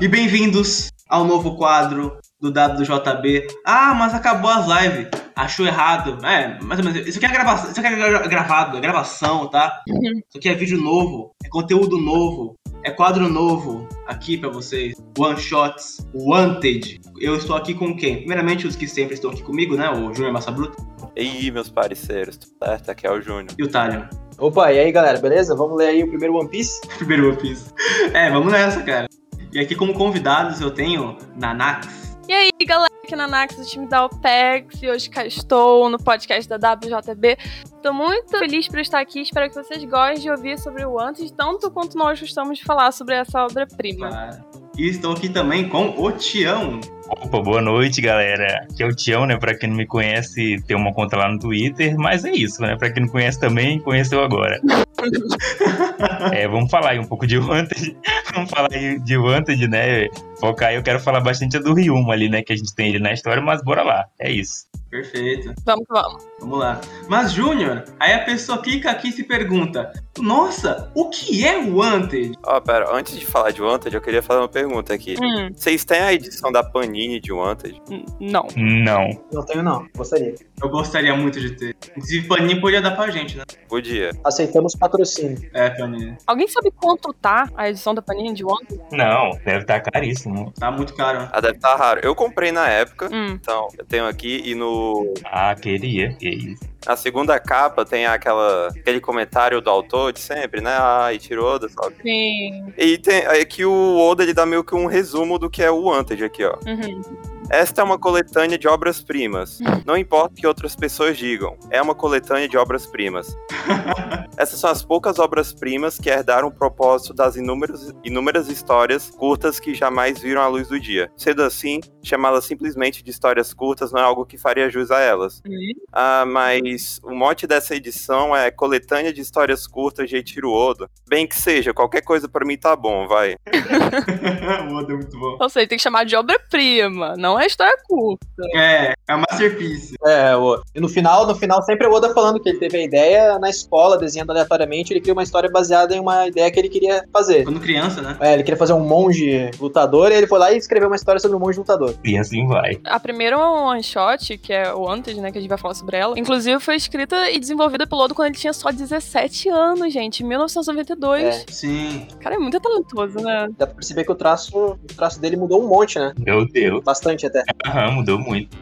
E bem-vindos ao novo quadro do WJB. Ah, mas acabou as lives. Achou errado. É, mais ou menos. Isso aqui é, gravação, isso aqui é gravado, é gravação, tá? Uhum. Isso aqui é vídeo novo, é conteúdo novo, é quadro novo aqui pra vocês. One Shots, Wanted. Eu estou aqui com quem? Primeiramente, os que sempre estão aqui comigo, né? O Júnior Massa Bruta E aí, meus parceiros, tudo certo? Aqui é o Júnior. e o Talion. Opa, e aí galera, beleza? Vamos ler aí o primeiro One Piece? Primeiro One Piece. É, vamos nessa, cara. E aqui como convidados eu tenho Nanax. E aí, galera, aqui na Nax, do time da OPEX, e hoje cá estou no podcast da WJB. Tô muito feliz por estar aqui, espero que vocês gostem de ouvir sobre o Antes, tanto quanto nós gostamos de falar sobre essa obra-prima. Claro. E estou aqui também com o Tião. Opa, boa noite, galera. Aqui é o Tião, né? Pra quem não me conhece, tem uma conta lá no Twitter, mas é isso, né? Pra quem não conhece também, conheceu agora. É, vamos falar aí um pouco de Wanted. vamos falar aí de Wanted, né? Focar aí, eu quero falar bastante do Ryuma ali, né? Que a gente tem ele na história, mas bora lá. É isso. Perfeito. Vamos que vamos. Vamos lá. Mas, Júnior, aí a pessoa clica aqui e se pergunta: Nossa, o que é Wanted? Ó, pera, antes de falar de Wanted, eu queria fazer uma pergunta aqui. Hum, Vocês têm a edição da Panini de Wanted? não. Não. Não tenho não, gostaria. Eu gostaria muito de ter. Inclusive, Paninho podia dar pra gente, né? Podia. Aceitamos patrocínio. É, Paninho. Alguém sabe quanto tá a edição da Panini de ontem? Não, deve estar caríssimo. Tá muito caro. né? Ah, deve estar raro. Eu comprei na época, Hum, então eu tenho aqui e no. Ah, queria. Que isso. Na segunda capa tem aquela, aquele comentário do autor de sempre, né? Ah, e tirou da só. sim. E tem aqui o Oda ele dá meio que um resumo do que é o Wanted aqui, ó. Uhum. Esta é uma coletânea de obras-primas. Não importa o que outras pessoas digam, é uma coletânea de obras-primas. Essas são as poucas obras-primas que herdaram o propósito das inúmeras, inúmeras histórias curtas que jamais viram a luz do dia. Sendo assim, chamá-las simplesmente de histórias curtas não é algo que faria jus a elas. Uhum. Ah, mas o mote dessa edição é coletânea de histórias curtas de Eiichiro Oda. Bem que seja, qualquer coisa pra mim tá bom, vai. o Oda é muito bom. Ou seja, tem que chamar de obra-prima, não é história curta. É, é uma masterpiece. É, o... e no final, no final, sempre o Oda falando que ele teve a ideia na escola, desenhando aleatoriamente, ele cria uma história baseada em uma ideia que ele queria fazer. Quando criança, né? É, ele queria fazer um monge lutador, e ele foi lá e escreveu uma história sobre um monge lutador. E assim vai. A primeira one shot, que é o Wanted, né, que a gente vai falar sobre ela, inclusive foi escrita e desenvolvida pelo Odo quando ele tinha só 17 anos, gente, em 1992. É. Sim. O cara é muito talentoso, né? Dá pra perceber que o traço, o traço dele mudou um monte, né? Meu Deus. Bastante até. Aham, mudou muito.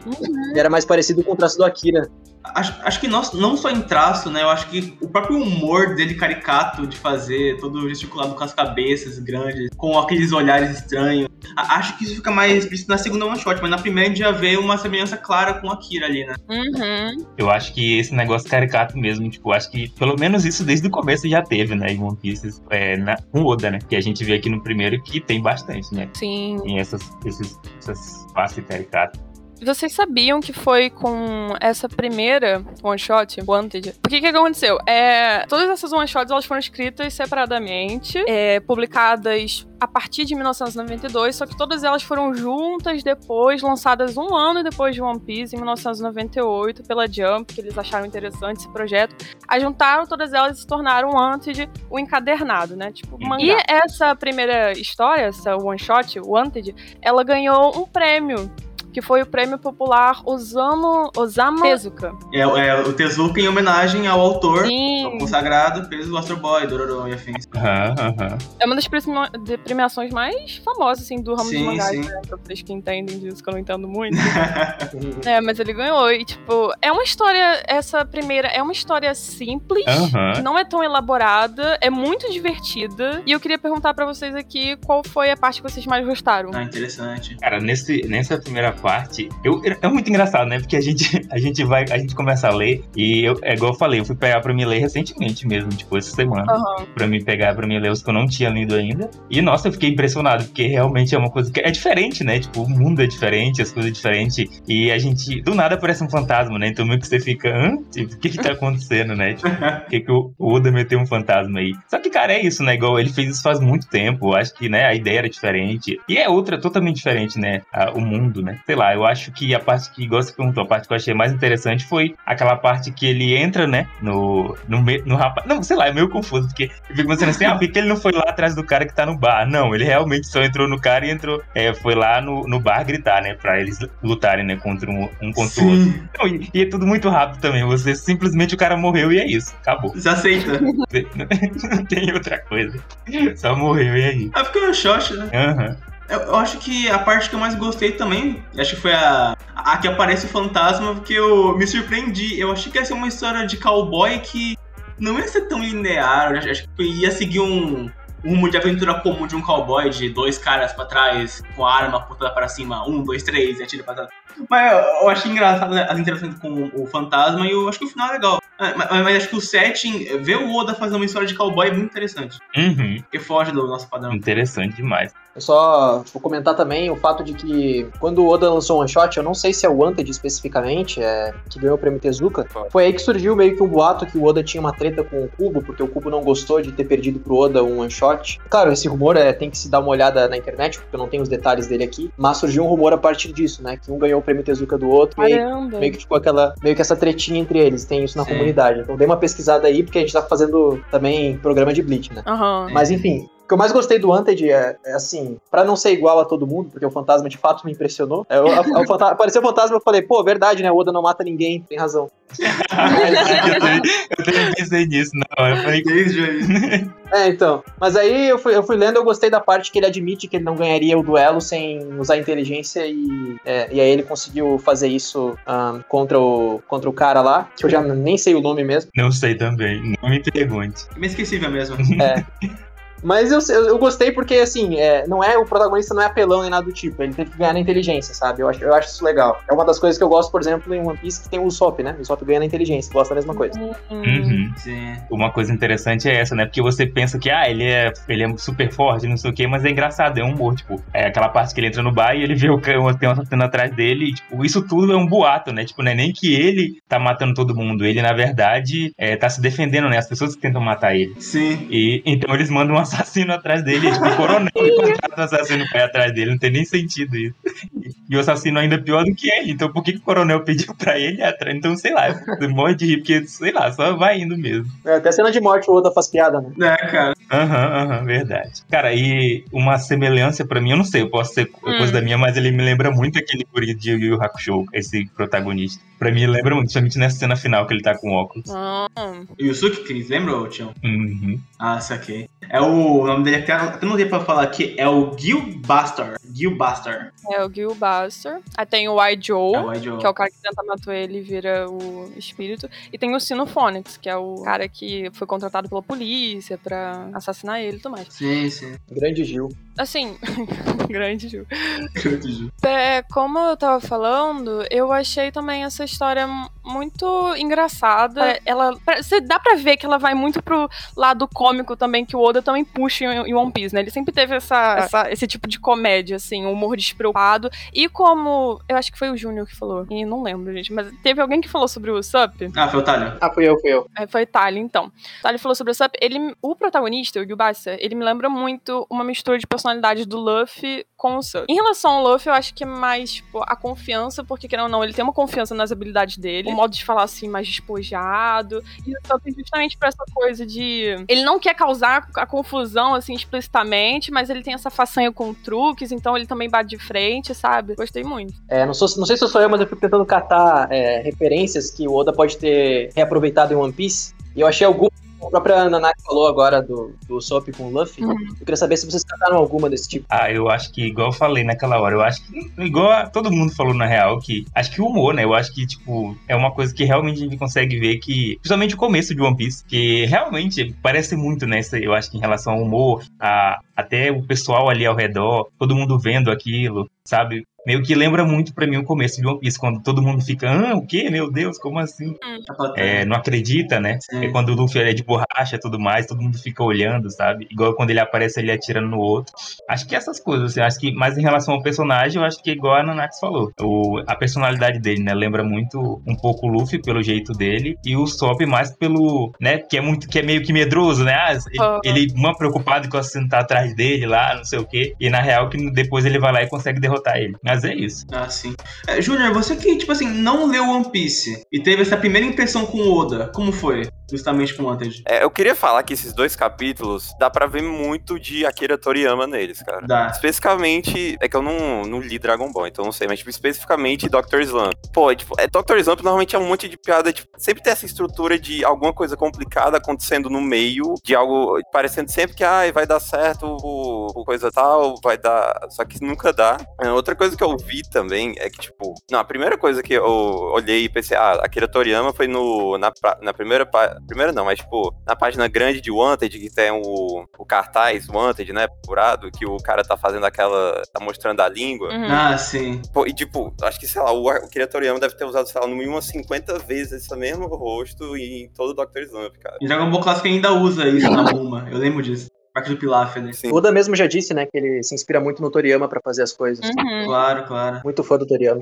Ele era mais parecido com o traço do Akira. Acho, acho que nós, não só em traço, né? Eu acho que o próprio humor dele caricato de fazer, todo gesticulado com as cabeças grandes, com aqueles olhares estranhos. A- acho que isso fica mais explícito na segunda one shot, mas na primeira a gente já vê uma semelhança clara com a Kira ali, né? Uhum. Eu acho que esse negócio caricato mesmo, tipo, acho que pelo menos isso desde o começo já teve, né? Em One Piece, é, na, com Oda, né? Que a gente vê aqui no primeiro que tem bastante, né? Sim. Tem essas, esses, essas participate that Vocês sabiam que foi com essa primeira one shot, Wanted? O que que aconteceu? É, todas essas one shots elas foram escritas separadamente, é, publicadas a partir de 1992, só que todas elas foram juntas depois, lançadas um ano depois de One Piece, em 1998, pela Jump, que eles acharam interessante esse projeto. Aí juntaram todas elas e se tornaram Wanted, o encadernado, né? Tipo, Uhum. mangá. E essa primeira história, essa one shot, Wanted, ela ganhou um prêmio que foi o prêmio popular Osamu, Osama Tezuka. É, é o Tezuka em homenagem ao autor, ao consagrado, fez o Astro Boy, Dororo e afins. Aham, aham. é uma das premiações mais famosas, assim, do ramo Sim, dos mangás, né? Pra vocês que entendem disso, que eu não entendo muito. é, mas ele ganhou. E, tipo, é uma história, essa primeira, é uma história simples, que não é tão elaborada, é muito divertida. E eu queria perguntar pra vocês aqui qual foi a parte que vocês mais gostaram. ah, interessante. Cara, nesse, nessa primeira parte, eu, é muito engraçado, né? Porque a gente, a gente vai, a gente começa a ler e eu, é igual eu falei, eu fui pegar pra me ler recentemente mesmo, tipo, essa semana. Aham. Pra me pegar, pra me ler os que eu não tinha lido ainda. E, nossa, eu fiquei impressionado, porque realmente é uma coisa que é diferente, né? Tipo, o mundo é diferente, as coisas diferentes. E a gente, do nada, parece um fantasma, né? Então meio que você fica, hã? Tipo, o que que tá acontecendo, né? Tipo, por que, que o o Oda meteu um fantasma aí? Só que, cara, é isso, né? Igual ele fez isso faz muito tempo. Eu Acho que, né, a ideia era diferente. E é outra, totalmente diferente, né? a- o mundo, né? Sei lá, eu acho que a parte que, igual você perguntou, a parte que eu achei mais interessante foi aquela parte que ele entra, né, no, no, no rapaz. Não, sei lá, é meio confuso, porque eu fico pensando assim, ah, por que ele não foi lá atrás do cara que tá no bar? Não, ele realmente só entrou no cara e entrou, é, foi lá no, no bar gritar, né, pra eles lutarem, né, contra um, um contra Sim. o outro. Não, e, e, é tudo muito rápido também, você simplesmente o cara morreu e é isso, acabou. Já aceita. Não tem outra coisa. Só morreu e aí. Ah, ficou um shot, né? Aham. Uhum. Eu, eu, acho que a parte que eu mais gostei também, acho que foi a, a que aparece o fantasma, porque eu me surpreendi. Eu achei que ia ser uma história de cowboy que não ia ser tão linear. Eu acho que ia seguir um, um rumo de aventura comum de um cowboy de dois caras pra trás, com a arma apontada para cima, um, dois, três, e atira pra trás. Mas eu achei engraçado as interações com o fantasma e eu acho que o final é legal. É, mas, mas, acho que o setting, ver o Oda fazer uma história de cowboy é muito interessante. Uhum. Porque foge do nosso padrão. Interessante demais. Eu só vou comentar também o fato de que quando o Oda lançou um one shot, eu não sei se é o Wanted especificamente, é, que ganhou o prêmio Tezuka, foi aí que surgiu meio que um boato que o Oda tinha uma treta com o Cubo, porque o Cubo não gostou de ter perdido pro Oda um one shot. Claro, esse rumor é, tem que se dar uma olhada na internet, porque eu não tenho os detalhes dele aqui, mas surgiu um rumor a partir disso, né? Que um ganhou o prêmio Tezuka do outro Caramba. e meio que ficou aquela, meio que essa tretinha entre eles, tem isso na Sim. comunidade. Então dê uma pesquisada aí, porque a gente tá fazendo também programa de Bleach, né? Uhum. Mas enfim, que eu mais gostei do Wanted é, é assim, para não ser igual a todo mundo, porque o fantasma de fato me impressionou. É, o, a, a, o fantasma, apareceu o fantasma eu falei, pô, verdade, né? O Oda não mata ninguém, tem razão. eu também pensei nisso hora. Eu falei, É, então. Mas aí eu fui, eu fui lendo, eu gostei da parte que ele admite que ele não ganharia o duelo sem usar inteligência e, é, e aí ele conseguiu fazer isso um, contra, o, contra o cara lá, que eu já nem sei o nome mesmo. Não sei também, não me pergunte. Me esquecível mesmo. É. Mas eu, eu, eu, gostei porque, assim, é, não é o protagonista não é apelão nem nada do tipo. Ele teve que ganhar na inteligência, sabe? Eu acho, eu acho isso legal. É uma das coisas que eu gosto, por exemplo, em One Piece, que tem o Usopp, né? O Usopp ganha na inteligência, gosta da mesma coisa. Uhum. Uma coisa interessante é essa, né? Porque você pensa que, ah, ele é, ele é super forte, não sei o quê, mas é engraçado, é um humor. Tipo, é aquela parte que ele entra no bar e ele vê o cão, tem um assassino atrás dele. E, tipo, isso tudo é um boato, né? Tipo, não é nem que ele tá matando todo mundo. Ele, na verdade, é, tá se defendendo, né? As pessoas que tentam matar ele. Sim. E então eles mandam um assassino atrás dele dele, tipo, o coronel que contrata o assassino pra ir atrás dele. Não tem nem sentido isso. E o assassino ainda é pior do que ele. Então por que, que o coronel pediu pra ele ir atrás? Então, sei lá, morre de rir, porque, sei lá, só vai indo mesmo. É, até cena de morte o Oda faz piada, né? É, cara. Aham, uhum, aham, uhum, verdade. Cara, e uma semelhança pra mim, eu não sei, eu posso ser hum. coisa da minha, mas ele me lembra muito aquele guri de Yu Yu Hakusho, esse protagonista. Pra mim, ele lembra muito, principalmente nessa cena final que ele tá com óculos. Hum. Yusuke Chris, lembra, Tião? Uhum. Ah, saquei. É o, o nome dele até, até não dei pra falar aqui, é o Gil Bastar. Gil Bastar. É o Gil Bastar. Aí tem o I Joe, é o I Joe, que é o cara que tenta matar ele e vira o espírito. E tem o Sinophonics, que é o cara que foi contratado pela polícia pra assassinar ele e tudo mais. Sim, sim. Grande Gil. Assim, grande Gil. Grande Gil. É, como eu tava falando, eu achei também essa história muito engraçada. Ela, você dá pra ver que ela vai muito pro lado cômico também, que o Oda também puxa em One Piece, né? Ele sempre teve essa, essa esse tipo de comédia, assim, um humor despreocupado. E como. Eu acho que foi o Júnior que falou. E não lembro, gente. Mas teve alguém que falou sobre o Sup? Ah, foi o Talho. Ah, fui eu, fui eu. É, foi o Talho, então. O Talho falou sobre o Sup. Ele, o protagonista, o Yubasa, ele me lembra muito uma mistura de personalidade do Luffy com o Sup. Em relação ao Luffy, eu acho que é mais, tipo, a confiança, porque, querendo ou não, ele tem uma confiança nas habilidades dele. O modo de falar, assim, mais despojado. E o Sup justamente pra essa coisa de... Ele não quer causar a confusão, assim, explicitamente, mas ele tem essa façanha com truques, então ele também bate de frente, sabe? Gostei muito. É, não, sou, não sei se eu sou eu, mas eu fico tentando catar é, referências que o Oda pode ter reaproveitado em One Piece. E eu achei algumas a própria Nanaki falou agora do, do Sop com o Luffy. Uhum. Eu queria saber se vocês trataram alguma desse tipo. Ah, eu acho que, igual eu falei naquela hora, eu acho que, igual todo mundo falou na real, que acho que o humor, né? Eu acho que, tipo, é uma coisa que realmente a gente consegue ver que, principalmente o começo de One Piece, que realmente parece muito, né? Eu acho que em relação ao humor, a, até o pessoal ali ao redor, todo mundo vendo aquilo, sabe? Meio que lembra muito para mim o começo de One Piece, quando todo mundo fica, ah, o quê? Meu Deus, como assim? Hum. É, não acredita, né? É quando o Luffy é de borracha e tudo mais, todo mundo fica olhando, sabe? Igual quando ele aparece ali atirando no outro. Acho que essas coisas, assim, acho que, mas em relação ao personagem, eu acho que é igual a Nanax falou. O, a personalidade dele, né? Lembra muito um pouco o Luffy pelo jeito dele, e o Sop mais pelo, né? Que é muito, que é meio que medroso, né? Ah, ele, ele uma preocupado com o assassino tá atrás dele lá, não sei o quê, e na real que depois ele vai lá e consegue derrotar ele. Mas é isso. Ah, sim. É, Júnior, você que, tipo assim, não leu One Piece e teve essa primeira impressão com o Oda, como foi? Justamente com o Wanted. É, eu queria falar que esses dois capítulos dá pra ver muito de Akira Toriyama neles, cara. Dá. Especificamente, é que eu não, não li Dragon Ball, então não sei, mas tipo, especificamente Dr. Slump. Pô, é, tipo, é, Dr. Slump normalmente é um monte de piada, tipo, sempre tem essa estrutura de alguma coisa complicada acontecendo no meio, de algo parecendo sempre que, ai, vai dar certo, o, o coisa tal, vai dar, só que nunca dá. É, outra coisa que eu vi também é que, tipo, não, a primeira coisa que eu olhei e pensei, ah, Akira Toriyama foi no, na, na primeira, pá- primeira não, mas, tipo, na página grande de Wanted, que tem o, o cartaz Wanted, né, procurado, que o cara tá fazendo aquela, tá mostrando a língua. Uhum. Ah, sim. Pô, e tipo, acho que, sei lá, o, o Akira Toriyama deve ter usado, sei lá, no mínimo umas 50 vezes esse mesmo rosto em todo o Dr. Slump, cara. E Dragon Ball Clássico ainda usa isso na Bulma. Eu lembro disso. Parte do Pilaf, né? Sim. O Oda mesmo já disse, né, que ele se inspira muito no Toriyama pra fazer as coisas. Uhum. Claro, claro. Muito fã do Toriyama.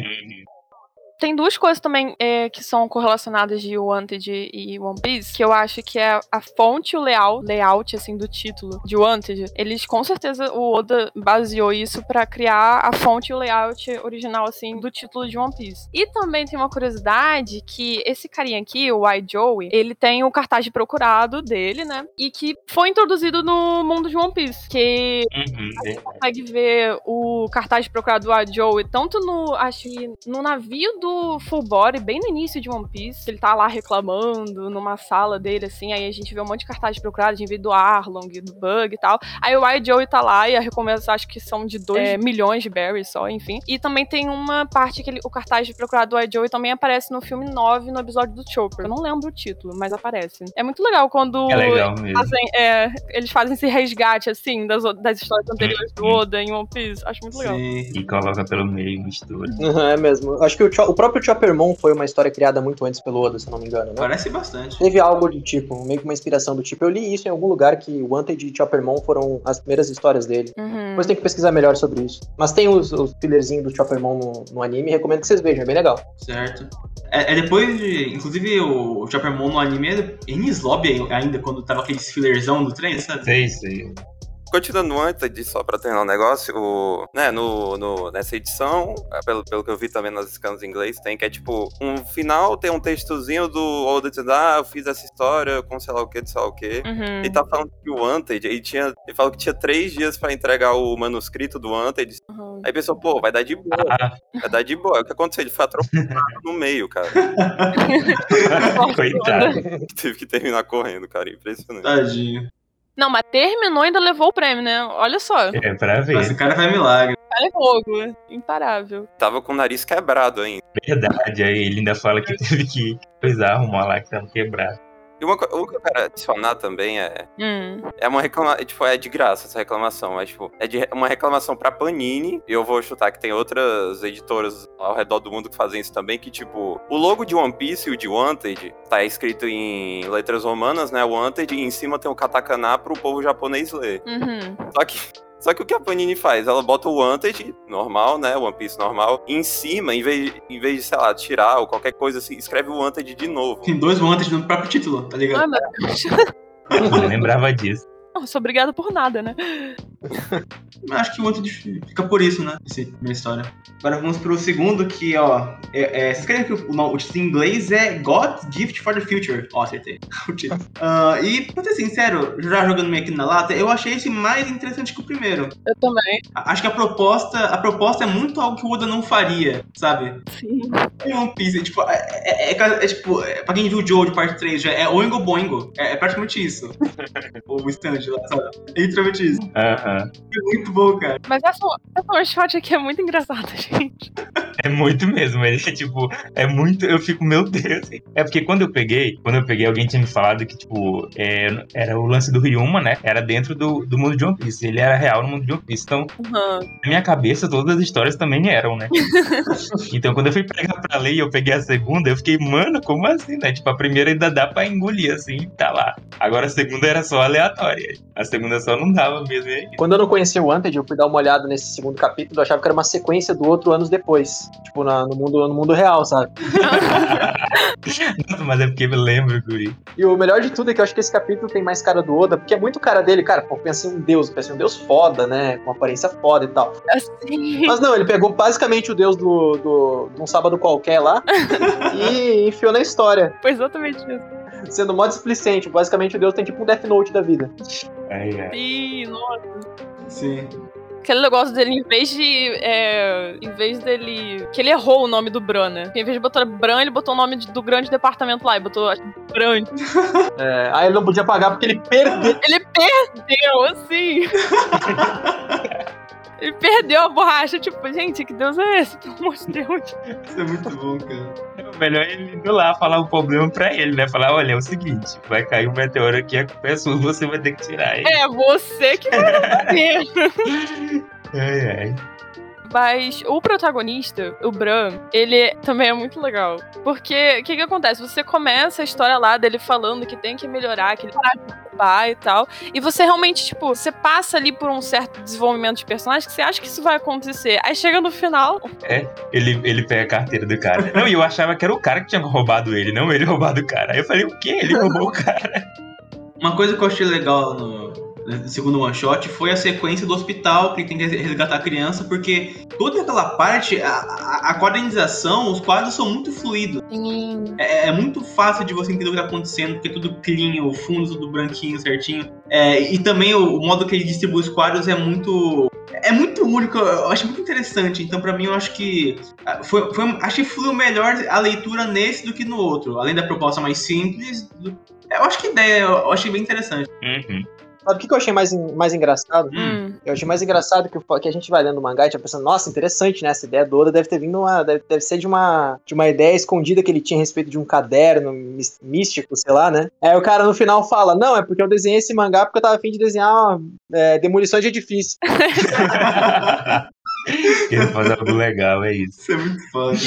Tem duas coisas também é, que são correlacionadas de Wanted e One Piece, que eu acho que é a fonte e o layout, layout assim, do título de Wanted. Eles, com certeza, o Oda baseou isso pra criar a fonte e o layout original, assim, do título de One Piece. E também tem uma curiosidade que esse carinha aqui, o White Joey, ele tem o cartaz de procurado dele, né? E que foi introduzido no mundo de One Piece, que Uhum, é. consegue ver o cartaz de procurado do Joey tanto no, acho que no navio do Full Body, bem no início de One Piece, ele tá lá reclamando numa sala dele, assim, aí a gente vê um monte de cartaz de procurado, a gente vê do Arlong, do Bug e tal, aí o White Joey tá lá e a recompensa acho que são de 2 milhões de berries só, enfim, e também tem uma parte que ele, o cartaz de procurado do White Joey também aparece no filme 9, no episódio do Chopper, eu não lembro o título, mas aparece. É muito legal quando É legal mesmo. fazem, é, eles fazem esse resgate, assim, das, das histórias anteriores do Oda em One Piece. Acho muito legal. Sim. E coloca pelo meio, mistura. É mesmo. Acho que o próprio Choppermon foi uma história criada muito antes pelo Oda, se eu não me engano, né? Parece bastante. Teve algo de tipo, meio que uma inspiração do tipo. Eu li isso em algum lugar que Wanted e Choppermon foram as primeiras histórias dele. Uhum. Depois tem que pesquisar melhor sobre isso. Mas tem os, os fillerzinhos do Choppermon no, no anime, recomendo que vocês vejam, é bem legal. Certo. É, é depois de. Inclusive, o Choppermon no anime é Enies Lobby ainda, quando tava aquele fillerzão do trem, sabe? Sei, sei. Continuando antes de só pra terminar o negócio, o, né, no, no- nessa edição, é, pelo, pelo que eu vi também nas scans em inglês, tem que é tipo, um final tem um textozinho do Oda dizendo, ah, eu fiz essa história com sei lá o que, sei lá o que. Uhum. Ele tá falando que o Wanted, ele, tinha, ele falou que tinha três dias pra entregar o manuscrito do Wanted. Uhum. Aí pensou, pô, vai dar de boa, Ah, vai dar de boa. O que aconteceu? Ele foi atropelado no meio, cara. coitado. Teve que terminar correndo, cara. Impressionante. Tadinho. Não, mas terminou e ainda levou o prêmio, né? Olha só. É pra ver. Esse cara faz milagre. Cara é fogo. Imparável. Tava com o nariz quebrado ainda. Verdade, aí ele ainda fala que teve que coisar, arrumar lá que tava quebrado. E uma, co- uma que eu quero adicionar também é. Hum. É uma reclamação. Tipo, é de graça essa reclamação. Mas, tipo, é de uma reclamação pra Panini. E eu vou chutar que tem outras editoras ao redor do mundo que fazem isso também. Que, tipo, o logo de One Piece e o de Wanted tá escrito em letras romanas, né? Wanted, e em cima tem o katakana pro povo japonês ler. Uhum. Só que. Só que o que a Panini faz? Ela bota o Wanted, normal, né? One Piece normal. E em cima, em vez, em vez de, sei lá, tirar ou qualquer coisa assim, escreve o Wanted de novo. Tem dois Wanted no próprio título, tá ligado? Ai, meu Deus. Eu lembrava disso. Não, sou obrigada por nada, né? Acho que o Wanted fica por isso, né? Essa minha história. Agora vamos pro segundo, que, ó. É, é, vocês querem que o, o, o título em inglês é God's Gift for the Future. Ó, acertei. O título. Ah, e, pra ser sincero, já jogando meio aqui na lata, eu achei esse mais interessante que o primeiro. Eu também. A- Acho que a proposta, a proposta é muito algo que o Oda não faria, sabe? Sim. Em One Piece, tipo, é, é, é- é tipo, é, pra quem viu o Joe de parte 3, já é Oingo Boingo. É, é praticamente isso. o stand lá, sabe? É literalmente isso. Aham. É muito bom, cara. Mas essa, essa one shot aqui é muito engraçada, gente. É muito mesmo. Ele é tipo, é muito. Eu fico, meu Deus. É porque quando eu peguei, quando eu peguei, alguém tinha me falado que, tipo, é, era o lance do Ryuma, né? Era dentro do, do mundo de One Piece. Ele era real no mundo de One Piece. Então, Uhum. na minha cabeça, todas as histórias também eram, né? então, quando eu fui pegar pra ler e eu peguei a segunda, eu fiquei, mano, como assim, né? Tipo, a primeira ainda dá pra engolir, assim, tá lá. Agora a segunda era só aleatória. A segunda só não dava mesmo. e aí- Quando eu não conhecia o Wanted, eu fui dar uma olhada nesse segundo capítulo, eu achava que era uma sequência do outro anos depois. Tipo, na- no, mundo, no mundo real, sabe? Nossa, mas é porque eu lembro, Guri. E o melhor de tudo é que eu acho que esse capítulo tem mais cara do Oda, porque é muito cara dele, cara. Pô, pensa em um deus, pensa em um deus foda, né? Com aparência foda e tal. Assim. Mas não, ele pegou basicamente o deus do, do, de um sábado qualquer lá e enfiou na história. Foi exatamente isso. Sendo mó displicente. Basicamente o deus tem tipo um Death Note da vida. Ai, ai. Ih, nossa. Sim. Aquele negócio dele, em vez de. é, em vez dele. Que ele errou o nome do Bran, né? Em vez de botar Bran, ele botou o nome de- do grande departamento lá e botou acho, Bran. É, aí ele não podia pagar porque ele perdeu. Ele perdeu, assim. ele perdeu a borracha. Tipo, gente, que Deus é esse? Pelo amor de Deus. Isso é muito bom, cara. Melhor é ele indo lá falar o problema pra ele, né? Falar, olha, é o seguinte, vai cair um meteoro aqui, a culpa é sua, você vai ter que tirar ele. É, você que vai fazer. Ai, ai. Mas o protagonista, o Bran, ele também é muito legal. Porque o que, que acontece? Você começa a história lá dele falando que tem que melhorar, que ele parar de roubar e tal. E você realmente, tipo, você passa ali por um certo desenvolvimento de personagem que você acha que isso vai acontecer. Aí chega no final. Ele, ele pega a carteira do cara. Não, e eu achava que era o cara que tinha roubado ele, não ele roubado o cara. Aí eu falei, o quê? Ele roubou o cara. Uma coisa que eu achei legal no segundo one shot foi a sequência do hospital que ele tem que resgatar a criança, porque toda aquela parte, a, a, a quadrinização, os quadros são muito fluidos. É, é muito fácil de você entender o que tá acontecendo, porque é tudo clean, o fundo tudo branquinho, certinho. É, e também o, o modo que ele distribui os quadros é muito. É muito único, eu acho muito interessante. Então, pra mim, eu acho que. ah, Foi, foi, acho que fluiu melhor a leitura nesse do que no outro. Além da proposta mais simples. do- eu acho que a ideia, eu achei bem interessante. Uhum. Sabe o que que eu achei mais, mais engraçado? Hum. Eu achei mais engraçado que, o- que a gente vai lendo o mangá e tá pensando, nossa, interessante, né? Essa ideia do Oda deve ter vindo uma. Deve, deve ser de uma, de uma ideia escondida que ele tinha a respeito de um caderno místico, sei lá, né? Aí o cara no final fala, não, é porque eu desenhei esse mangá porque eu tava afim de desenhar é, demolição de edifício. Queria fazer algo legal, é isso. Isso é muito foda.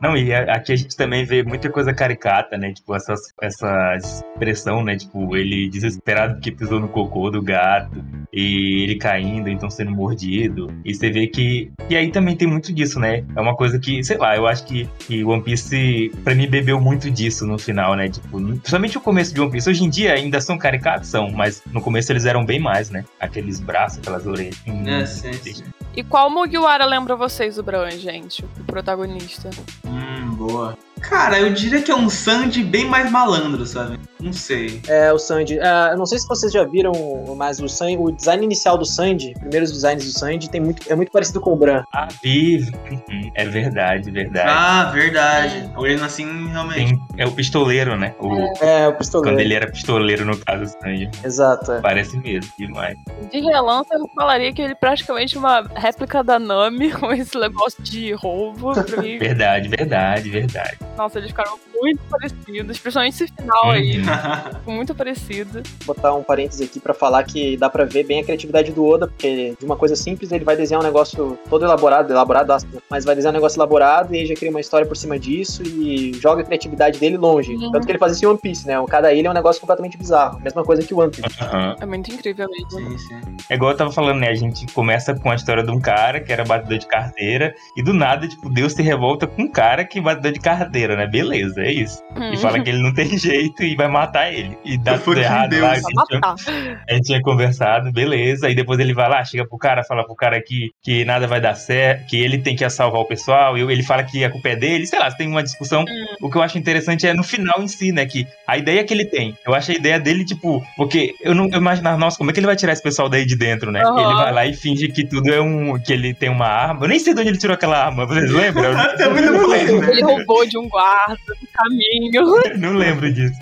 Não, e aqui a gente também vê muita coisa caricata, né? Tipo, essas, essa expressão, né? Tipo, ele desesperado porque pisou no cocô do gato, e ele caindo, então sendo mordido. E você vê que. E aí também tem muito disso, né? É uma coisa que, sei lá, eu acho que, que One Piece, pra mim, bebeu muito disso no final, né? Tipo, principalmente o começo de One Piece. Hoje em dia ainda são caricatos, são, mas no começo eles eram bem mais, né? Aqueles braços, aquelas orelhas. É, sim, sim. E qual Mugiwara lembra vocês, o Bran, gente? O protagonista. Hum, boa. Cara, eu diria que é um Sandy bem mais malandro, sabe? Não sei. É, o Sandy. Eu não sei se vocês já viram, mas o, Sandy, o design inicial do Sandy, primeiros designs do Sandy, tem muito, é muito parecido com o Bran. Ah, vive. Uhum, É verdade, verdade. Ah, verdade. Olhando assim, realmente. Tem- é o pistoleiro, né? O, É, o Quando pistoleiro. ele era pistoleiro, no caso, Sanji. Exato. é. Parece mesmo, demais. De relance, eu falaria que ele é praticamente uma réplica da Nami, com esse negócio de roubo. Pra mim, Verdade, verdade, verdade. Nossa, eles ficaram muito parecidos, principalmente esse final aí. Uhum. muito parecido. Vou botar um parêntese aqui pra falar que dá pra ver bem a criatividade do Oda, porque de uma coisa simples ele vai desenhar um negócio todo elaborado, elaborado, aspas, mas vai desenhar um negócio elaborado e aí já cria uma história por cima disso e joga a criatividade dele longe. Uhum. Tanto que ele faz isso em One Piece, né? O cada ilha é um negócio completamente bizarro. Mesma coisa que o One Piece. Aham. É muito incrível mesmo. Sim, sim. É igual eu tava falando, né? A gente começa com a história de um cara que era batedor de carteira, e do nada, tipo, Deus se revolta com um cara que é batedor de carteira, né? Beleza, é isso. E Hum. fala que ele não tem jeito e vai matar ele. E dá tudo errado Deus. lá. A gente, tinha, a gente tinha conversado, beleza. E depois ele vai lá, chega pro cara, fala pro cara que, que nada vai dar certo, que ele tem que salvar o pessoal, e ele fala que a culpa é dele. Sei lá, tem uma discussão. O que eu acho interessante é no final em si, né? Que a ideia que ele tem. Eu acho a ideia dele, tipo, porque eu não eu imaginava, nossa, como é que ele vai tirar esse pessoal daí de dentro, né? Aham. Ele vai lá e finge que tudo é um. que ele tem uma arma. Eu nem sei de onde ele tirou aquela arma, vocês lembram? Eu também não lembro. Ele roubou de um guarda caminho. não lembro disso.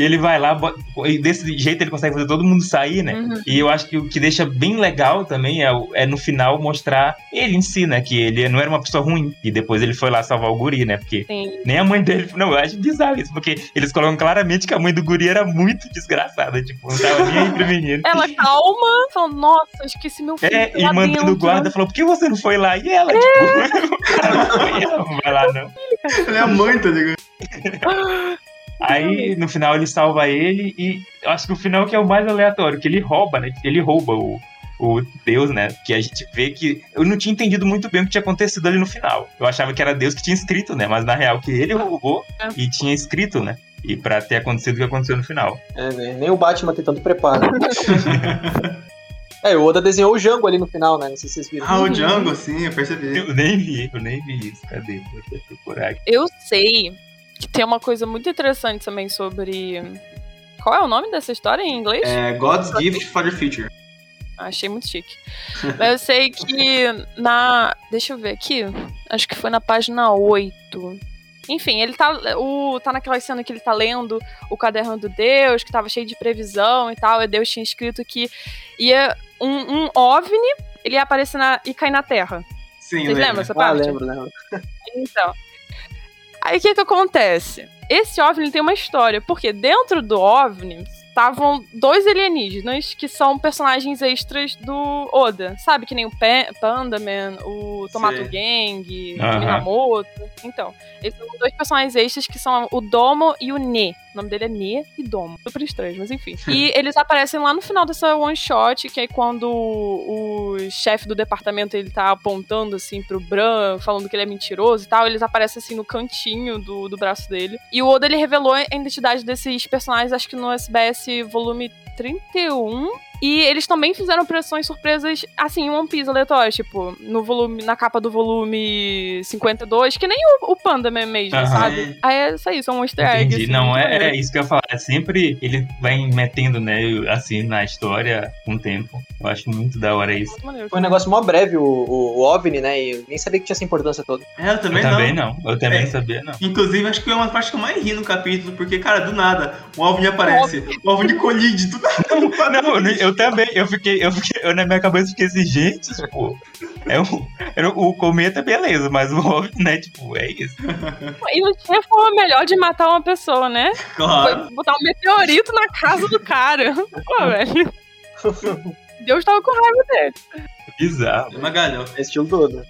E ele vai lá, e desse jeito ele consegue fazer todo mundo sair, né? Uhum. E eu acho que o que deixa bem legal também é, é no final mostrar ele em si, né? Que ele não era uma pessoa ruim. E depois ele foi lá salvar o guri, né? Porque Sim. nem a mãe dele. Não, eu acho bizarro isso, porque eles colocam claramente que a mãe do guri era muito desgraçada. Tipo, não tava nem aí pro menino. Ela calma, falando, nossa, esqueci meu filho. É, e lá mandando o guarda, falou, por que você não foi lá? E ela, tipo, o cara não foi, ela não vai lá, não. Ele é a mãe, tá ligado? Aí, no final, ele salva ele e eu acho que o final que é o mais aleatório, que ele rouba, né? Ele rouba o, o Deus, né? Que a gente vê que. Eu não tinha entendido muito bem o que tinha acontecido ali no final. Eu achava que era Deus que tinha escrito, né? Mas na real, que ele roubou É. e tinha escrito, né? E pra ter acontecido o que aconteceu no final. É, né? Nem o Batman tem tanto preparo. é, o Oda desenhou o Django ali no final, né? Não sei se vocês viram. Ah, o Django, sim, eu percebi. Eu nem vi, eu nem vi isso. Cadê? Vou procurar aqui. Eu sei que tem uma coisa muito interessante também sobre. Qual é o nome dessa história em inglês? É God's Gift for the Future. Achei muito chique. Mas eu sei que na. Deixa eu ver aqui. Acho que foi na página 8. Enfim, ele tá. O, tá naquela cena que ele tá lendo o caderno do Deus, que tava cheio de previsão e tal. E Deus tinha escrito que ia um, um OVNI, ele ia aparecer na, e cair na Terra. Sim, Vocês lembra. lembram dessa Ah, parte? lembro, lembro. Então. Aí o que que acontece? Esse OVNI tem uma história, porque dentro do OVNI estavam dois alienígenas que são personagens extras do Oda. Sabe? Que nem o Pa- Panda Man, o Tomato Sei. Gang, o Minamoto. Então, esses são dois personagens extras que são o Domo e o Ne. O nome dele é Ne e Domo. Super estranho, mas enfim. E eles aparecem lá no final dessa one shot, que é quando o, o chefe do departamento ele tá apontando assim pro Bran, falando que ele é mentiroso e tal. Eles aparecem assim no cantinho do, do braço dele. E o Oda ele revelou a identidade desses personagens, acho que no SBS volume 31. E eles também fizeram pressões surpresas, assim, em One Piece aleatório, tipo, no volume, na capa do volume 52, que nem o, o Panda mesmo, Aham. sabe? Aí é isso aí, são um easter egg. Entendi. assim, Não, é, é isso que eu ia falar. É sempre ele vai metendo, né, assim, na história com o tempo. Eu acho muito da hora isso. Foi um negócio mó breve o, o, o OVNI, né? E eu nem sabia que tinha essa importância toda. É, eu também, eu também não. não. Eu também É. não sabia, não. Inclusive, acho que é uma parte que eu mais ri no capítulo, porque, cara, do nada, o OVNI aparece, o OVNI colide, do nada. Não, eu, eu também, eu fiquei, eu fiquei, eu na minha cabeça fiquei assim, gente, tipo, é um, era o cometa, beleza, mas o OVNI, né, tipo, é isso. E não tinha forma melhor de matar uma pessoa, né? Claro. Foi botar um meteorito na casa do cara. Pô, velho. Deus tava com raiva dele. Bizarro. É uma galhofa. É estilo do Oda.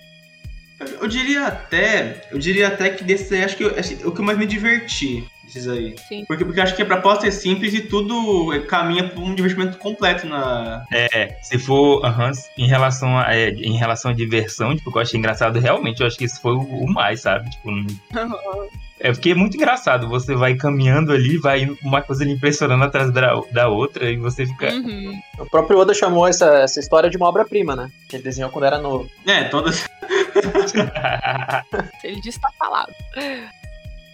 Eu diria até, eu diria até que desse aí, acho que eu- assim, o que eu mais me diverti desses aí. Sim. Porque, porque eu acho que a proposta é simples e tudo caminha para um divertimento completo na. É, se for, aham, em relação a, é, em relação à diversão, tipo, que eu achei engraçado, realmente, eu acho que isso foi o, o mais, sabe? Tipo, é porque é muito engraçado, você vai caminhando ali, vai indo uma coisa ali impressionando atrás da, da outra, e você fica... Uhum. O próprio Oda chamou essa, essa história de uma obra-prima, né? Que ele desenhou quando era novo. É, todas. Ele disse tá falado.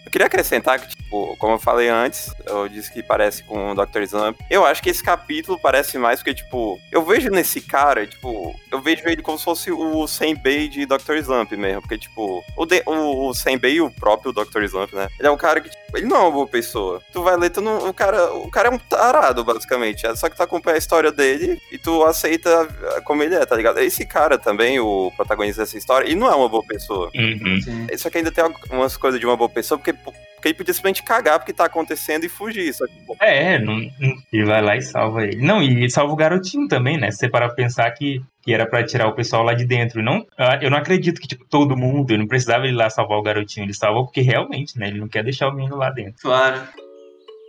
Eu queria acrescentar que, tipo, como eu falei antes, eu disse que parece com o Dr. Slump. Eu acho que esse capítulo parece mais porque, tipo, eu vejo nesse cara, tipo, eu vejo ele como se fosse o Senbei de Dr. Slump mesmo. Porque, tipo, o, o, o Senbei, o próprio Dr. Slump, né? Ele é um cara que, tipo, ele não é uma boa pessoa. Tu vai ler, tu não, o, cara, o cara é um tarado, basicamente. É só que tu acompanha a história dele e tu aceita como ele é, tá ligado? Esse cara também, o protagonista dessa história, ele não é uma boa pessoa. Uhum. Sim. Só que ainda tem umas coisas de uma boa pessoa, porque, porque ele podia simplesmente cagar porque tá acontecendo e fugir. Só que, pô, É, não, ele vai lá e salva ele. Não, e salva o garotinho também, né? Se você parar pra pensar que, que era pra tirar o pessoal lá de dentro. Não, ah, eu não acredito que, tipo, todo mundo, ele não precisava ir lá salvar o garotinho. Ele salvou porque realmente, né? Ele não quer deixar o menino lá dentro. Claro.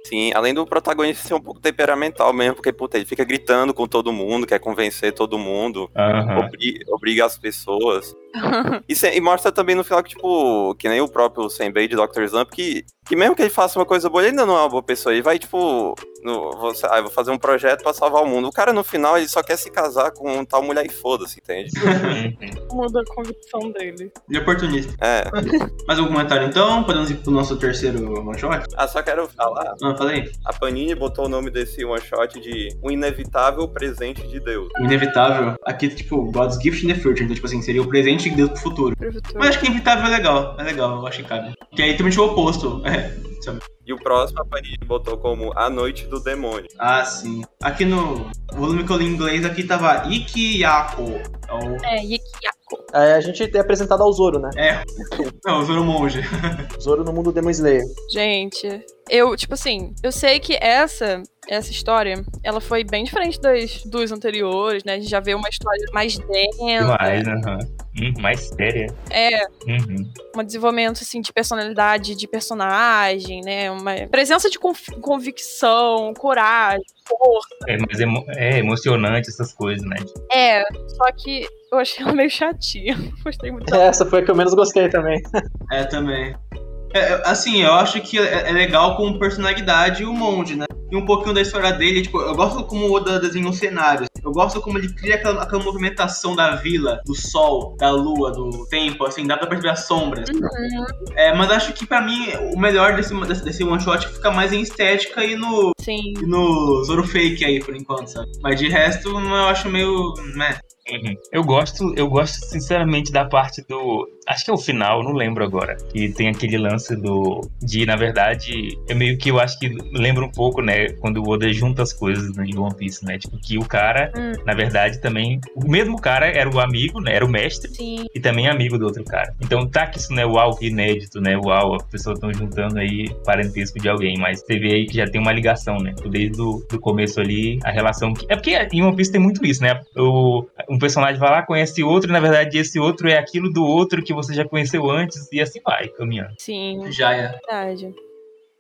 sim, além do protagonista ser um pouco temperamental mesmo, porque, puta, ele fica gritando com todo mundo, quer convencer todo mundo, Aham. obri- obriga as pessoas. E, se- e mostra também no final que, tipo, que nem o próprio Senbei de Dr. Slump, que, que mesmo que ele faça uma coisa boa, ele ainda não é uma boa pessoa. Ele vai, tipo, no, vou, ah, vou fazer um projeto pra salvar o mundo. O cara, no final, ele só quer se casar com tal mulher e foda-se, entende? Muda a convicção dele. De oportunista. É. Mais algum comentário então? Podemos ir pro nosso terceiro one shot? Ah, só quero falar. Não, falei. A Panini botou o nome desse one shot de Um Inevitável Presente de Deus. O inevitável. Aqui, tipo, God's Gift in the Future. Então, tipo assim, seria o presente de Deus pro futuro. Pro futuro. Mas acho que inevitável é legal. É legal, eu acho que cabe. Que aí também o oposto. É. sabe? E o próximo a Panini botou como A Noite do Demônio. Ah, sim. Aqui no volume que eu li em inglês, aqui tava Ikiyako. É o... É, Yekiyako. Aí a gente é apresentado ao Zoro, né? É. Não, o Zoro Monge. Zoro no mundo Demon Slayer. Gente, eu, tipo assim, eu sei que essa essa história, ela foi bem diferente das duas anteriores, né? A gente já vê uma história mais densa. Demais, aham. Hum, mais séria. É, Uhum. um desenvolvimento assim de personalidade de personagem, né? Uma presença de conf- convicção, coragem, força. É mais emo- é emocionante essas coisas, né? É, só que eu achei ela meio chatinha. Gostei muito. Essa foi a que eu menos gostei também. É, também. É, é, assim, eu acho que é, é legal com personalidade o Monde, né? E um pouquinho da história dele, tipo, eu gosto como o Oda desenha os cenários. Eu gosto como ele cria aquela, aquela movimentação da vila, do sol, da lua, do tempo, assim, dá pra perceber as sombras. É, mas acho que pra mim o melhor desse, desse, desse one shot fica mais em estética e no, Sim. e no Zoro Fake aí, por enquanto, sabe? Mas de resto, eu acho meio. Né? Uhum. Eu gosto, eu gosto sinceramente da parte do. Acho que é o final, não lembro agora. Que tem aquele lance do. De, na verdade, é meio que eu acho que lembra um pouco, né? Quando o Oda junta as coisas né, em One Piece, né? Tipo, que o cara, Hum. na verdade, também. O mesmo cara era o amigo, né? Era o mestre. Sim. E também amigo do outro cara. Então tá que isso não é uau, que inédito, né? Uau, as pessoas estão juntando aí parentesco de alguém. Mas você vê aí que já tem uma ligação, né? Desde o do começo ali, a relação. Que... É porque em One Piece tem muito isso, né? O, um personagem vai lá, conhece outro, e na verdade esse outro é aquilo do outro que você já conheceu antes, e assim vai, caminhando. Sim, Já é. verdade.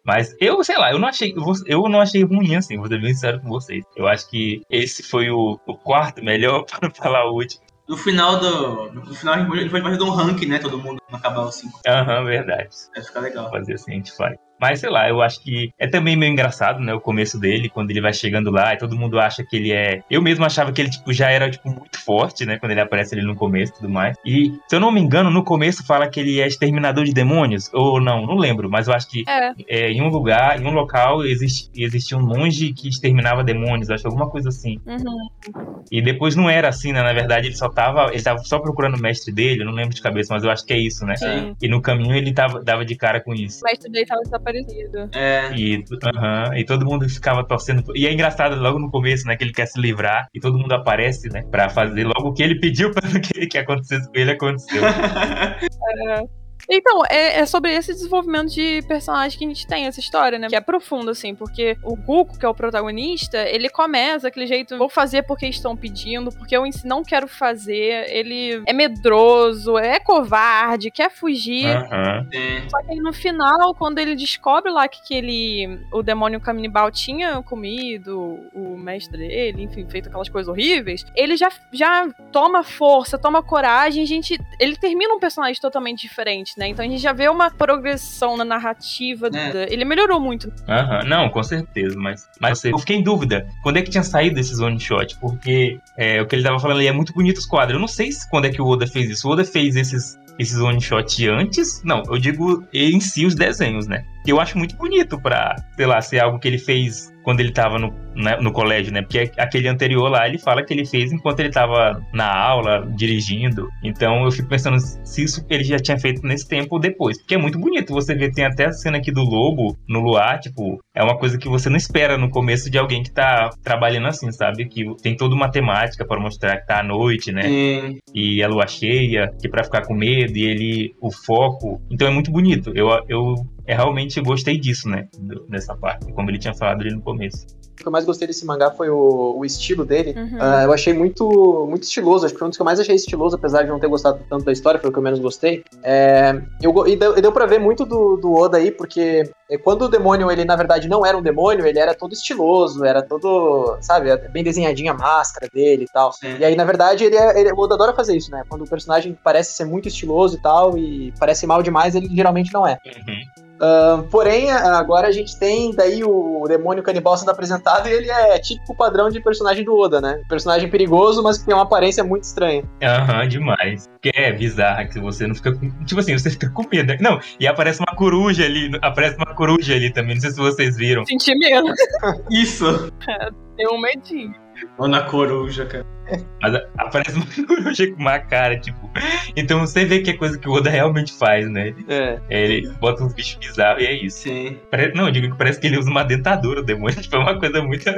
Mas eu, sei lá, eu não achei, eu não achei ruim assim, vou ser bem sincero com vocês. Eu acho que esse foi o, o quarto melhor, para não falar o último. No final do. No final ele pode fazer um ranking, né? Todo mundo acabar os 5. Aham, verdade. Vai ficar legal. fazer assim, a gente faz. Mas sei lá, eu acho que é também meio engraçado, né? O começo dele, quando ele vai chegando lá e todo mundo acha que ele é. Eu mesmo achava que ele, tipo, já era, tipo, muito forte, né? Quando ele aparece ali no começo e tudo mais. E, se eu não me engano, no começo fala que ele é exterminador de demônios. Ou não, não lembro, mas eu acho que É, é, em um lugar, em um local, existe, existia um monge que exterminava demônios, acho alguma coisa assim. uhum. E depois não era assim, né? Na verdade, ele só tava. Ele tava só procurando o mestre dele, eu não lembro de cabeça, mas eu acho que é isso, né? sim. E no caminho ele tava, dava de cara com isso. O mestre dele tava desaparecido. É. E, aham, e todo mundo ficava torcendo. E é engraçado logo no começo, né? Que ele quer se livrar e todo mundo aparece, né? Pra fazer logo o que ele pediu pra que, que acontecesse com ele aconteceu. Então, é, é sobre esse desenvolvimento de personagem que a gente tem essa história, né? Que é profundo, assim, porque o Guko, que é o protagonista, ele começa daquele jeito, vou fazer porque estão pedindo, porque eu não quero fazer. Ele é medroso, é covarde, quer fugir. É. Só que aí no final, quando ele descobre lá que, que ele, o demônio canibal tinha comido o mestre dele, enfim, feito aquelas coisas horríveis, ele já, já toma força, toma coragem, gente, ele termina um personagem totalmente diferente, né? Então a gente já vê uma progressão na narrativa. É. da- ele melhorou muito. Aham, não, com certeza, mas, mas eu fiquei em dúvida quando é que tinha saído esses one shot, porque é, o que ele tava falando ali é muito bonito os quadros. Eu não sei se quando é que o Oda fez isso. O Oda fez esses, esses one shot antes? Não, eu digo em si os desenhos, né? Que eu acho muito bonito pra, sei lá, ser algo que ele fez quando ele tava no, né, no colégio, né? Porque aquele anterior lá, ele fala que ele fez enquanto ele tava na aula, dirigindo. Então eu fico pensando se isso ele já tinha feito nesse tempo ou depois. Porque é muito bonito. Você vê, tem até a cena aqui do lobo no luar, tipo, é uma coisa que você não espera no começo de alguém que tá trabalhando assim, sabe? Que tem toda uma temática para mostrar que tá à noite, né? E a lua cheia, que pra ficar com medo, e ele, o foco. Então é muito bonito. Eu, eu, eu realmente gostei disso, né? do- Dessa parte, como ele tinha falado ali no começo. O que eu mais gostei desse mangá foi o, o estilo dele. Uhum. Ah, eu achei muito, muito estiloso, acho que foi um dos que eu mais achei estiloso, apesar de não ter gostado tanto da história, foi o que eu menos gostei. É, eu, e, deu, e deu pra ver muito do, do Oda aí, porque é, quando o demônio, ele na verdade não era um demônio, ele era todo estiloso, era todo, sabe, bem desenhadinha a máscara dele e tal. Sim. E aí, na verdade, ele, é, ele, o Oda adora fazer isso, né? Quando o personagem parece ser muito estiloso e tal, e parece mal demais, ele geralmente não é. Ah, porém, agora a gente tem daí o demônio canibal sendo apresentado e ele é típico padrão de personagem do Oda, né? Personagem perigoso, mas que tem uma aparência muito estranha. Aham, demais. Que é bizarra, que você não fica com. Tipo assim, você fica com medo. Não, e aparece uma coruja ali, aparece uma coruja ali também, não sei se vocês viram. Senti medo. Isso. Deu um medinho. Ana Coruja, cara. Mas aparece uma coruja com uma cara, tipo. Então você vê que é coisa que o Oda realmente faz, né? É. Ele bota uns bichos bizarros e é isso. Sim. Pare- Não, eu digo que parece que ele usa uma dentadura, o demônio. Tipo, é uma coisa muito.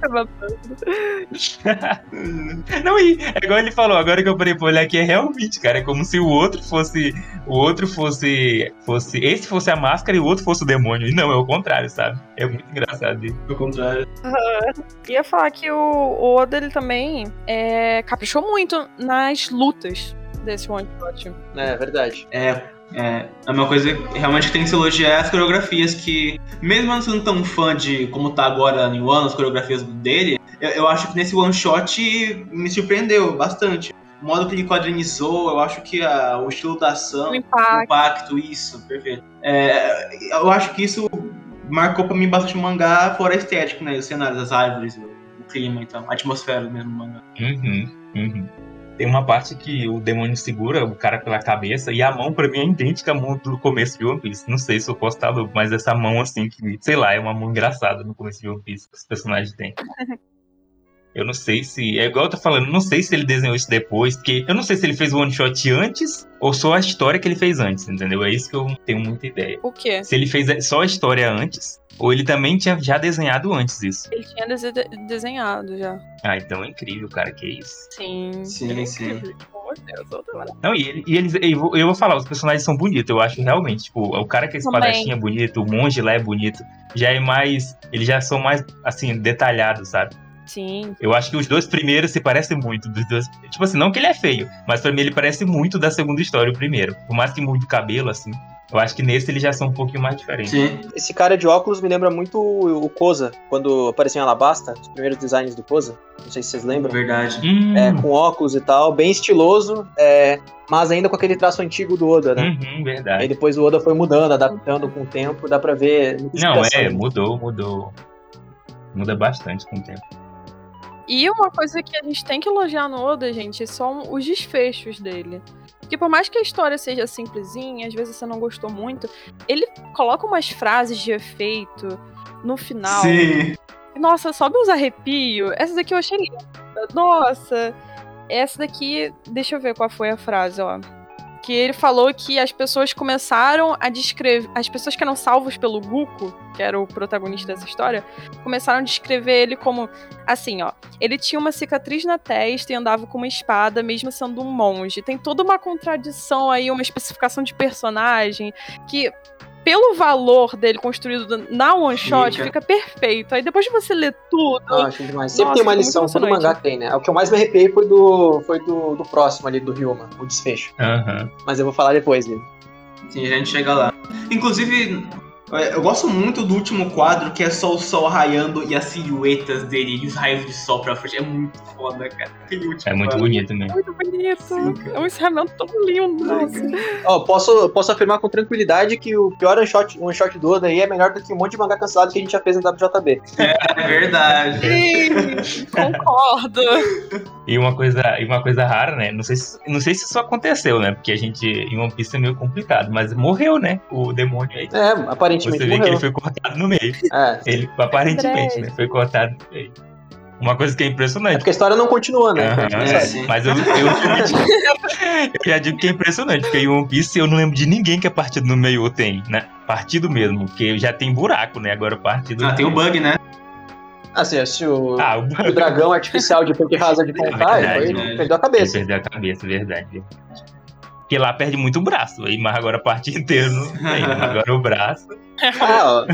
Não, e é igual ele falou, agora que eu parei pra olhar aqui, é realmente, cara, é como se o outro fosse. O outro fosse. fosse esse fosse a máscara e o outro fosse o demônio. E não, é o contrário, sabe? É muito engraçado isso. Pelo contrário. Ia falar que o, o Oda, ele também é, caprichou muito nas lutas desse one shot. É verdade. É, é, é uma coisa que realmente tem que se elogiar as coreografias que, mesmo não sendo tão fã de como tá agora em One, as coreografias dele, eu, eu acho que nesse one shot me surpreendeu bastante. O modo que ele quadrinizou, eu acho que a- o estilo da ação, O impacto. impacto, isso, perfeito. É, eu acho que isso marcou pra mim bastante o mangá, fora a estética, né? Os cenários, as árvores, o, o clima, então, a atmosfera do mesmo mangá. Uhum, uhum. Tem uma parte que o demônio segura o cara pela cabeça e a mão, pra mim, é idêntica à mão do começo de One Piece. Não sei se eu posso estar louco, mas essa mão, assim, que, sei lá, é uma mão engraçada no começo de One Piece que os personagens têm. Eu não sei se. É igual eu tô falando, não sei se ele desenhou isso depois, porque eu não sei se ele fez o one shot antes ou só a história que ele fez antes, entendeu? É isso que eu não tenho muita ideia. O quê? Se ele fez só a história antes, ou ele também tinha já desenhado antes isso. Ele tinha dese- desenhado já. Ah, então é incrível, cara, que isso. Sim. Sim, ele é sim. Deus. Não, e, ele- e eles, eu vou, eu vou falar, os personagens são bonitos, eu acho realmente. Tipo, o cara que é espadachim é bonito, o monge lá é bonito. Já é mais. Eles já são mais, assim, detalhados, sabe? Sim. Eu acho que os dois primeiros se parecem muito dos dois. Tipo assim, não que ele é feio, mas pra mim ele parece muito da segunda história, o primeiro. Por mais que mude o cabelo, assim. Eu acho que nesse eles já são um pouquinho mais diferentes. Sim. Esse cara de óculos me lembra muito o Koza, quando apareceu em Alabasta, os primeiros designs do Koza. Não sei se vocês lembram. Verdade. Hum, É, com óculos e tal, bem estiloso, é, mas ainda com aquele traço antigo do Oda, né? uhum, Aí verdade. depois o Oda foi mudando, adaptando com o tempo, dá pra ver. Não, é, mudou, mudou. Muda bastante com o tempo. E uma coisa que a gente tem que elogiar no Oda, gente, são os desfechos dele. Porque por mais que a história seja simplesinha, às vezes você não gostou muito, ele coloca umas frases de efeito no final. Sim. Nossa, sobe uns arrepios. Essa daqui eu achei linda. Nossa. Essa daqui, deixa eu ver qual foi a frase, ó. Que ele falou que as pessoas começaram a descrever. As pessoas que eram salvos pelo Guko, que era o protagonista dessa história, começaram a descrever ele como assim, ó. Ele tinha uma cicatriz na testa e andava com uma espada, mesmo sendo um monge. Tem toda uma contradição aí, uma especificação de personagem que. Pelo valor dele construído na one shot, Fica. fica perfeito. Aí depois de você ler tudo, Ah, achei demais. Sempre Nossa, tem uma lição, todo mangá tem, né? O que eu mais me arrepiei foi do, foi do, do próximo ali, do Ryuma, o desfecho. Mas eu vou falar depois dele. Sim, a gente chega lá. Inclusive, é, eu gosto muito do último quadro, que é só o sol raiando e as silhuetas dele e os raios de sol pra frente. É muito foda, cara. Aquele último É muito quadro. bonito mesmo. muito bonito. Sim, é um encerramento tão lindo. Ó, posso, posso afirmar com tranquilidade que o pior one shot, one shot do Oda aí é melhor do que um monte de mangá cancelado que a gente já fez no WJB. É verdade. Sim, concordo. E uma coisa, e uma coisa rara, né? Não sei, se, não sei se isso aconteceu, né? Porque a gente, em One Piece é meio complicado, mas morreu, né? O demônio aí. É, Você aparentemente vê que morreu. ele foi cortado no meio. É. Ele, aparentemente, né? Foi cortado no meio. Uma coisa que é É impressionante. porque a história não continua, né? Aham, é. Mas eu, eu, eu já digo que é impressionante, porque em One Piece eu não lembro de ninguém que a partido no meio tem, né? Partido mesmo, porque já tem buraco, né? Agora partido. Ah, tem o bug, né? Assim, se o, Ah, o o dragão artificial de Punk Rasa de contar, verdade, ele foi- perdeu a Ele cabeça. perdeu a cabeça, verdade. Porque lá perde muito braço, aí, mas agora a parte inteira não tem. Agora o braço. Ah,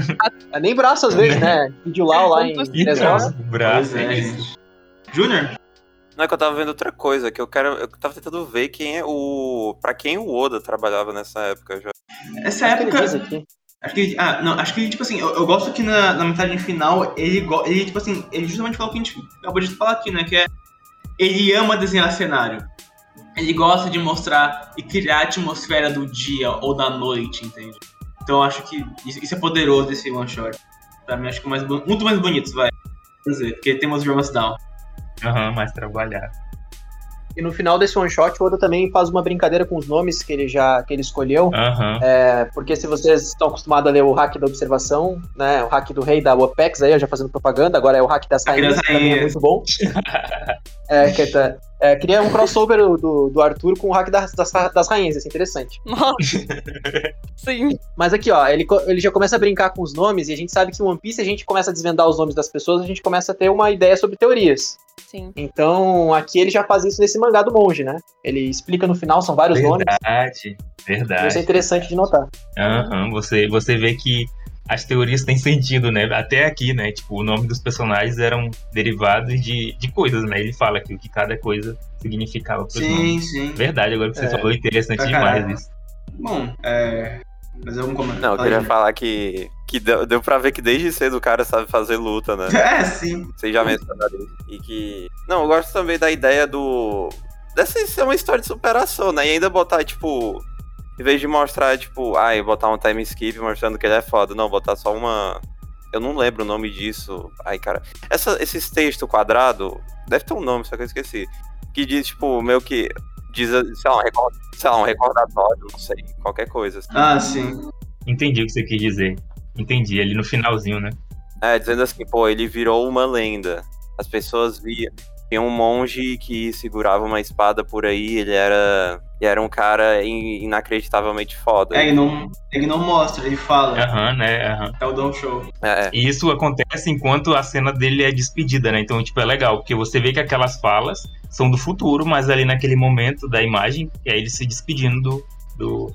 ó, nem braço às vezes, né? Vídeo lá, lá em Então, o braço. Pois é, é gente. Júnior? Não é que eu tava vendo outra coisa, que eu quero. Eu tava tentando ver quem é o. Pra quem o Oda trabalhava nessa época já. Essa Acho que época. aqui. Acho que, ah, não, acho que, tipo assim, eu, eu gosto que na, na metade final, ele, ele, tipo assim, ele justamente falou o que a gente acabou de falar aqui, né? Que é. Ele ama desenhar cenário. Ele gosta de mostrar e criar a atmosfera do dia ou da noite, entende? Então acho que isso, é poderoso desse one shot. Pra mim, acho que é mais, muito mais bonito, vai. Quer dizer, porque temos Dramas Down. Aham, mais trabalhado. E no final desse one shot, o Oda também faz uma brincadeira com os nomes que ele já que ele escolheu. Aham. É, porque se vocês estão acostumados a ler o hack da observação, né? O hack do rei da OPEX aí, já fazendo propaganda, agora é o hack das rainhas, que também é muito bom. É, que tá- É, queria um crossover do, do Arthur com o hack das, das, das rainhas, ia ser interessante. Nossa. Sim. Mas aqui, ó, ele, ele já começa a brincar com os nomes, e a gente sabe que em One Piece a gente começa a desvendar os nomes das pessoas, a gente começa a ter uma ideia sobre teorias. Sim. Então, aqui ele já faz isso nesse mangá do monge, né? Ele explica no final, são vários nomes. Verdade, Isso é verdade. interessante de notar. Aham, você, você vê que as teorias têm sentido, né? Até aqui, né? Tipo, o nome dos personagens eram derivados de, de coisas, né? Ele fala aqui o que cada coisa significava pros Sim, nomes. sim. Verdade, agora que você É. falou, interessante Pra demais isso. Bom, é. Mas algum comentário? Não, eu queria falar que, que deu, deu pra ver que desde cedo o cara sabe fazer luta, né? É, sim. Vocês já mencionaram isso. E que. Não, eu gosto também da ideia do. Dessa ser uma história de superação, né? E ainda botar, tipo. Em vez de mostrar, tipo, ai, botar um time skip mostrando que ele é foda. Não, botar só uma. Eu não lembro o nome disso. Ai, cara. Essa, esses textos quadrado. Deve ter um nome, só que eu esqueci. Que diz, tipo, meio que. Diz, sei lá, um, record, sei lá, um recordatório, não sei. Qualquer coisa. assim. Ah, sim. Entendi o que você quis dizer. Entendi, ali no finalzinho, né? É, dizendo assim, pô, ele virou uma lenda. As pessoas viam. Tinha um monge que segurava uma espada por aí, ele era. E era um cara in- inacreditavelmente foda. É, ele não, ele não mostra, ele fala. Aham, né? Aham. É o Don Show. É, é. E isso acontece enquanto a cena dele é despedida, né? Então, tipo, é legal, porque você vê que aquelas falas são do futuro, mas ali naquele momento da imagem, é ele se despedindo do, do,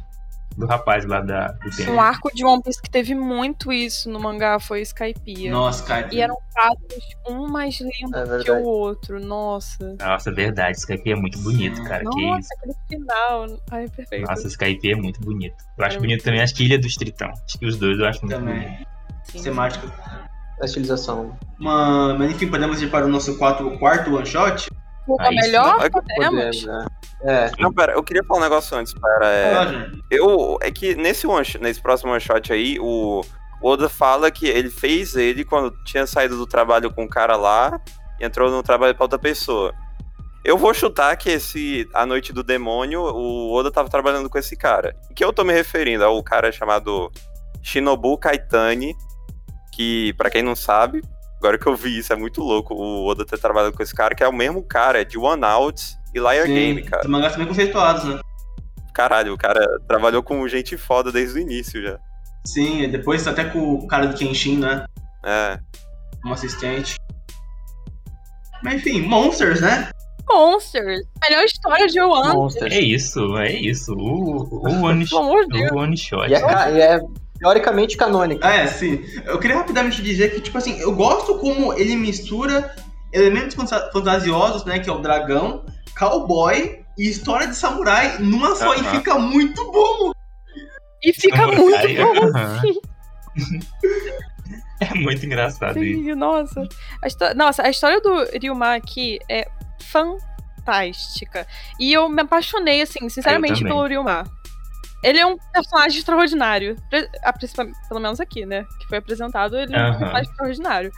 do rapaz lá da, do tempo. Um arco de One Piece que teve muito isso no mangá foi Skypiea. Nossa, cara. E eram quadros um mais lindo É que o outro. Nossa. Nossa, é verdade, Skype é muito bonito, cara. Que Nossa, isso. aquele final. Ai, perfeito. Nossa, Skype é muito bonito. Eu acho É bonito também, acho que Ilha dos Tritão. Acho que os dois eu acho muito bonito. Também. Sim. Temática. A estilização. Mas, mas enfim, podemos ir para o nosso quarto, quarto one shot? Aí sim. melhor É podemos. Né? É. Não, pera, eu queria falar um negócio antes, pera. É, eu, é que nesse, one, nesse próximo one shot aí, o o Oda fala que ele fez ele quando tinha saído do trabalho com o cara lá e entrou no trabalho pra outra pessoa. Eu vou chutar que esse A Noite do Demônio, o Oda tava trabalhando com esse cara. O que eu tô me referindo? Ao cara chamado Shinobu Kaitani, que, pra quem não sabe, agora que eu vi isso, é muito louco o Oda ter trabalhado com esse cara, que é o mesmo cara, é de One Out e Liar Game, cara. Os mangás também conceituados, né? Caralho, o cara trabalhou com gente foda desde o início já. Sim, e depois até com o cara do Kenshin, né? É. Como assistente. Mas enfim, Monsters, né? Monsters. Melhor história de One. Monsters. É isso, é isso. O, o, one, o one shot. E é, e é teoricamente canônico. É, sim. Eu queria rapidamente dizer que, tipo assim, eu gosto como ele mistura elementos fanta- fantasiosos, né? Que é o dragão, cowboy e história de samurai numa só. E fica muito bom. E fica Samurai, muito bom. aham. É muito engraçado isso. Sim, nossa. A Nossa, a história do Ryuma aqui é fantástica. E eu me apaixonei, assim, sinceramente, pelo Ryuma. Ele é um personagem extraordinário. A Pelo menos aqui, né? Que foi apresentado, ele é um personagem extraordinário.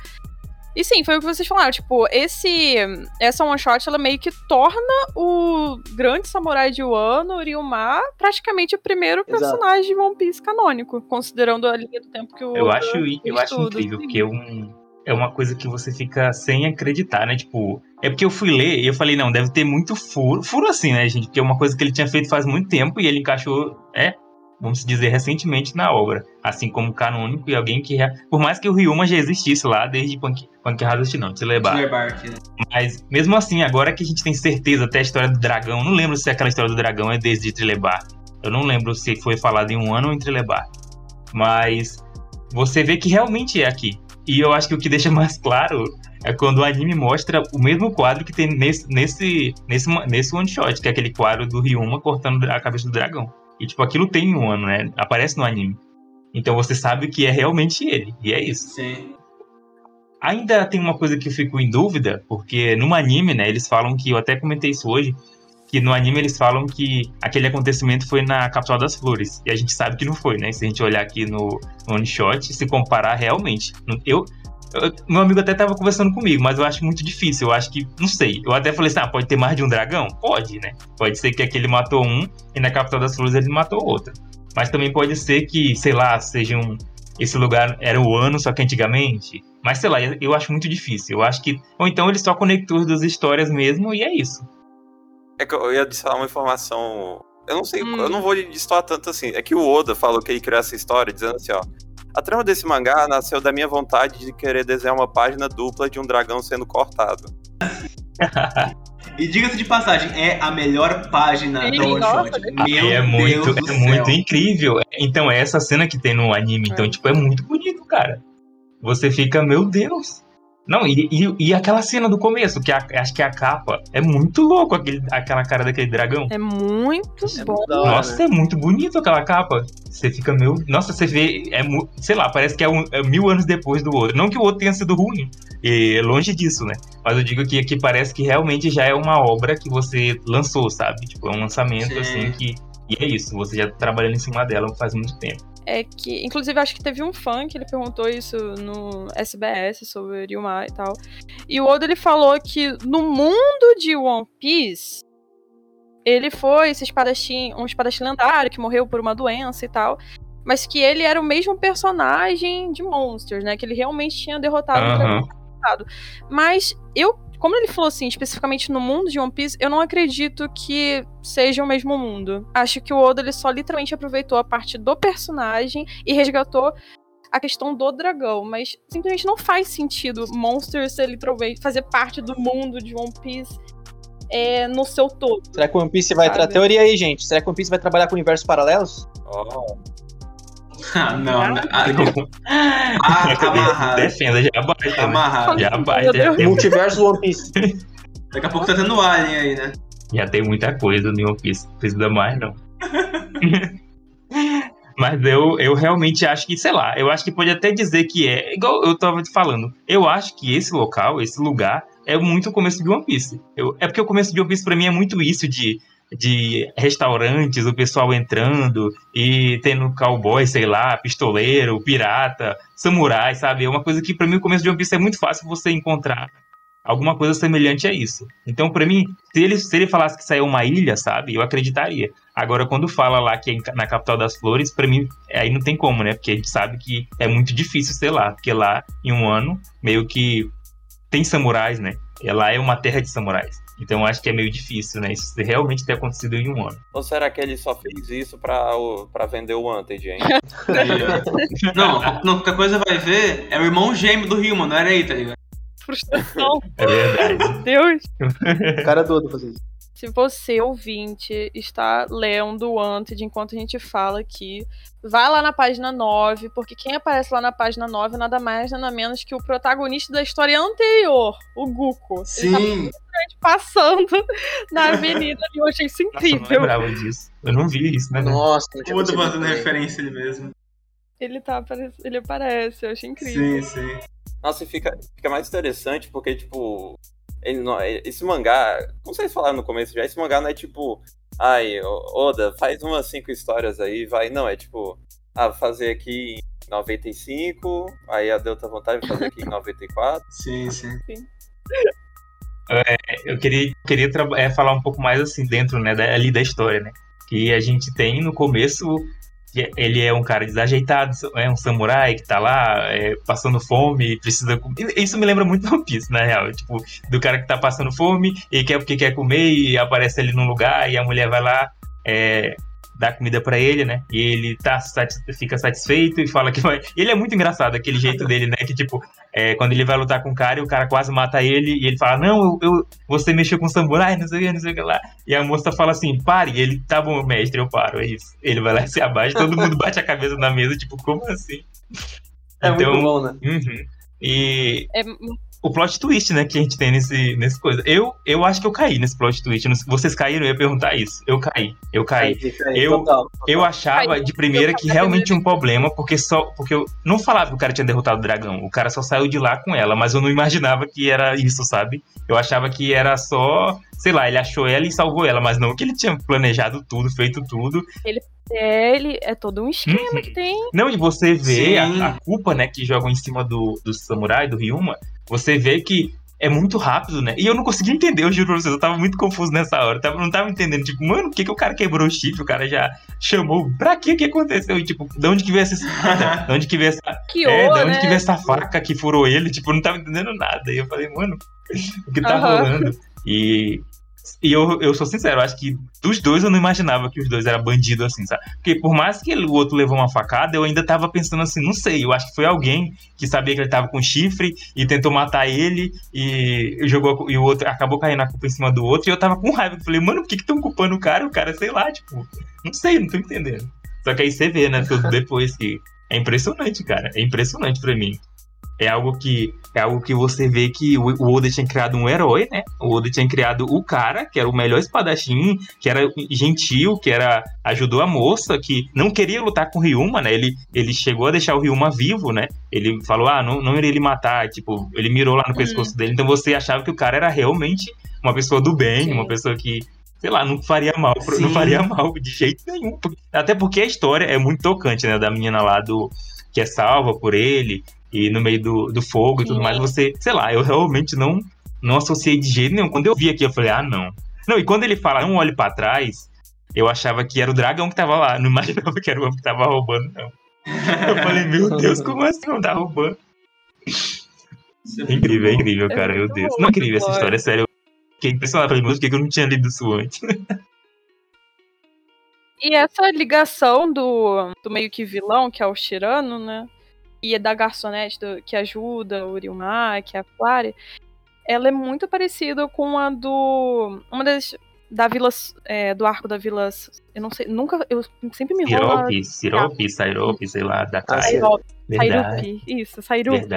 E sim, foi o que vocês falaram. Tipo, esse, essa one shot, ela meio que torna o grande samurai de Wano, o Ryuma, praticamente o primeiro Exato. personagem de One Piece canônico, considerando a linha do tempo que o Eu acho, eu acho incrível, porque é, um, é uma coisa que você fica sem acreditar, né? Tipo, é porque eu fui ler e eu falei, não, deve ter muito furo. Furo assim, né, gente? Porque é uma coisa que ele tinha feito faz muito tempo e ele encaixou, é, vamos dizer, recentemente na obra. Assim como canônico e alguém que. Por mais que o Ryuma já existisse lá desde Punk, Punk Hazard, não, Bark, né? Mas mesmo assim, agora que a gente tem certeza até a história do dragão, não lembro se aquela história do dragão é desde Trilebar. Eu não lembro se foi falado em um ano ou em Trilebar. Mas você vê que realmente é aqui. E eu acho que o que deixa mais claro é quando o anime mostra o mesmo quadro que tem nesse, nesse, nesse, nesse one shot, que é aquele quadro do Ryuma cortando a cabeça do dragão. E tipo, aquilo tem em um ano, né? Aparece no anime. Então você sabe que é realmente ele. E é isso. Sim. Ainda tem uma coisa que eu fico em dúvida, porque no anime, né, eles falam que, eu até comentei isso hoje, que no anime eles falam que aquele acontecimento foi na capital das flores. E a gente sabe que não foi, né? Se a gente olhar aqui no, no one shot, se comparar realmente. Eu, eu- meu amigo até tava conversando comigo, mas eu acho muito difícil. Eu acho que, não sei. Eu até falei assim: ah, pode ter mais de um dragão? Pode, né? Pode ser que aquele matou um e na capital das flores ele matou outro. Mas também pode ser que, sei lá, seja um. Esse lugar era o ano, só que antigamente. Mas sei lá, eu acho muito difícil. Eu acho que. Ou então ele só conectou as duas histórias mesmo e é isso. É que eu ia adicionar uma informação. Eu não sei, Hum. eu não vou destoar tanto assim. É que o Oda falou que ele criou essa história dizendo assim, ó. A trama desse mangá nasceu da minha vontade de querer desenhar uma página dupla de um dragão sendo cortado. E diga-se de passagem, é a melhor página Sim, do One Shot. né? Meu é Deus muito, do é céu. muito incrível. Então, é essa cena que tem no anime. Então, É. tipo, é muito bonito, cara. Você fica, meu Deus. Não, e, e, e aquela cena do começo, que a- acho que é a capa, é muito louco aquele, aquela cara daquele dragão. É muito É bom. Nossa, né? é muito bonito aquela capa. Você fica, meu. Nossa, você vê. É, sei lá, parece que é, um- é mil anos depois do outro. Não que o outro tenha sido ruim. E longe disso, né? Mas eu digo que aqui parece que realmente já é uma obra que você lançou, sabe? Tipo, é um lançamento Sim. assim que. E é isso, você já tá trabalhando em cima dela faz muito tempo. É que, inclusive, acho que teve um fã que ele perguntou isso no SBS sobre Ryuma e tal. E o Oda ele falou que no mundo de One Piece, ele foi esse espadachim, um espadachim lendário que morreu por uma doença e tal. Mas que ele era o mesmo personagem de Monsters, né? Que ele realmente tinha derrotado o dragão Aham. Mas eu, como ele falou assim, especificamente no mundo de One Piece, eu não acredito que seja o mesmo mundo. Acho que o Oda ele só literalmente aproveitou a parte do personagem e resgatou a questão do dragão, mas simplesmente não faz sentido Monsters ser literalmente fazer parte do mundo de One Piece é, no seu todo. Será que o One Piece vai. Sabe? Teoria aí, gente. Será que o One Piece vai trabalhar com universos paralelos? Ó, Ah, não. não. Ah, ah, amarrado. Defenda, já basta. Né? Amarrado. Já tem, Multiverso One Piece. Daqui a pouco tá tendo Alien aí, né? já tem muita coisa no One Piece. Não precisa mais, não. Mas eu, eu realmente acho que, sei lá, eu acho que pode até dizer que é. Igual eu tava te falando. Eu acho que esse local, esse lugar, é muito o começo de One Piece. Eu, é porque o começo de One Piece pra mim é muito isso de, de restaurantes, o pessoal entrando e tendo cowboy, sei lá, pistoleiro, pirata, samurai, sabe? É uma coisa que pra mim o começo de One Piece é muito fácil você encontrar alguma coisa semelhante a isso. Então, pra mim, se ele, se ele falasse que saiu uma ilha, sabe? Eu acreditaria. Agora, quando fala lá que é na capital das flores, pra mim, aí não tem como, né? Porque a gente sabe que é muito difícil ser lá. Porque lá, em um ano, meio que tem samurais, né? E lá é uma terra de samurais. Então, eu acho que é meio difícil, né? Isso realmente ter acontecido em um ano. Ou será que ele só fez isso pra, o- pra vender o Wanted, hein? Não, não, qualquer coisa vai ver, é o irmão gêmeo do Rio, não era aí, tá ligado? Frustração, É verdade. meu Deus. O cara doido fazer isso. Se você, ouvinte, está lendo o Wanted enquanto a gente fala aqui, vai lá na página 9, porque quem aparece lá na página 9 é nada mais, nada menos que o protagonista da história anterior, o Guko. Ele tá Sim. passando na avenida e eu achei isso Nossa, eu não incrível. lembrava disso. Eu não vi isso, né? Nossa, não tinha O Oda percebido fazendo referência ele mesmo. Ele tá apare- ele aparece, eu achei incrível. Sim, sim. Nossa, e fica, fica mais interessante porque, tipo, ele não- esse mangá, como vocês falaram no começo já, esse mangá não é tipo, ai, Oda, faz umas cinco histórias aí, vai. Não, é tipo, ah, fazer aqui em 95, aí a deu outra vontade de fazer aqui em 94. Sim, sim. Eu queria, queria é, falar um pouco mais assim dentro né, da, ali da história, né? Que a gente tem no começo, ele é um cara desajeitado, é um samurai que tá lá é, passando fome, precisa comer. Isso me lembra muito One Piece, na real. Tipo, do cara que tá passando fome e quer porque quer comer e aparece ali num lugar e a mulher vai lá. É, dá comida pra ele, né? E ele tá, satis- fica satisfeito e fala que vai. Ele é muito engraçado, aquele jeito dele, né? Que tipo, é, quando ele vai lutar com o cara e o cara quase mata ele, e ele fala: Não, eu, eu- você mexeu com samurai, não sei o que, não sei o que lá. E a moça fala assim: Pare, e ele, tá bom, mestre, eu paro, é isso. Ele vai lá e se abaixa, todo mundo bate a cabeça na mesa, tipo, como assim? É muito bom, né? uhum. E É, o plot twist, né, que a gente tem nesse, nesse coisa. Eu, eu acho que eu caí nesse plot twist. Vocês caíram? Eu ia perguntar isso. Eu caí, eu caí. Eu- Total, total. Eu achava de primeira que realmente tinha um problema, porque só. Porque eu não falava que o cara tinha derrotado o dragão. O cara só saiu de lá com ela, mas eu não imaginava que era isso, sabe? Eu achava que era só. Sei lá, ele achou ela e salvou ela, mas não que ele tinha planejado tudo, feito tudo. é, ele é todo um esquema Uhum. que tem. Não, e você vê a, a culpa, né, que jogam em cima do, do samurai, do Ryuma, você vê que é muito rápido, né? E eu não consegui entender, eu juro pra vocês, eu tava muito confuso nessa hora. Eu tava, não tava entendendo, tipo, mano, por que, que o cara quebrou o chifre? O cara já chamou. Pra quê? O que aconteceu? E, tipo, de onde que veio essa espada? De onde que veio essa. Que é, de onde né? que veio essa faca que furou ele? Tipo, eu não tava entendendo nada. E eu falei, mano, o que tá Aham. rolando? E E eu, eu sou sincero, acho que dos dois eu não imaginava que os dois eram bandidos assim, sabe? Porque por mais que ele, o outro levou uma facada, eu ainda tava pensando assim, não sei, eu acho que foi alguém que sabia que ele tava com chifre e tentou matar ele e jogou e o outro acabou caindo a culpa em cima do outro e eu tava com raiva. Eu falei, mano, por que estão culpando o cara? O cara, sei lá, tipo, não sei, não tô entendendo. Só que aí você vê, né, tudo depois que é impressionante, cara. É impressionante para mim é algo que é algo que você vê que o, o Oda tinha criado um herói, né? O Oda tinha criado o cara, que era o melhor espadachim, que era gentil, que era ajudou a moça, que não queria lutar com o Ryuma, né? Ele, ele chegou a deixar o Ryuma vivo, né? Ele falou, ah, não, não iria ele matar, tipo, ele mirou lá no pescoço uhum. dele. Então você achava que o cara era realmente uma pessoa do bem, Sim. uma pessoa que sei lá, não faria mal, Sim. não faria mal de jeito nenhum. Até porque a história é muito tocante, né? Da menina lá do que é salva por ele, e no meio do, do fogo e tudo mais, você, sei lá, eu realmente não, não associei de jeito nenhum. Quando eu vi aqui, eu falei, ah, não. Não, e quando ele fala, não olhe para trás, eu achava que era o dragão que tava lá, não imaginava que era o homem que tava roubando, não. Eu falei, meu Deus, como assim não tá roubando? É incrível, é incrível, cara, meu Deus. Não é incrível essa história, sério. Fiquei impressionado, falei, mas por que eu não tinha lido isso antes? E essa ligação do, do meio que vilão, que é o Shirano, né? E da garçonete do, que ajuda o Ryumar, que é a Clary, ela é muito parecida com a do. Uma das. Da vila. É, do arco da vila. Eu não sei. Nunca. Eu sempre me enrolo. Sirope, Sirope, Sairope, sei lá, da Kaia. Sairope, isso, Sairope.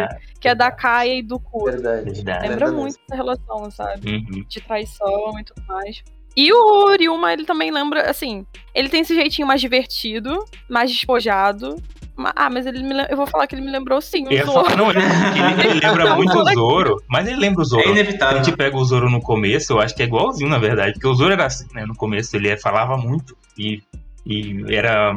Que é da Kaia e do Kuro. Verdade. Verdade. Lembra Verdade. muito essa relação, sabe? Uhum. De traição e tudo mais. E o Ryuma, ele também lembra, assim, ele tem esse jeitinho mais divertido, mais despojado, ah, mas ele me lembra... eu vou falar que ele me lembrou sim. O Zoro. Falar, não, ele, ele lembra muito o Zoro, mas ele lembra o Zoro. É inevitável. A gente pega o Zoro no começo, eu acho que é igualzinho, na verdade, porque o Zoro era assim, né? No começo ele falava muito e, e era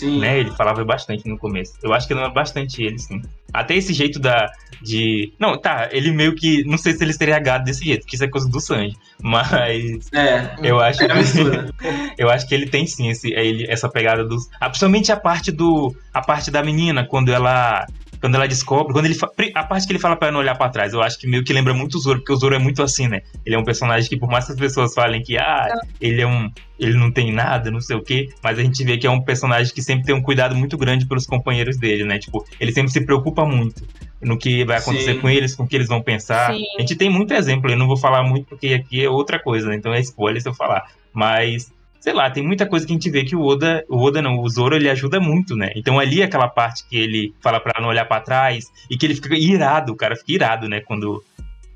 Sim. Né? Ele falava bastante no começo. Eu acho que lembra bastante ele, sim. Até esse jeito da. de. Não, tá, ele meio que. Não sei se ele seria gado desse jeito, porque isso é coisa do Sanji. Mas. É. Eu acho é que. eu acho que ele tem sim esse, ele, essa pegada dos. Ah, principalmente a parte do. A parte da menina, quando ela quando ela descobre, quando ele a parte que ele fala para ela não olhar para trás, eu acho que meio que lembra muito o Zoro, porque o Zoro é muito assim, né? Ele é um personagem que por mais que as pessoas falem que ah, ele é um ele não tem nada, não sei o quê, mas a gente vê que é um personagem que sempre tem um cuidado muito grande pelos companheiros dele, né? Tipo, ele sempre se preocupa muito no que vai acontecer Sim. com eles, com o que eles vão pensar. Sim. A gente tem muito exemplo, eu não vou falar muito porque aqui é outra coisa, né? Então é spoiler se eu falar. Mas sei lá, tem muita coisa que a gente vê que o Oda, o Oda não, o Zoro, ele ajuda muito, né? Então ali é aquela parte que ele fala para não olhar para trás e que ele fica irado, o cara fica irado, né, quando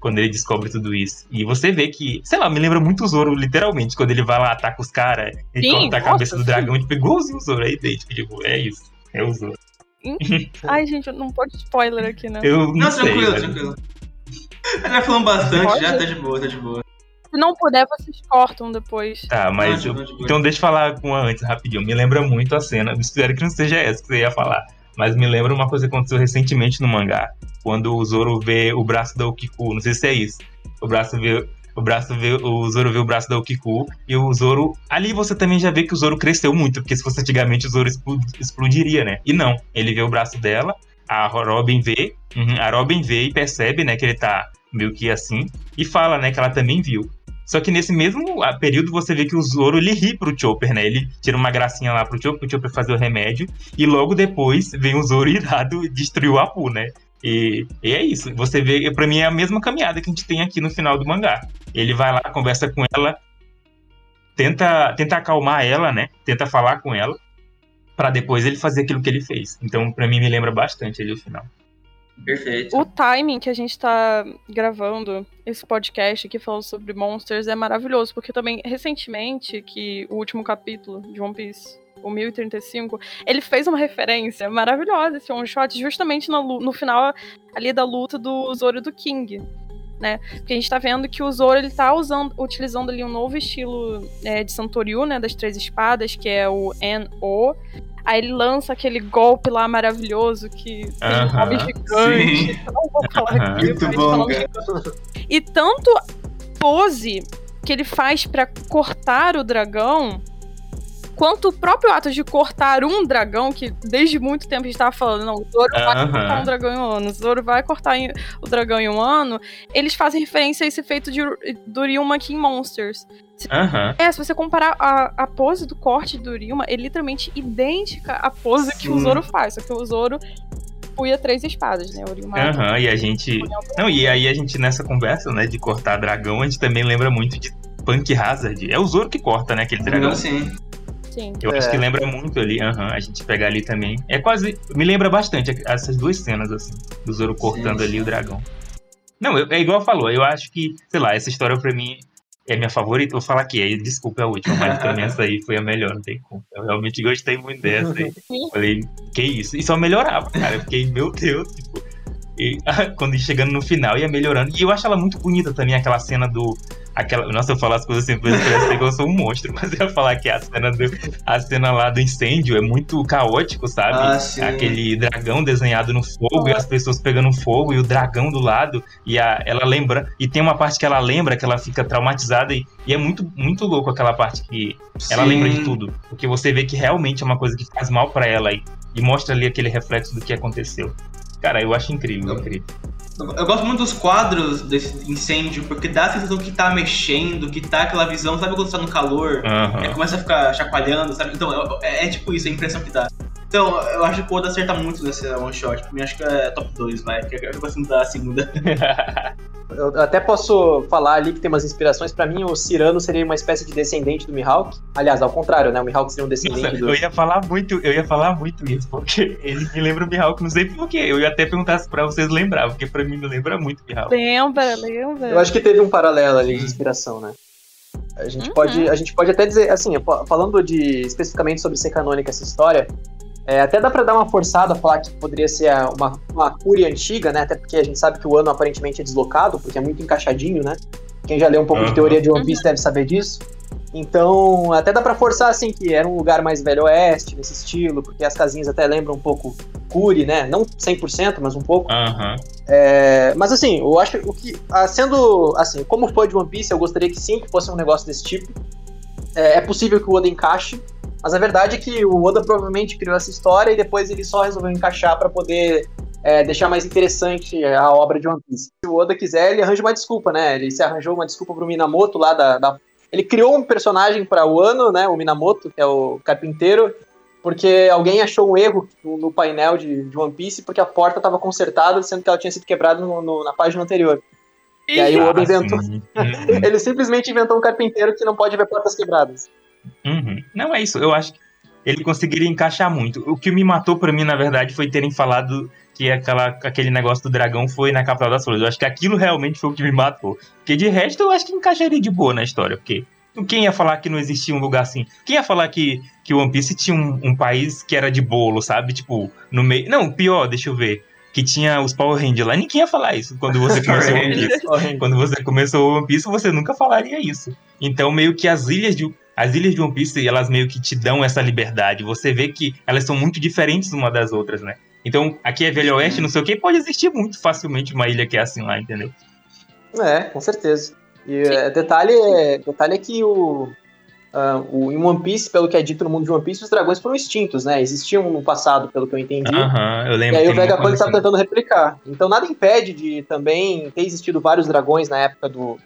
quando ele descobre tudo isso. E você vê que, sei lá, me lembra muito o Zoro, literalmente, quando ele vai lá, ataca os caras e sim, corta a cabeça do dragão, tipo, igualzinho o Zoro aí, tipo, tipo, é isso, é o Zoro. Ai, gente, não pode spoiler aqui, né? Eu não, não sei, tranquilo, tranquilo. Já falando bastante, pode? já tá de boa, tá de boa. Se não puder, vocês cortam depois. Tá, mas. eu, então deixa eu falar com a antes rapidinho. Me lembra muito a cena. Espero que não seja essa que você ia falar. Mas me lembra uma coisa que aconteceu recentemente no mangá. Quando o Zoro vê o braço da Okiku. Não sei se é isso. O braço vê. O braço vê, o Zoro vê o braço da Okiku e o Zoro. Ali você também já vê que o Zoro cresceu muito, porque se fosse antigamente o Zoro explodiria, né? E não, ele vê o braço dela, a Robin vê, uhum, a Robin vê e percebe, né, que ele tá meio que assim, e fala, né, que ela também viu. Só que nesse mesmo ah, período você vê que o Zoro ele ri pro Chopper, né? Ele tira uma gracinha lá pro Chopper, pro Chopper fazer o remédio. E logo depois vem o Zoro irado e destruir o Apu, né? E, e, é isso. Você vê, pra mim é a mesma caminhada que a gente tem aqui no final do mangá. Ele vai lá, conversa com ela, tenta, tenta acalmar ela, né? Tenta falar com ela, para depois ele fazer aquilo que ele fez. Então, para mim, me lembra bastante ali o final. Perfeito. O timing que a gente tá gravando esse podcast aqui falando sobre Monsters é maravilhoso, porque também, recentemente, que o último capítulo de One Piece, o 1035, ele fez uma referência maravilhosa, esse one shot, justamente no, no final ali da luta do Zoro e do King. Né? Porque a gente tá vendo que o Zoro ele tá usando, utilizando ali um novo estilo é, de Santoryu, né? Das três espadas, que é o N-O. Aí ele lança aquele golpe lá maravilhoso que tem uh -huh, um gigante. Não vou falar uh -huh. aqui, Muito bom. E tanto pose que ele faz para cortar o dragão quanto o próprio ato de cortar um dragão, que desde muito tempo a gente tava falando, não, o Zoro vai Aham. cortar um dragão em um ano, o Zoro vai cortar em- o dragão em um ano, eles fazem referência a esse feito de, do Ryuma aqui em Monsters. Aham. É, se você comparar a, a pose do corte do Ryuma, é literalmente idêntica à pose que o Sim. Zoro faz, só que o Zoro punha três espadas, né? O Ryuma Aham, e a gente. Não, e aí a gente nessa conversa, né, de cortar dragão, a gente também lembra muito de Punk Hazard. É o Zoro que corta, né, aquele dragão. Assim. Sim. Eu acho É. que lembra muito ali, a gente pegar ali também. É quase. Me lembra bastante essas duas cenas, assim, do Zoro cortando Sim, ali sim. o dragão. Não, eu- é igual falou, eu acho que, sei lá, essa história pra mim é minha favorita. Vou falar aqui, aí desculpa é a última, mas também essa aí foi a melhor, não tem como. Eu realmente gostei muito dessa aí. Falei, que isso? E só melhorava, cara. Eu fiquei, meu Deus, tipo. E, quando chegando no final, ia melhorando. E eu acho ela muito bonita também, aquela cena do. Aquela, nossa, eu falo as coisas assim, parece que eu sou um monstro, mas eu ia falar que a cena, do, a cena lá do incêndio é muito caótico, sabe? Ah. Aquele dragão desenhado no fogo e as pessoas pegando fogo e o dragão do lado. E a, ela lembra. E tem uma parte que ela lembra que ela fica traumatizada. E, e é muito, muito louco aquela parte que ela Sim. lembra de tudo. Porque você vê que realmente é uma coisa que faz mal pra ela e, e mostra ali aquele reflexo do que aconteceu. Cara, eu acho incrível, incrível. Eu eu gosto muito dos quadros desse incêndio, porque dá a sensação que tá mexendo, que tá aquela visão, sabe quando tá no calor? É, Aham. começa a ficar chacoalhando, sabe? Então, é, é tipo isso, a impressão que dá. Então, eu acho que o Oda acerta muito nesse one shot. Pra mim, acho que é top 2, vai. Que eu gosto muito da segunda. Eu até posso falar ali que tem umas inspirações. Pra mim, o Cirano seria uma espécie de descendente do Mihawk. Aliás, ao contrário, né? O Mihawk seria um Nossa, descendente do. eu ia falar muito, eu ia falar muito isso, porque ele me lembra o Mihawk, não sei porquê. Eu ia até perguntar se pra vocês lembrar, porque pra mim me lembra muito o Mihawk. Lembra, lembra. Eu acho que teve um paralelo ali de inspiração, né? A gente, Uhum. pode, a gente pode até dizer, assim, fa- falando de especificamente sobre ser canônica essa história, é, até dá pra dar uma forçada a falar que poderia ser uma, uma cúria antiga, né? Até porque a gente sabe que o ano aparentemente é deslocado, porque é muito encaixadinho, né? Quem já leu um pouco de Uhum. teoria de One Piece deve saber disso. Então, até dá pra forçar, assim, que era um lugar mais velho oeste, nesse estilo, porque as casinhas até lembram um pouco Curi, né? Não 100%, mas um pouco. Aham. É, mas assim, eu acho o que. ah, sendo assim, como fã de One Piece, eu gostaria que sim, que fosse um negócio desse tipo. É, é possível que o Oda encaixe, mas a verdade é que o Oda provavelmente criou essa história e depois ele só resolveu encaixar pra poder é, deixar mais interessante a obra de One Piece. Se o Oda quiser, ele arranja uma desculpa, né? Ele se arranjou uma desculpa pro Minamoto lá da. da- Ele criou um personagem pra o ano, né? O Minamoto, que é o carpinteiro, porque alguém achou um erro no, painel de, de One Piece porque a porta estava consertada, sendo que ela tinha sido quebrada no- no- na página anterior. E aí o Oda inventou. Ele simplesmente inventou um carpinteiro que não pode ver portas quebradas. Uhum. Não é isso, eu acho que ele conseguiria encaixar muito. O que me matou pra mim, na verdade, foi terem falado que aquela, aquele negócio do dragão foi na capital das flores. Eu acho que aquilo realmente foi o que me matou. Porque de resto, eu acho que encaixaria de boa na história. Porque quem ia falar que não existia um lugar assim? Quem ia falar que, que o One Piece tinha um, um país que era de bolo, sabe? Tipo, no meio. Não, pior, deixa eu ver. Que tinha os Power Rangers lá. Ninguém ia falar isso quando você começou o One Piece. Quando você começou o One Piece, você nunca falaria isso. Então, meio que as ilhas de as ilhas de One Piece, elas meio que te dão essa liberdade. Você vê que elas são muito diferentes uma das outras, né? Então, aqui é Velho Oeste, não sei o que, pode existir muito facilmente uma ilha que é assim lá, entendeu? É, com certeza. E é, detalhe, é, detalhe é que o, ah, o, em One Piece, pelo que é dito no mundo de One Piece, os dragões foram extintos, né? Existiam no passado, pelo que eu entendi. Aham, eu E lembro. aí que o Vegapunk tá assim. tentando replicar. Então nada impede de também ter existido vários dragões na época do.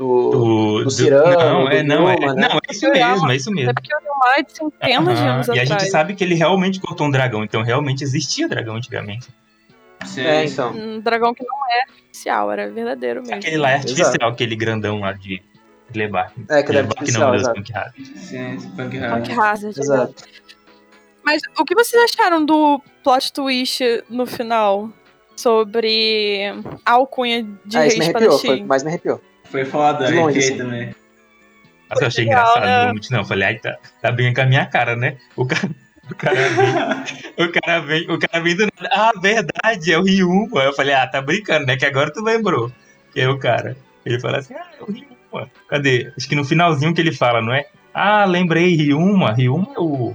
Do... do, do Cirano, Não, é, não, é, né? Não, é isso mesmo, é isso mesmo. Até porque mais de centenas de anos E a atrás. gente sabe que ele realmente cortou um dragão, então realmente existia dragão antigamente. Sim, É, então. Um dragão que não é artificial, era verdadeiro mesmo. Aquele lá é Exato. artificial, aquele grandão lá de Lebar. É, que ele é Lebar artificial, não, meu Deus, exato. Punk Hazard. Sim, Punk Punk Hazard. Exato. Mas o que vocês acharam do plot twist no final? Sobre a alcunha de ah, rei isso me arrepiou, foi, espadachim? mas me arrepiou. Foi foda, De longe, arrepiei assim. também. Nossa, eu achei legal, engraçado, né? não. Eu falei, ai, tá, tá bem com a minha cara, né? O cara, o cara vem, o cara vem, o cara vem do nada. Ah, verdade, é o Ryuma. Eu falei, ah, tá brincando, né? Que agora tu lembrou. Que é o cara. Ele fala assim, ah, é o Ryuma. Cadê? Acho que no finalzinho que ele fala, não é? Ah, lembrei, Ryuma. Ryuma é o,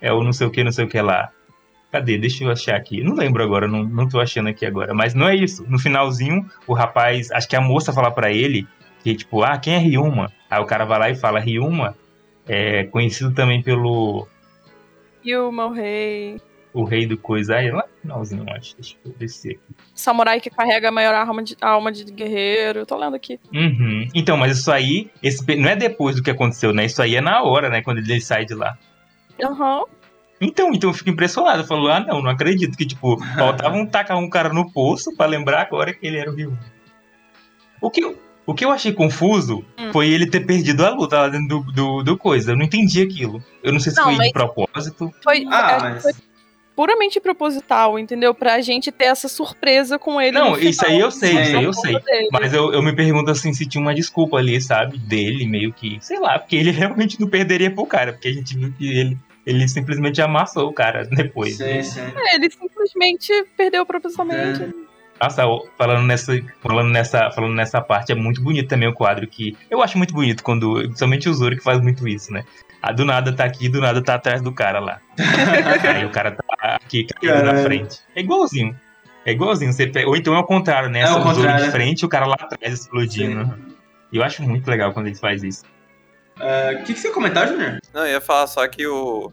é o não sei o que, não sei o que lá. Cadê? Deixa eu achar aqui. Não lembro agora, não, não tô achando aqui agora. Mas não é isso. No finalzinho, o rapaz, acho que a moça fala pra ele que, tipo, ah, quem é Ryuma? Aí o cara vai lá e fala, Ryuma É conhecido também pelo Yuma, o rei. o rei do coisa. Aí lá no finalzinho, eu acho. Deixa eu descer aqui. Samurai que carrega a maior alma de, alma de guerreiro. Tô lendo aqui. Uhum. Então, mas isso aí, esse, não é depois do que aconteceu, né? Isso aí é na hora, né? Quando ele sai de lá. Aham. Então, então eu fico impressionado. Eu falo, ah, não, não acredito que, tipo, faltava um tacar um cara no poço pra lembrar agora que ele era o Ryu. O que, eu- o que eu achei confuso Hum. foi ele ter perdido a luta lá dentro do, do, do coisa. Eu não entendi aquilo. Eu não sei se Não, foi de propósito. Foi, Ah, que mas. foi puramente proposital, entendeu? Pra gente ter essa surpresa com ele. Não, isso aí eu sei, isso aí eu sei. dele. Mas eu, eu me pergunto assim se tinha uma desculpa ali, sabe? Dele, meio que. Sei lá, porque ele realmente não perderia pro cara, porque a gente viu que ele, ele simplesmente amassou o cara depois. Sim, sim. É, ele simplesmente perdeu propositalmente. É. Nossa, falando nessa, falando, nessa, falando nessa parte, é muito bonito também o quadro que. Eu acho muito bonito quando. Somente o Zoro que faz muito isso, né? Ah, do nada tá aqui, do nada tá atrás do cara lá. Aí o cara tá aqui caindo na frente. É igualzinho. É igualzinho. Você pega- Ou então é o contrário, né? É o Zoro de frente e o cara lá atrás explodindo. E eu acho muito legal quando ele faz isso. Ah, O que, que você ia comentar, Junior? Não, eu ia falar só que o.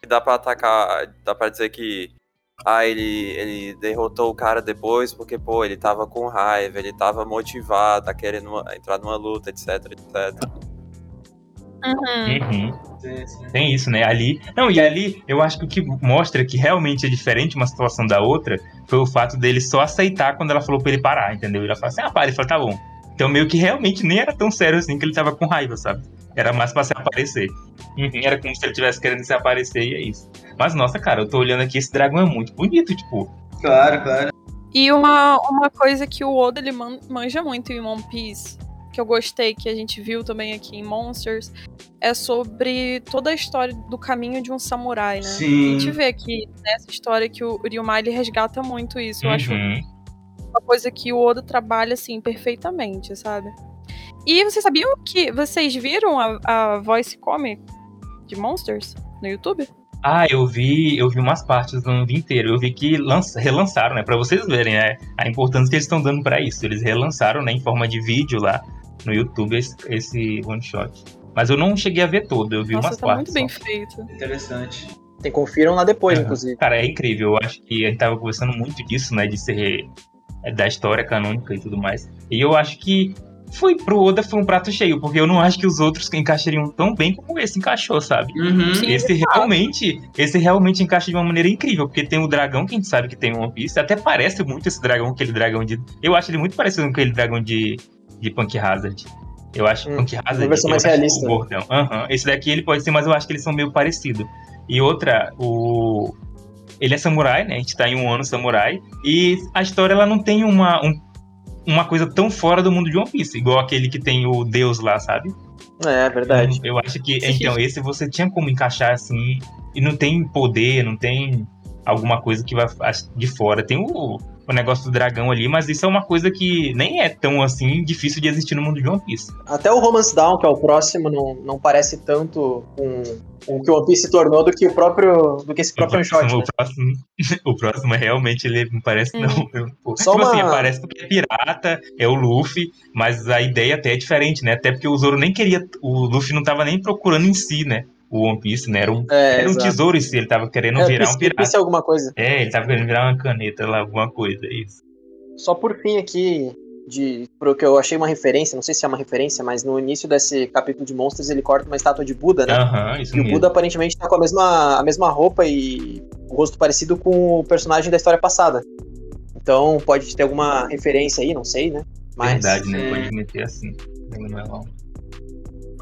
que dá pra atacar. Dá pra dizer que. Ah, ele, ele derrotou o cara depois porque, pô, ele tava com raiva, ele tava motivado, tá querendo uma- entrar numa luta, etc, etc. Uhum. Uhum. Tem isso, né? Ali. Não, e ali eu acho que o que mostra que realmente é diferente uma situação da outra foi o fato dele só aceitar quando ela falou pra ele parar, entendeu? Ele falou assim, ah, para, ele falou, tá bom. Então meio que realmente nem era tão sério assim que ele tava com raiva, sabe? Era mais pra se aparecer. Uhum, era como se ele tivesse querendo se aparecer e é isso. Mas nossa, cara, eu tô olhando aqui, esse dragão é muito bonito, tipo. Claro, claro. E uma, uma coisa que o Oda ele man- manja muito em One Piece, que eu gostei, que a gente viu também aqui em Monsters, é sobre toda a história do caminho de um samurai, né? A Sim. gente vê que nessa história que o Ryumai ele resgata muito isso. Eu acho uhum. Uma coisa que o Oda trabalha assim perfeitamente, sabe? E vocês sabiam que vocês viram a, a voice comic de Monsters no YouTube? Ah, eu vi, eu vi umas partes, não vi inteiro. Eu vi que lança- relançaram, né? Pra vocês verem né, a importância que eles estão dando pra isso. Eles relançaram, né, em forma de vídeo lá no YouTube esse, esse one shot. Mas eu não cheguei a ver todo, eu vi Nossa, umas tá partes. muito bem só. feito. Interessante. Tem, confiram lá depois, Aham. inclusive. Cara, é incrível. Eu acho que a gente tava conversando muito disso, né? De ser é, da história canônica e tudo mais. E eu acho que foi pro Oda foi um prato cheio, porque eu não acho que os outros encaixariam tão bem como esse encaixou, sabe? Uhum. Sim. Esse realmente, esse realmente encaixa de uma maneira incrível, porque tem o dragão que a gente sabe que tem em One Piece, até parece muito esse dragão, aquele dragão de. Eu acho ele muito parecido com aquele dragão de, de Punk Hazard. Eu acho Hum, Punk Hazard. uma versão eu mais realista. Gordão. Aham. Esse daqui ele pode ser, mas eu acho que eles são meio parecidos. E outra, o. Ele é samurai, né? A gente tá em um ano samurai. E a história ela não tem uma, um- uma coisa tão fora do mundo de One Piece, igual aquele que tem o Deus lá, sabe? É, verdade. Eu acho que, Sim. então, esse você tinha como encaixar assim, e não tem poder, não tem alguma coisa que vai de fora. Tem o, o negócio do dragão ali, mas isso é uma coisa que nem é tão assim difícil de existir no mundo de One Piece. Até o Romance Down, que é o próximo, não, não parece tanto com o que o One Piece se tornou do que o próprio. do que esse próprio shot, próximo, né? o, próximo, o próximo é realmente ele não parece, não. Eu- pô, Só tipo assim, uma- parece porque é pirata, é o Luffy, mas a ideia até é diferente, né? Até porque o Zoro nem queria. O Luffy não tava nem procurando em si, né? O One Piece, né? Era um, É, era um tesouro ele tava querendo É, virar um pirata. É alguma coisa. É, ele tava querendo virar uma caneta lá, alguma coisa, é isso. Só por fim aqui, de pro que eu achei uma referência, não sei se é uma referência, mas no início desse capítulo de Monstros ele corta uma estátua de Buda, né? Aham, isso E o mesmo. Buda aparentemente tá com a mesma, a mesma roupa e o rosto parecido com o personagem da história passada. Então pode ter alguma referência aí, não sei, né? Mas Verdade, né? é. Pode meter assim. Não é.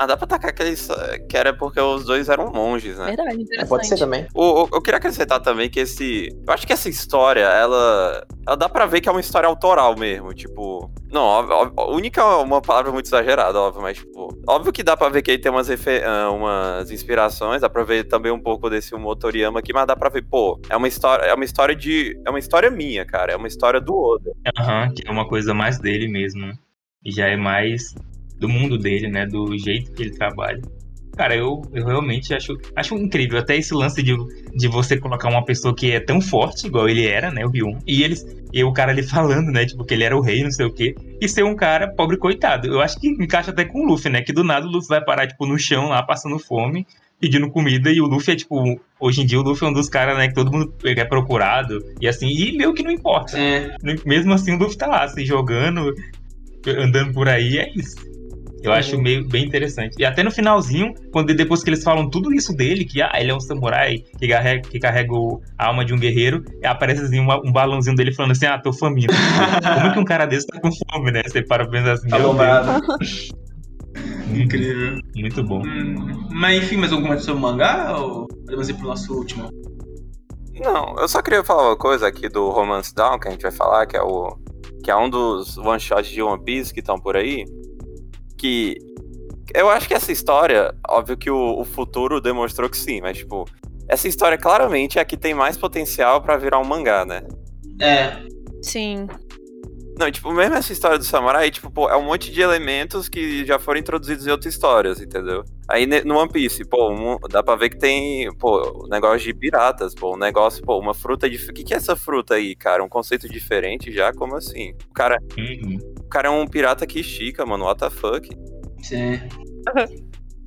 Mas dá pra tacar aqueles. que era porque os dois eram monges, né? Verdade, é, interessante. pode ser também. O, o- eu queria acrescentar também que esse. Eu acho que essa história, ela. Ela dá pra ver que é uma história autoral mesmo. Tipo. Não, óbvio, óbvio, única é uma palavra muito exagerada, óbvio, mas, tipo. Óbvio que dá pra ver que aí tem umas, refe- ah, umas inspirações, dá pra ver também um pouco desse humor Toriyama aqui, mas dá pra ver, pô, é uma história. É uma história de. É uma história minha, cara. É uma história do Oda. Aham, que é uma coisa mais dele mesmo. né? E já é mais do mundo dele, né? Do jeito que ele trabalha. Cara, eu, eu realmente acho, acho incrível. Até esse lance de, de você colocar uma pessoa que é tão forte, igual ele era, né? O Ryun. E eles. E o cara ali falando, né? Tipo, que ele era o rei, não sei o quê. E ser um cara pobre coitado. Eu acho que encaixa até com o Luffy, né? Que do nada o Luffy vai parar, tipo, no chão lá, passando fome, pedindo comida. E o Luffy é, tipo, hoje em dia o Luffy é um dos caras, né? Que todo mundo é procurado. E assim, e meio que não importa. É. Mesmo assim, o Luffy tá lá, se jogando, andando por aí, é isso. Eu uhum. acho meio bem interessante. E até no finalzinho, quando depois que eles falam tudo isso dele, que ah, ele é um samurai que carrega, que carrega a alma de um guerreiro, aparece assim uma, um balãozinho dele falando assim: Ah, tô faminto. Como é que um cara desse tá com fome, né? Você para pensar assim, tá Incrível. Muito bom. Hum, mas enfim, mais alguma coisa sobre o mangá? Ou podemos ir pro nosso último? Não, eu só queria falar uma coisa aqui do Romance Down, que a gente vai falar, que é o. que é um dos one-shots de One Piece que estão por aí que. Eu acho que essa história, óbvio que o, o futuro demonstrou que sim, mas, tipo, essa história claramente é a que tem mais potencial para virar um mangá, né? É. Sim. Não, tipo, mesmo essa história do samurai, tipo, pô, é um monte de elementos que já foram introduzidos em outras histórias, entendeu? Aí no One Piece, pô, um, dá pra ver que tem, pô, um negócio de piratas, pô, um negócio, pô, uma fruta de. O que, que é essa fruta aí, cara? Um conceito diferente já? Como assim? O cara. Uhum. O cara é um pirata que estica, mano. What the fuck? Sim.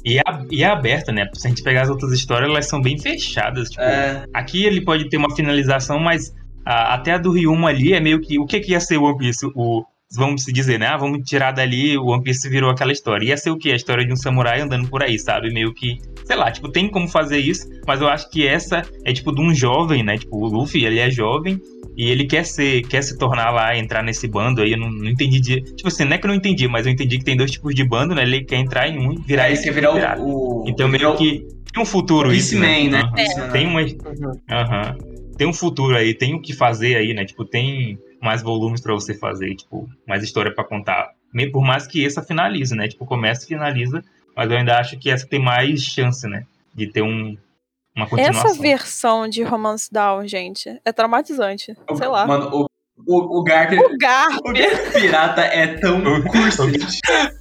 E é, e é aberta, né? Se a gente pegar as outras histórias, elas são bem fechadas. Tipo, é. Aqui ele pode ter uma finalização, mas a, até a do Ryuma ali é meio que. O que, que ia ser o One Piece? O, vamos se dizer, né? Ah, vamos tirar dali, o One Piece virou aquela história. Ia ser o quê? A história de um samurai andando por aí, sabe? Meio que, sei lá, tipo, tem como fazer isso, mas eu acho que essa é tipo de um jovem, né? Tipo, o Luffy, ele é jovem e ele quer ser, quer se tornar lá, entrar nesse bando aí, eu não, não entendi de, tipo assim, não é que eu não entendi, mas eu entendi que tem dois tipos de bando, né? Ele quer entrar em um e virar é, esse quer virar o, o, Então meio que tem um futuro isso, né? né? Uhum. Tem uma, uhum. Tem um futuro aí, tem o que fazer aí, né? Tipo, tem mais volumes para você fazer, tipo, mais história para contar. Por mais que essa finalize, né? Tipo, começa e finaliza, mas eu ainda acho que essa tem mais chance, né? De ter um, uma continuação. Essa versão de Romance Down, gente, é traumatizante. Sei lá. Mano, o, o, o Garp. O Garp. O Garp pirata é tão cursed.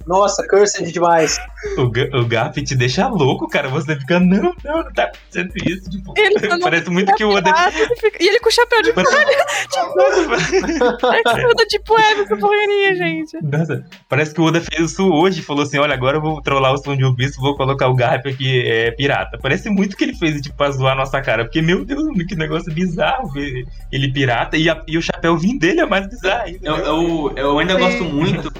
Nossa, cursed demais. O, o Garp te deixa louco, cara. Você fica, não, não, não tá acontecendo isso. Tipo, ele parece muito que o Oda. Fica... E ele com o chapéu de palha. tipo, parece que o Oda tipo web essa porcaria, gente. Nossa, parece que o Oda fez isso hoje. Falou assim: olha, agora eu vou trollar o som de um bicho, vou colocar o Garp aqui, é pirata. Parece muito que ele fez, tipo, pra zoar a nossa cara. Porque, meu Deus, que negócio bizarro ver ele pirata e, a, e o chapéu dele é mais bizarro ainda. Eu, eu, eu ainda Sim. gosto muito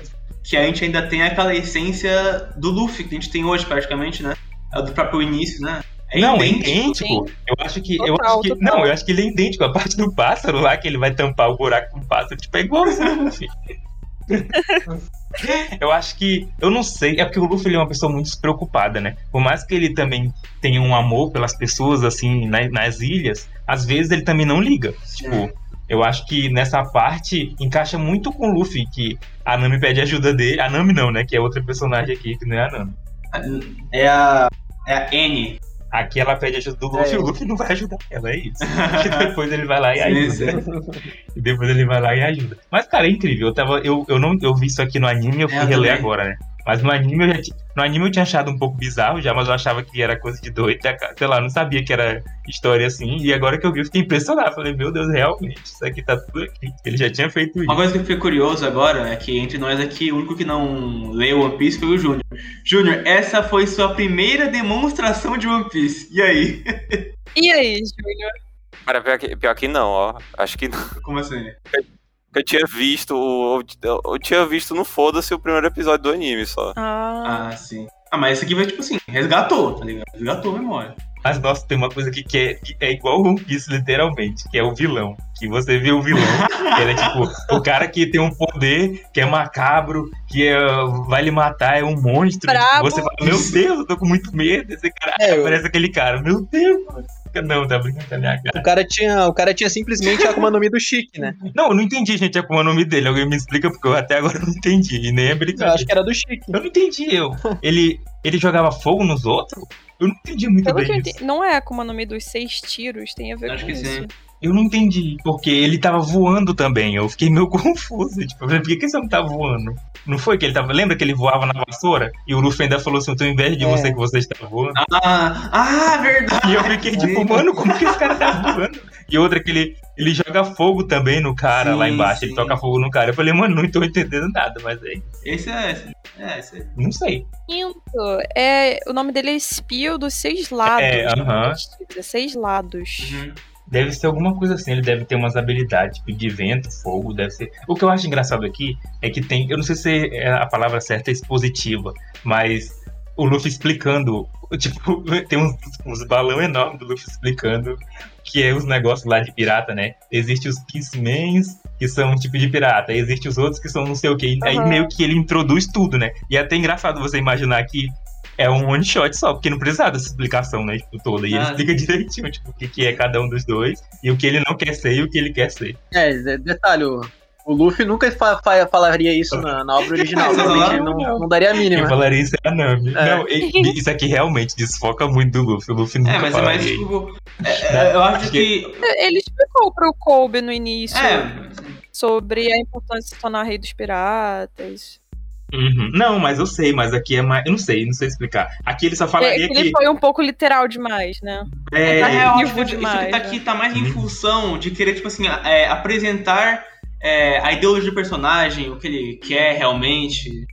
que a gente ainda tem aquela essência do Luffy que a gente tem hoje, praticamente, né? É do próprio início, né? É não, é idêntico. é idêntico. Eu acho que. Total, eu acho que não, eu acho que ele é idêntico. A parte do pássaro lá, que ele vai tampar o buraco com o pássaro, tipo, é igualzinho, Luffy. eu acho que. Eu não sei. É porque o Luffy ele é uma pessoa muito despreocupada, né? Por mais que ele também tenha um amor pelas pessoas, assim, nas, nas ilhas, às vezes ele também não liga. Tipo, eu acho que nessa parte encaixa muito com o Luffy, que a Nami pede ajuda dele. A Nami não, né? Que é outra personagem aqui, que não é a Nami. É a. É a N. Aqui ela pede ajuda do Luffy é. e o Luffy não vai ajudar ela, é isso. e depois ele vai lá e ajuda. e depois ele vai lá e ajuda. Mas, cara, é incrível. Eu, tava, eu, eu não eu vi isso aqui no anime eu fui é, reler também. agora, né? Mas no anime eu já tinha, no anime eu tinha achado um pouco bizarro já, mas eu achava que era coisa de doido, sei lá, não sabia que era história assim. E agora que eu vi, eu fiquei impressionado. Falei, meu Deus, realmente, isso aqui tá tudo aqui. Ele já tinha feito isso. Uma coisa que eu fiquei curioso agora é que entre nós aqui, o único que não leu One Piece foi o Júnior. Júnior, essa foi sua primeira demonstração de One Piece. E aí? E aí, Júnior? Cara, pior que, pior que não, ó. Acho que não. Como assim? Eu tinha visto, eu, eu tinha visto no Foda-se o primeiro episódio do anime só. Ah. ah, sim. Ah, mas esse aqui vai, tipo assim, resgatou, tá ligado? Resgatou a memória. Mas, nossa, tem uma coisa aqui que é, que é igual o Piece, literalmente, que é o vilão. Que você vê o vilão, ele é tipo, o cara que tem um poder, que é macabro, que é, vai lhe matar, é um monstro. Bravo. Você fala, meu Deus, eu tô com muito medo. Esse cara é, parece aquele cara, meu Deus, mano. Não, tá brincando com a minha cara. O cara tinha, o cara tinha simplesmente a Akuma no Mi do Chique, né? Não, eu não entendi, gente, a Akuma no Mi dele. Alguém me explica, porque eu até agora não entendi. E nem é brincadeira. Eu acho que era do Chique. Eu não entendi, eu. Ele, ele jogava fogo nos outros? Eu não entendi muito Pelo bem isso. Não é a Akuma no Mi dos seis tiros, tem a ver acho com que isso. Sim. Eu não entendi, porque ele tava voando também. Eu fiquei meio confuso. Tipo, por que, que esse homem tá voando? Não foi que ele tava. Lembra que ele voava na vassoura? E o Luffy ainda falou assim: Eu tô inveja de É. você que você está voando. Ah, ah, verdade. E eu fiquei tipo, mano, como que esse cara tá voando? E outra que ele, ele joga fogo também no cara Sim, lá embaixo. sim. Ele toca fogo no cara. Eu falei, mano, não tô entendendo nada, mas aí. Esse é. esse- É, esse é. Não sei. Quinto, é, o nome dele é Espio dos Seis Lados. É, aham. É Seis Lados. Uhum. Deve ser alguma coisa assim, ele deve ter umas habilidades, tipo, de vento, fogo, deve ser. O que eu acho engraçado aqui é que tem. Eu não sei se é a palavra certa é expositiva, mas o Luffy explicando. Tipo, tem uns, uns balão enormes do Luffy explicando que é os negócios lá de pirata, né? Existem os Peacemans, que são um tipo de pirata, existem os outros que são não sei o que. Aí Aham. meio que ele introduz tudo, né? E é até engraçado você imaginar que é um one shot só, porque não precisa dessa explicação, né? Tipo, toda. E ele Ah. explica direitinho, tipo, o que, que é cada um dos dois, e o que ele não quer ser e o que ele quer ser. É, de- detalhe, o, Luffy nunca fa- fa- falaria isso na, na obra original. Ele não, não daria a Quem mínima. falaria isso é a Nami. É. Não, isso aqui realmente desfoca muito do Luffy. O Luffy nunca É, mas é mais falaria. tipo. é, é, eu acho que. Ele explicou pro Kobe no início É, sobre a importância de se tornar rei dos piratas. Uhum. Não, mas eu sei, mas aqui é mais. Eu não sei, não sei explicar. Aqui ele só É, falaria que ele foi um pouco literal demais, né? É, Na real, acho que isso demais, que tá aqui né? tá mais em Uhum. função de querer, tipo assim, é, apresentar é, a ideologia do personagem, o que ele quer realmente.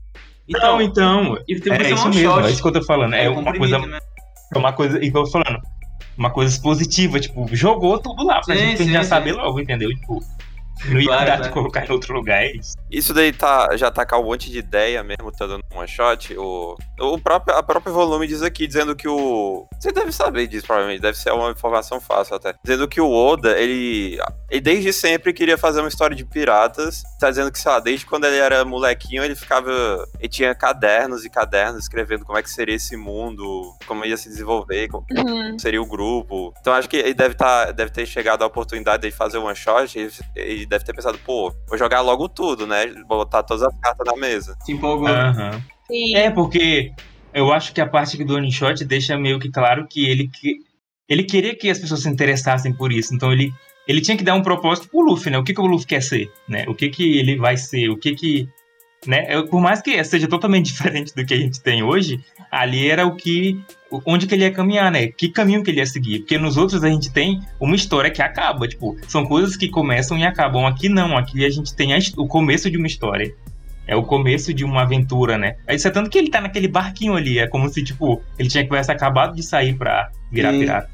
Não, então. e tem É ser isso um mesmo, shot. é isso que eu tô falando. É uma comprimido, coisa, né? é uma coisa, igual eu tô falando, uma coisa expositiva, tipo, jogou tudo lá pra Sim, gente sim, já sim. saber logo, entendeu? Tipo, não ia Claro, dar de colocar em outro lugar, é isso. Isso daí tá, já tacar um monte de ideia mesmo, tá dando uma shot. O, o próprio, a próprio volume diz aqui, dizendo que o. Você deve saber disso, provavelmente, deve ser uma informação fácil até. Dizendo que o Oda, ele. Ele desde sempre queria fazer uma história de piratas. Tá dizendo que, sei lá, desde quando ele era molequinho, ele ficava. Ele tinha cadernos e cadernos escrevendo como é que seria esse mundo, como ia se desenvolver, como Uhum. seria o grupo. Então acho que ele deve, tá, deve ter chegado a oportunidade de fazer one shot e ele deve ter pensado, pô, vou jogar logo tudo, né? Botar todas as cartas na mesa. Se empolgou. Sim. É, porque eu acho que a parte do One Shot deixa meio que claro que ele, que ele queria que as pessoas se interessassem por isso. Então ele, ele tinha que dar um propósito pro Luffy, né? O que, que o Luffy quer ser, né? O que, que ele vai ser, o que que... Né? Eu- Por mais que seja totalmente diferente do que a gente tem hoje, ali era o que... Onde que ele ia caminhar, né? Que caminho que ele ia seguir. Porque nos outros a gente tem uma história que acaba. Tipo, são coisas que começam e acabam. Aqui não. Aqui a gente tem a o começo de uma história. É o começo de uma aventura, né? Aí isso é tanto que ele tá naquele barquinho ali. É como se, tipo, ele tinha que tivesse acabado de sair pra virar Sim. pirata.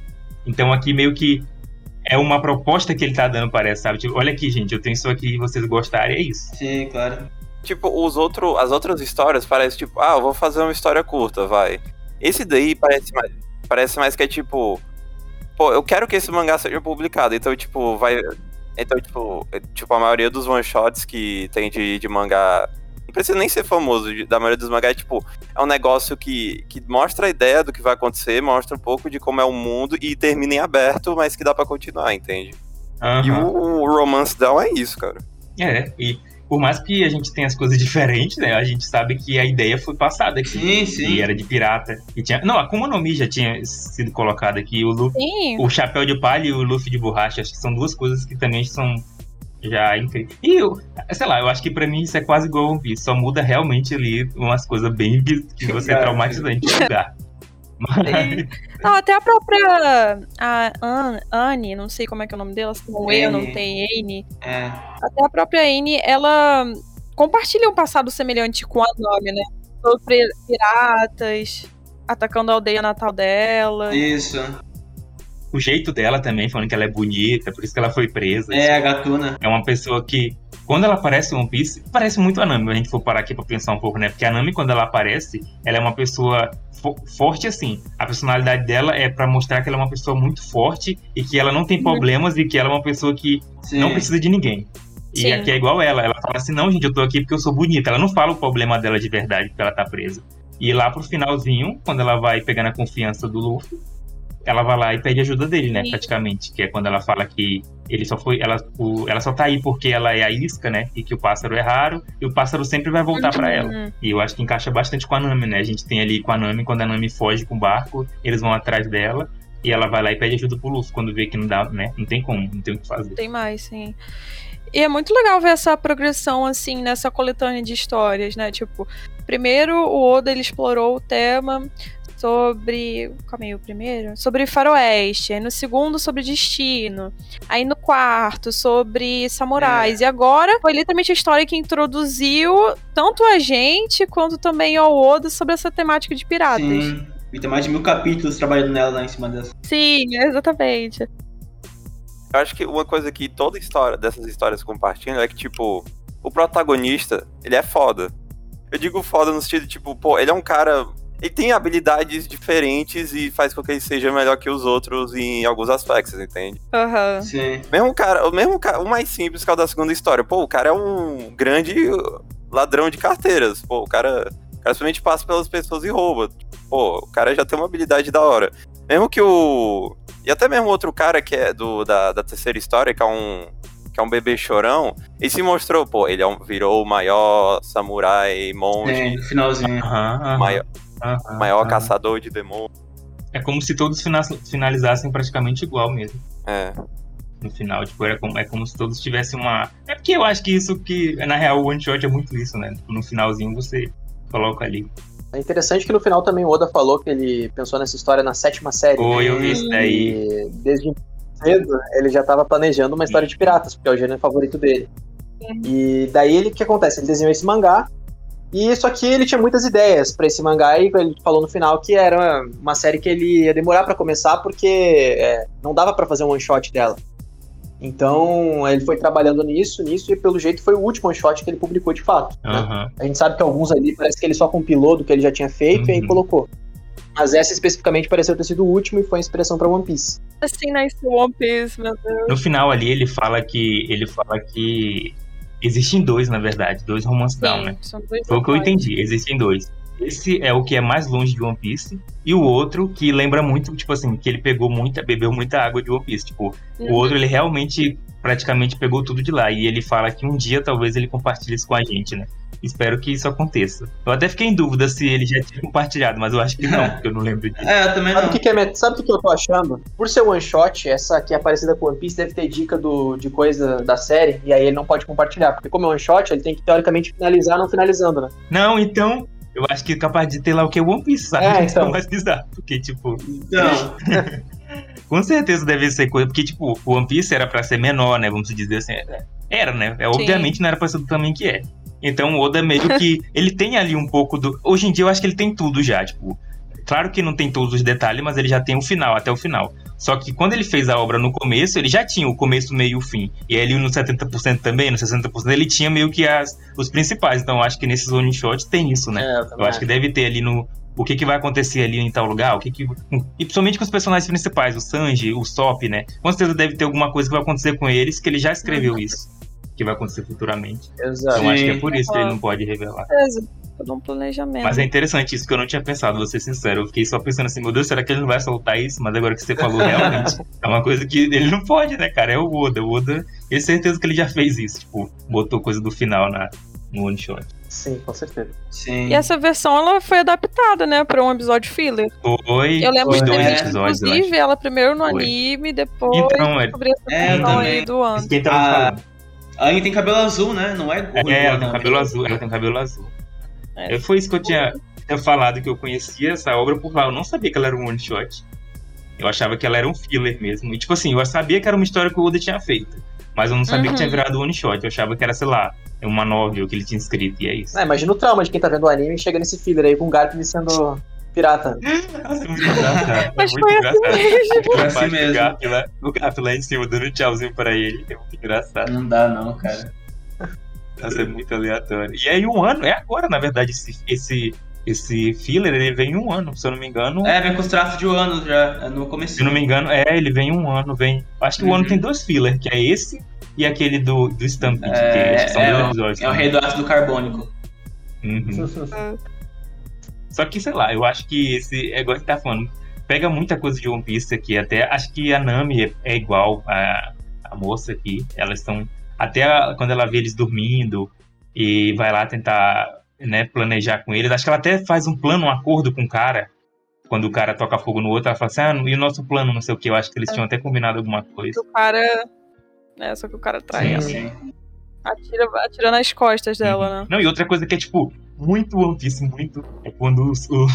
Então aqui meio que é uma proposta que ele tá dando, parece, sabe? Tipo, olha aqui, gente, eu tenho isso aqui e vocês gostarem, é isso. Sim, claro. Tipo, os outro, as outras histórias parecem tipo, ah, eu vou fazer uma história curta, vai. Esse daí parece mais, parece mais que é tipo, pô, eu quero que esse mangá seja publicado, então, tipo, vai. Então, tipo, é, tipo a maioria dos one-shots que tem de, de mangá. Não precisa nem ser famoso, de- da maioria dos mangás, tipo, é um negócio que, que mostra a ideia do que vai acontecer, mostra um pouco de como é o mundo e termina em aberto, mas que dá pra continuar, entende? E Aham. o, o Romance Down é isso, cara. É, e por mais que a gente tenha as coisas diferentes, né? A gente sabe que a ideia foi passada aqui. Sim, sim. E era de pirata. E tinha... Não, a Akuma no Mi já tinha sido colocada aqui. O, Luffy, Sim. o chapéu de palha e o Luffy de borracha. Acho que são duas coisas que também são já incríveis. E eu, sei lá, eu acho que pra mim isso é quase igual One Piece. Só muda realmente ali umas coisas bem que você é traumatizante de jogar. Mas, Não, até a própria a An- Anne, não sei como é que é o nome dela, se tem um E ou não Anne. tem N. É. Até a própria Anne, ela compartilha um passado semelhante com a Nami, né? Sobre piratas, atacando a aldeia natal dela. Isso. o jeito dela também, falando que ela é bonita, por isso que ela foi presa. É, a gatuna. É uma pessoa que, quando ela aparece em One Piece, parece muito a Nami, se a gente for parar aqui pra pensar um pouco, né? Porque a Nami, quando ela aparece, ela é uma pessoa fo- forte assim. A personalidade dela é pra mostrar que ela é uma pessoa muito forte e que ela não tem problemas e que ela é uma pessoa que Sim. não precisa de ninguém. E Sim. aqui é igual ela. Ela fala assim: não, gente, eu tô aqui porque eu sou bonita. Ela não fala o problema dela de verdade, porque ela tá presa. E lá pro finalzinho, quando ela vai pegando a confiança do Luffy, ela vai lá e pede ajuda dele, né? Sim. Praticamente. Que é quando ela fala que ele só foi. Ela, o- ela só tá aí porque ela é a isca, né? E que o pássaro é raro. E o pássaro sempre vai voltar pra ela. Uhum. E eu acho que encaixa bastante com a Nami, né? A gente tem ali com a Nami, quando a Nami foge com o barco, eles vão atrás dela. E ela vai lá e pede ajuda pro Luffy quando vê que não dá, né? Não tem como, não tem o que fazer. Tem mais, sim. E é muito legal ver essa progressão, assim, nessa coletânea de histórias, né? Tipo, primeiro o Oda ele explorou o tema sobre. Calma aí, o primeiro? Sobre faroeste. Aí no segundo, sobre destino. Aí no quarto, sobre samurais. É. E agora foi literalmente a história que introduziu tanto a gente quanto também ao Oda sobre essa temática de piratas. Sim. E tem mais de mil capítulos trabalhando nela lá em cima dessa. Sim, exatamente. Eu acho que uma coisa que toda história dessas histórias compartilham é que, tipo, o protagonista, ele é foda. Eu digo foda no sentido, tipo, pô, ele é um cara. Ele tem habilidades diferentes e faz com que ele seja melhor que os outros em alguns aspectos, entende? Aham. Sim. Mesmo cara, o mesmo cara, o mais simples que é o da segunda história. Pô, o cara é um grande ladrão de carteiras. Pô, o cara, o cara simplesmente passa pelas pessoas e rouba. Pô, o cara já tem uma habilidade da hora. Mesmo que o. E até mesmo outro cara que é do, da, da terceira história, que é um. Que é um bebê chorão, ele se mostrou, pô, ele é um- virou o maior samurai monge, Sim, no finalzinho. Aham, aham, maior, aham, maior aham. caçador de demônios. É como se todos fina- finalizassem praticamente igual mesmo. É. No final, tipo, era como, é como se todos tivessem uma. É porque eu acho que isso que, na real, o one shot é muito isso, né? Tipo, no finalzinho você coloca ali. É interessante que no final também o Oda falou que ele pensou nessa história na sétima série. Ou eu vi isso daí. E desde cedo ele já estava planejando uma história de piratas, porque é o gênero favorito dele. E daí ele o que acontece? Ele desenhou esse mangá. E só que ele tinha muitas ideias pra esse mangá e ele falou no final que era uma série que ele ia demorar pra começar porque é, não dava pra fazer um one shot dela. Então ele foi trabalhando nisso, nisso e pelo jeito foi o último one shot que ele publicou de fato. né? A gente sabe que alguns ali parece que ele só compilou do que ele já tinha feito e aí Uhum. colocou. Mas essa especificamente pareceu ter sido o último e foi a inspiração pra One Piece. Assim, nice One Piece, meu Deus. No final ali ele fala que. Ele fala que. Existem dois, na verdade, dois romance down, né? Sim, são dois Foi o que eu entendi, existem dois. Esse é o que é mais longe de One Piece. E o outro que lembra muito, tipo assim, que ele pegou muita, bebeu muita água de One Piece. Tipo, Uhum. o outro ele realmente praticamente pegou tudo de lá. E ele fala que um dia talvez ele compartilhe isso com a gente, né? Espero que isso aconteça. Eu até fiquei em dúvida se ele já tinha compartilhado, mas eu acho que não, porque eu não lembro disso. É, eu também Sabe não. o que, que é, sabe o que, que eu tô achando? Por ser one shot, essa aqui é parecida com One Piece deve ter dica do, de coisa da série, e aí ele não pode compartilhar. Porque como é one shot, ele tem que teoricamente finalizar não finalizando, né? Não, então. Eu acho que é capaz de ter lá o que é One Piece, sabe? É, é então. mais bizarro. Porque, tipo, Então, Com certeza deve ser coisa, porque, tipo, o One Piece era pra ser menor, né? Vamos dizer assim. Era, né? É, obviamente não era pra ser do tamanho que é. Então o Oda meio que. ele tem ali um pouco do. Hoje em dia eu acho que ele tem tudo já, tipo. Claro que não tem todos os detalhes, mas ele já tem o final, até o final. Só que quando ele fez a obra no começo, ele já tinha o começo, meio e o fim. E ali no 70% também, no 60%, ele tinha meio que as, os principais. Então eu acho que nesses one shot tem isso, né? É, Eu acho que deve ter ali no. O que, que vai acontecer ali em tal lugar, o que que. E principalmente com os personagens principais, o Sanji, o Sop, né? Com certeza deve ter alguma coisa que vai acontecer com eles, que ele já escreveu isso. Que vai acontecer futuramente. Exato. Então acho que é por isso que ele não pode revelar. Beleza, todo um planejamento. Mas é interessante isso que eu não tinha pensado, vou ser sincero. Eu fiquei só pensando assim, meu Deus, será que ele não vai soltar isso? Mas agora que você falou, realmente, é uma coisa que ele não pode, né, cara? É o Oda. O Oda, eu certeza que ele já fez isso. Tipo, botou coisa do final na, no one shot. Sim, com certeza. sim. E essa versão ela foi adaptada, né, pra um episódio filler. Foi, Eu lembro foi de ter dois episódios, inclusive, ela primeiro no Foi. anime, depois Então, é- sobre essa É, versão aí do ano. Isso que Ah. A Anne tem cabelo azul, né? Não é. É, ela tem não. cabelo azul, ela tem cabelo azul. É. É, Foi isso que eu tinha, tinha falado, que eu conhecia essa obra por lá. Eu não sabia que ela era um one shot. Eu achava que ela era um filler mesmo. E tipo assim, eu sabia que era uma história que o Oda tinha feito. Mas eu não sabia Uhum. que tinha virado one shot. Eu achava que era, sei lá, uma novel que ele tinha escrito, e é isso. É, imagina o trauma de quem tá vendo o anime e chega nesse filler aí com o Garp sendo pirata. Nossa, é muito engraçado. É Mas muito foi assim engraçado. mesmo. Aquela Foi assim mesmo. O Garp lá em cima dando tchauzinho pra ele. É muito engraçado. Não dá, não, cara. Nossa, é muito aleatório. E aí, um ano, é agora, na verdade, esse, esse, esse filler, ele vem em um ano, se eu não me engano. É, vem com os traços de um ano já, é no começo. Se eu não me engano, é, ele vem um ano, vem. Acho que o Uhum. ano tem dois filler, que é esse e aquele do, do Stampede, que É, acho que são é, dois o- episódios. é o também. rei do ácido carbônico. Uhum. Só que, sei lá, eu acho que esse. É igual que tá falando. Pega muita coisa de One Piece aqui. Até acho que a Nami é, é igual a, a moça aqui. Elas estão. Até a- quando ela vê eles dormindo e vai lá tentar né, planejar com eles. Acho que ela até faz um plano, um acordo com o cara. quando o cara toca fogo no outro, ela fala assim, ah, e o nosso plano, não sei o que. Eu acho que eles tinham até combinado alguma coisa. Que o cara. É, só que o cara trai Sim, ela. sim. Atira, atira nas costas dela, Uhum. né? Não, e outra coisa que é, tipo, muito Piece, muito. É quando os- o.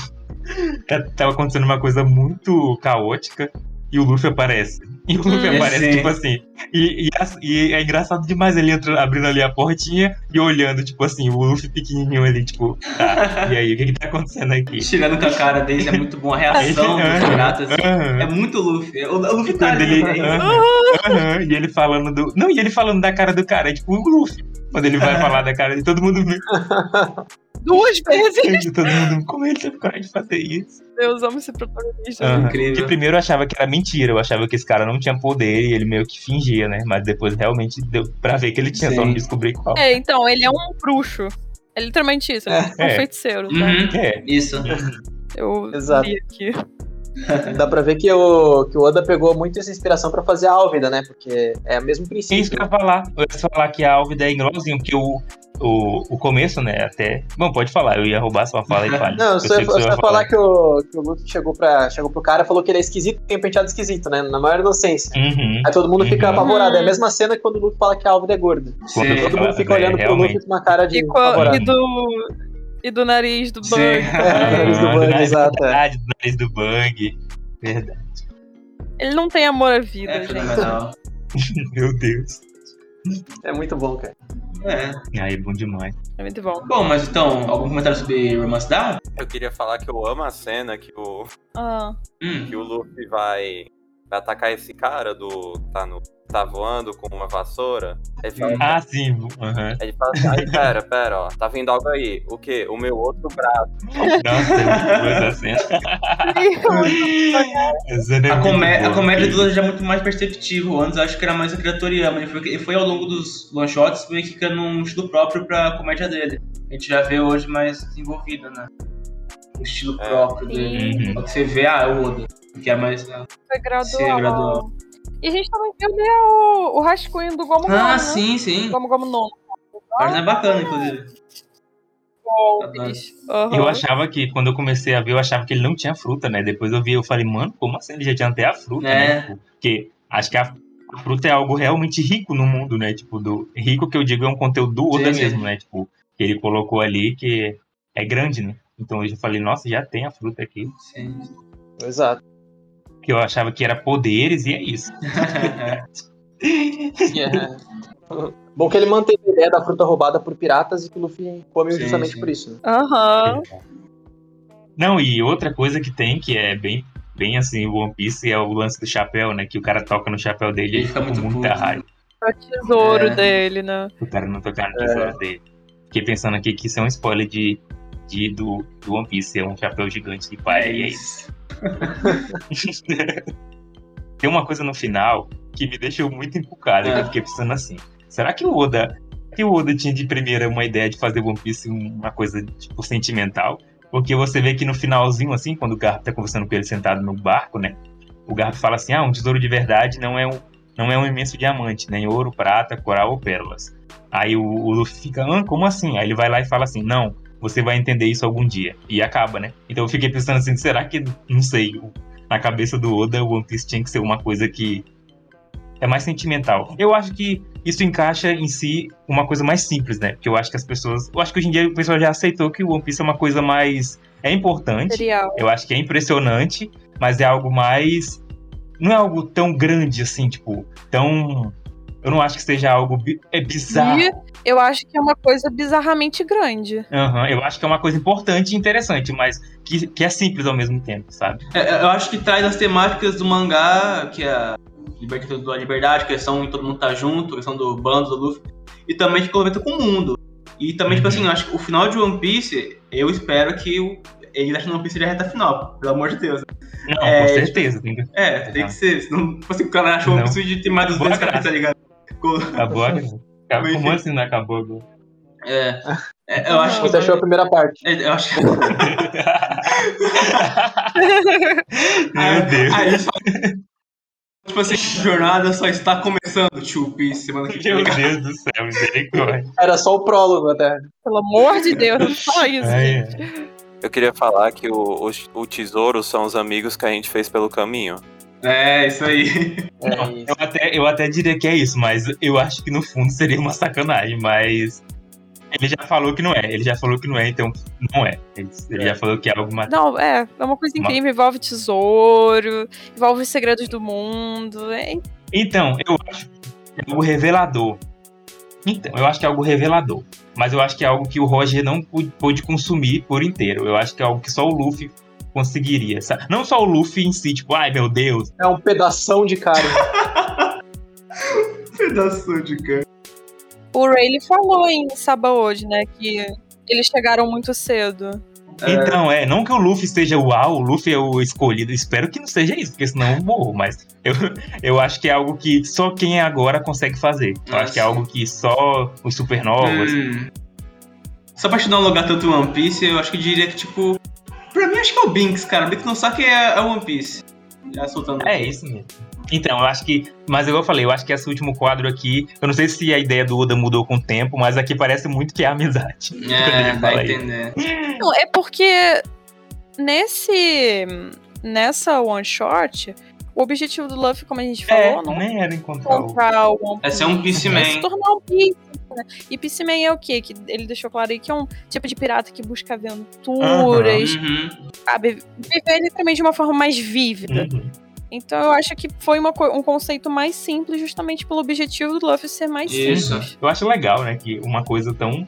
Tava acontecendo uma coisa muito caótica e o Luffy aparece. E o Luffy Hum. aparece, Sim. tipo assim. E, e e é engraçado demais ele entrando, abrindo ali a portinha e olhando, tipo assim, o Luffy pequenininho ali, tipo, tá, e aí, o que que tá acontecendo aqui? Chegando com a cara deles é muito bom. A reação Esse- dos piratas Aham. é muito Luffy. O, o Luffy tá ali, ele. aham, e ele falando do. Não, e ele falando da cara do cara, é tipo o Luffy. Quando ele vai falar da cara de todo mundo. Duas vezes! todo mundo. Como ele teve coragem de fazer isso? Deus ama esse protagonista. Aham. Incrível. De primeiro eu achava que era mentira, eu achava que esse cara não tinha poder e ele meio que fingia, né? Mas depois realmente deu pra ver que ele tinha, só Sim. não descobri qual. É, então, ele é um bruxo. É literalmente isso, ele é, um É. feiticeiro. Tá? Uhum, É, Isso. Eu Exato. vi aqui. Dá pra ver que o, que o Oda pegou muito essa inspiração pra fazer a Álvida, né? Porque é o mesmo é isso que princípio. eu ia falar. Eu ia falar que a Álvida é igualzinho, porque o, o, o começo, né, até... Bom, pode falar, eu ia roubar sua fala e fale. Não, eu só, eu só ia vai falar que o, que o Luffy chegou, pra, chegou pro cara e falou que ele é esquisito tem um penteado esquisito, né? Na maior inocência. Uhum. Aí todo mundo fica Uhum. apavorado. É a Uhum. mesma cena que quando o Luffy fala que a Álvida é gorda. Quando Sim. Todo mundo fica é, olhando pro realmente. Luffy com uma cara de E, qua- apavorado. e do. E do nariz do. Bug. É, nariz do Bug, nariz- exato, é. Verdade, do nariz do Bug. Verdade. Ele não tem amor à vida, É gente. Meu Deus. É muito bom, cara. É. Aí, bom demais. É muito bom. Bom, mas então, algum comentário sobre Romance Down? Eu queria falar que eu amo a cena que o, Ah, Hum. que o Luffy vai, vai atacar esse cara do. tá no. tá voando com uma vassoura. Ele fala, Ah, sim. Uhum. ele fala assim, aí, pera, pera, ó, tá vindo algo aí. O quê? O meu outro braço. Nossa, é cena é A, comé a comédia do Oda já é muito mais perceptível. Antes eu acho que era mais Akira Toriyama. Ele foi, ele foi ao longo dos one shots meio que ficando um estilo próprio pra comédia dele. A gente já vê hoje mais desenvolvido, né? O estilo É. próprio dele. Uhum. Você vê, ah, é o Oda. Que é mais. ah, foi gradual. Sim, gradual. E a gente também viu né, o, o rascunho do Gomu Gomu, Ah, né? sim, sim. Gomu Gomu Nono. Página é bacana, inclusive. Aham. Eu achava que, quando eu comecei a ver, eu achava que ele não tinha fruta, né? Depois eu vi, eu falei, mano, como assim? Ele já tinha até a fruta, É. né? Tipo, Porque acho que a, a fruta é algo realmente rico no mundo, né? Tipo, do rico que eu digo é um conteúdo do Oda Sim, mesmo, sim. né? Tipo, que ele colocou ali que é grande, né? Então eu já falei, nossa, já tem a fruta aqui. Sim. Exato. Que eu achava que era poderes e é isso. É. Bom que ele manteve a ideia da fruta roubada por piratas e que o Luffy come Sim, justamente sim. por isso. Né? Aham. Não, e outra coisa que tem, que é bem, bem assim, o One Piece, é o lance do chapéu, né? Que o cara toca no chapéu dele e fica fica com muito muita puto. raiva. É o tesouro É. dele, né? O cara não tocar no tesouro dele. Fiquei pensando aqui que isso é um spoiler de, de, do, do One Piece, é um chapéu gigante de pai, e é isso. Tem uma coisa no final que me deixou muito empucado, que É. eu fiquei pensando assim, será que o Oda, que o Oda tinha de primeira uma ideia de fazer One Piece uma coisa, tipo, sentimental? Porque você vê que no finalzinho, assim, quando o Garp tá conversando com ele sentado no barco, né? O Garp fala assim, ah, um tesouro de verdade não é um, não é um imenso diamante, nem ouro, prata, coral ou pérolas. Aí o, o Luffy fica, ah, como assim? Aí ele vai lá e fala assim, não, você vai entender isso algum dia. E acaba, né? Então eu fiquei pensando assim, será que, não sei, na cabeça do Oda, o One Piece tinha que ser uma coisa que é mais sentimental. Eu acho que isso encaixa em si uma coisa mais simples, né? Porque eu acho que as pessoas. Eu acho que hoje em dia o pessoal já aceitou que o One Piece é uma coisa mais. É importante. Material. Eu acho que é impressionante, mas é algo mais. Não é algo tão grande assim, tipo, tão. Eu não acho que seja algo bi- é bizarro. E eu acho que é uma coisa bizarramente grande. Aham, eu acho que é uma coisa importante e interessante, mas que, que é simples ao mesmo tempo, sabe? É, eu acho que traz as temáticas do mangá, que é a liberta- da liberdade, questão de todo mundo tá junto, questão do bando, do Luffy, e também que complementa com o mundo. E também, tipo Uhum. assim, eu acho que o final de One Piece, eu espero que o, ele deixe no One Piece já reta final, pelo amor de Deus. Não, É, com tipo, certeza. tem que- É, tem que ser, senão, tipo assim, o cara achou One. Piece de ter mais 200 Boa caras, tá ligado? Acabou agora. Mas, Como enfim. assim não acabou agora? É, é, eu acho que... Você achou a primeira parte. é, Eu acho que... Meu Deus. Aí falam, tipo assim, jornada só está começando, Tio Piece, semana que vem. Meu Deus do céu, misericórdia. Era só o prólogo até. Pelo amor de Deus, não fala isso, gente. Eu queria falar que o, o, o tesouro são os amigos que a gente fez pelo caminho. É, isso aí. É Não, isso. eu, até, eu até diria que é isso, mas eu acho que no fundo seria uma sacanagem, mas. Ele já falou que não é, ele já falou que não é, então não é. Ele, ele já falou que é algo material. Não, é, é uma coisa Uma- incrível, envolve tesouro, envolve os segredos do mundo. É, Então, eu acho que é algo revelador. Então, eu acho que é algo revelador. Mas eu acho que é algo que o Roger não pô- pôde consumir por inteiro. Eu acho que é algo que só o Luffy conseguiria. sabe? Não só o Luffy em si, tipo, ai meu Deus. É um pedação de carne. Pedaço de cara. O Ray ele falou em Saba hoje, né, que eles chegaram muito cedo. Então, é, não que o Luffy seja o uau, o Luffy é o escolhido. Espero que não seja isso, porque senão eu morro. Mas eu, eu acho que é algo que só quem é agora consegue fazer. Eu Ah, acho que é algo que só os supernovas. Hum. Só pra te não alugar tanto One Piece, eu acho que eu diria que, tipo. Pra mim, acho que é o Binks, cara. O Binks não sabe que é, é One Piece. Já soltando. É isso mesmo. Então, eu acho que. Mas igual eu falei, eu acho que esse último quadro aqui. Eu não sei se a ideia do Oda mudou com o tempo, mas aqui parece muito que é amizade. É, vai entender. Não, é porque nesse nessa one shot, o objetivo do Luffy, como a gente É, falou, não é nem era encontrar o. comprar o One É ser um Piece é se Man. tornar um Piece. Né? E Piece Man é o quê? Que ele deixou claro aí que é um tipo de pirata que busca aventuras, Uhum. sabe? Viver literalmente de uma forma mais vívida. Uhum. Então eu acho que foi uma um conceito mais simples, justamente pelo objetivo do Luffy ser mais Isso. simples. Eu acho legal, né? Que uma coisa tão.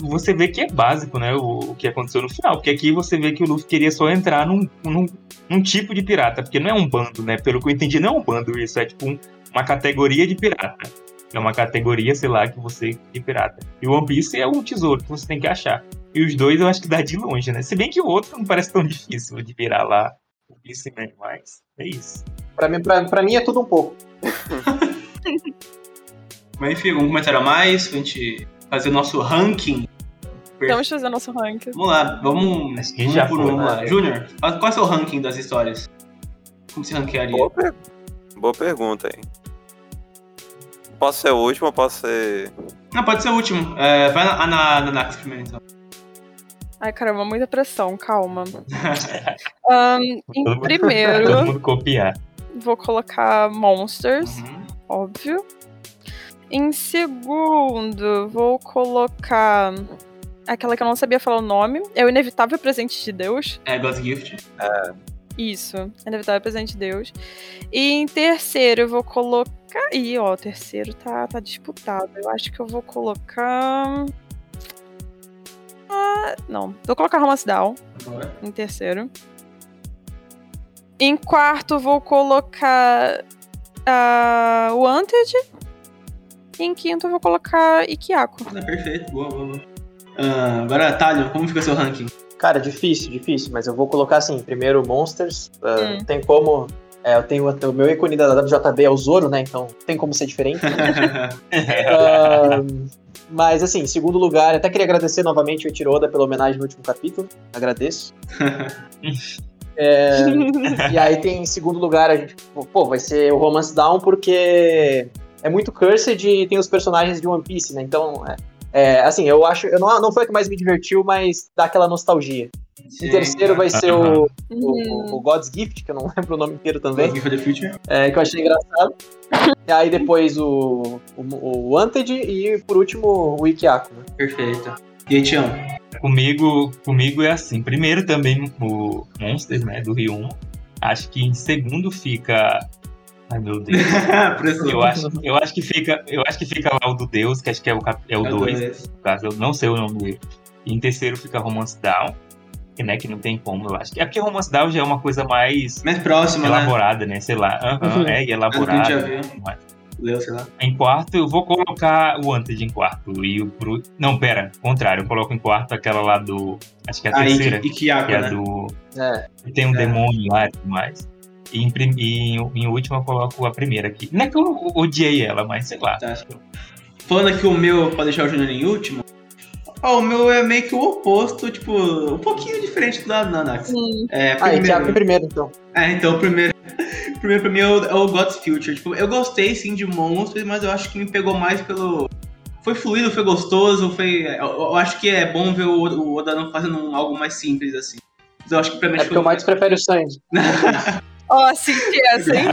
Você vê que é básico, né? O, o que aconteceu no final. Porque aqui você vê que o Luffy queria só entrar num, num, num tipo de pirata. Porque não é um bando, né? Pelo que eu entendi, não é um bando isso. É tipo um- uma categoria de pirata. É uma categoria, sei lá, que você de pirata. E o One Piece é um tesouro que você tem que achar. E os dois eu acho que dá de longe, né? Se bem que o outro não parece tão difícil de virar lá. O Piece Man, mas é isso. Pra mim, pra, pra mim é tudo um pouco. Mas enfim, algum comentário a mais pra gente fazer o nosso ranking? Vamos fazer nosso ranking. Vamos lá, vamos, Acho que vamos já por foi, um. né? lá. Júnior, qual é o seu ranking das histórias? Como você ranquearia? Boa, per- Boa pergunta, hein? Posso ser o último ou posso ser. Não, pode ser o último. É, vai na, na, na Nax primeiro, então. Ai, caramba, muita pressão, calma. Ahn, em mundo- Todo primeiro, mundo copiar. vou colocar Monsters, Uhum. óbvio. Em segundo, vou colocar aquela que eu não sabia falar o nome. É o Inevitável Presente de Deus. É, God's Gift. Isso, Inevitável Presente de Deus. E em terceiro, eu vou colocar. Ih, ó, o terceiro tá, tá disputado. Eu acho que eu vou colocar. Ah, não. Vou colocar Romance Down Bora. em terceiro. Em quarto, vou colocar o Wanted. E em quinto, eu vou colocar Ikiako. Ah, perfeito, boa, boa, boa. Ah, agora, Talho, como fica seu ranking? Cara, difícil, difícil, mas eu vou colocar assim, primeiro Monsters, ah, Hum. tem como, é, eu tenho o meu ícone da WJB é o Zoro, né, então tem como ser diferente. Ah, mas assim, em segundo lugar, até queria agradecer novamente o Itiroda pela homenagem no último capítulo, agradeço. É, e aí tem em segundo lugar, a gente, pô, vai ser o Romance Down porque é muito cursed e tem os personagens de One Piece, né, então... É, é, assim, eu acho. Eu não, não foi o que mais me divertiu, mas dá aquela nostalgia. Em terceiro vai ser o, o, Uhum. o God's Gift, que eu não lembro o nome inteiro também, God's Gift for the Future. é, que eu achei engraçado. E aí depois o, o, o Wanted e por último o Ikiako. Né? Perfeito. E aí, Tião? Comigo, comigo é assim. Primeiro também o Monsters, né, do Rio 1. Acho que em segundo fica. Ai meu Deus. Eu acho, eu acho que fica, eu acho que fica lá o do Deus, que acho que é o cap- é o É 2, dois. no caso, eu não sei o nome dele. E em terceiro fica Romance Down, que, né, que não tem como, eu acho. É porque Romance Down já é uma coisa mais Mais próximo, né? elaborada, né? Sei lá. Aham, Uhum. é, e É elaborada. do que a gente já viu. mas- Leu, sei lá. Em quarto, eu vou colocar o Wanted em quarto. E o Bru... Não, pera, contrário, eu coloco em quarto aquela lá do. Acho que é a Ah, terceira, e que é a né? do. É, tem um É. demônio lá e tudo mais. E em, prim- e em, em último eu coloco a primeira aqui. Não é que eu odiei ela, mas sei lá. Tá. Falando aqui o meu, pra deixar o Júnior em último. Ó, o meu é meio que o oposto, tipo, um pouquinho diferente do da Nanax. É, ah, Ikiako em primeiro. primeiro, então. É, então o primeiro. primeiro pra mim é o, é o God's Future. Tipo, eu gostei sim de monstros, mas eu acho que me pegou mais pelo. foi fluido, foi gostoso, foi. Eu, eu acho que é bom ver o, o Oda não fazendo um- algo mais simples assim. Mas eu acho que pra mim É porque o que Matos prefere o Sanji. Ó, senti essa, hein?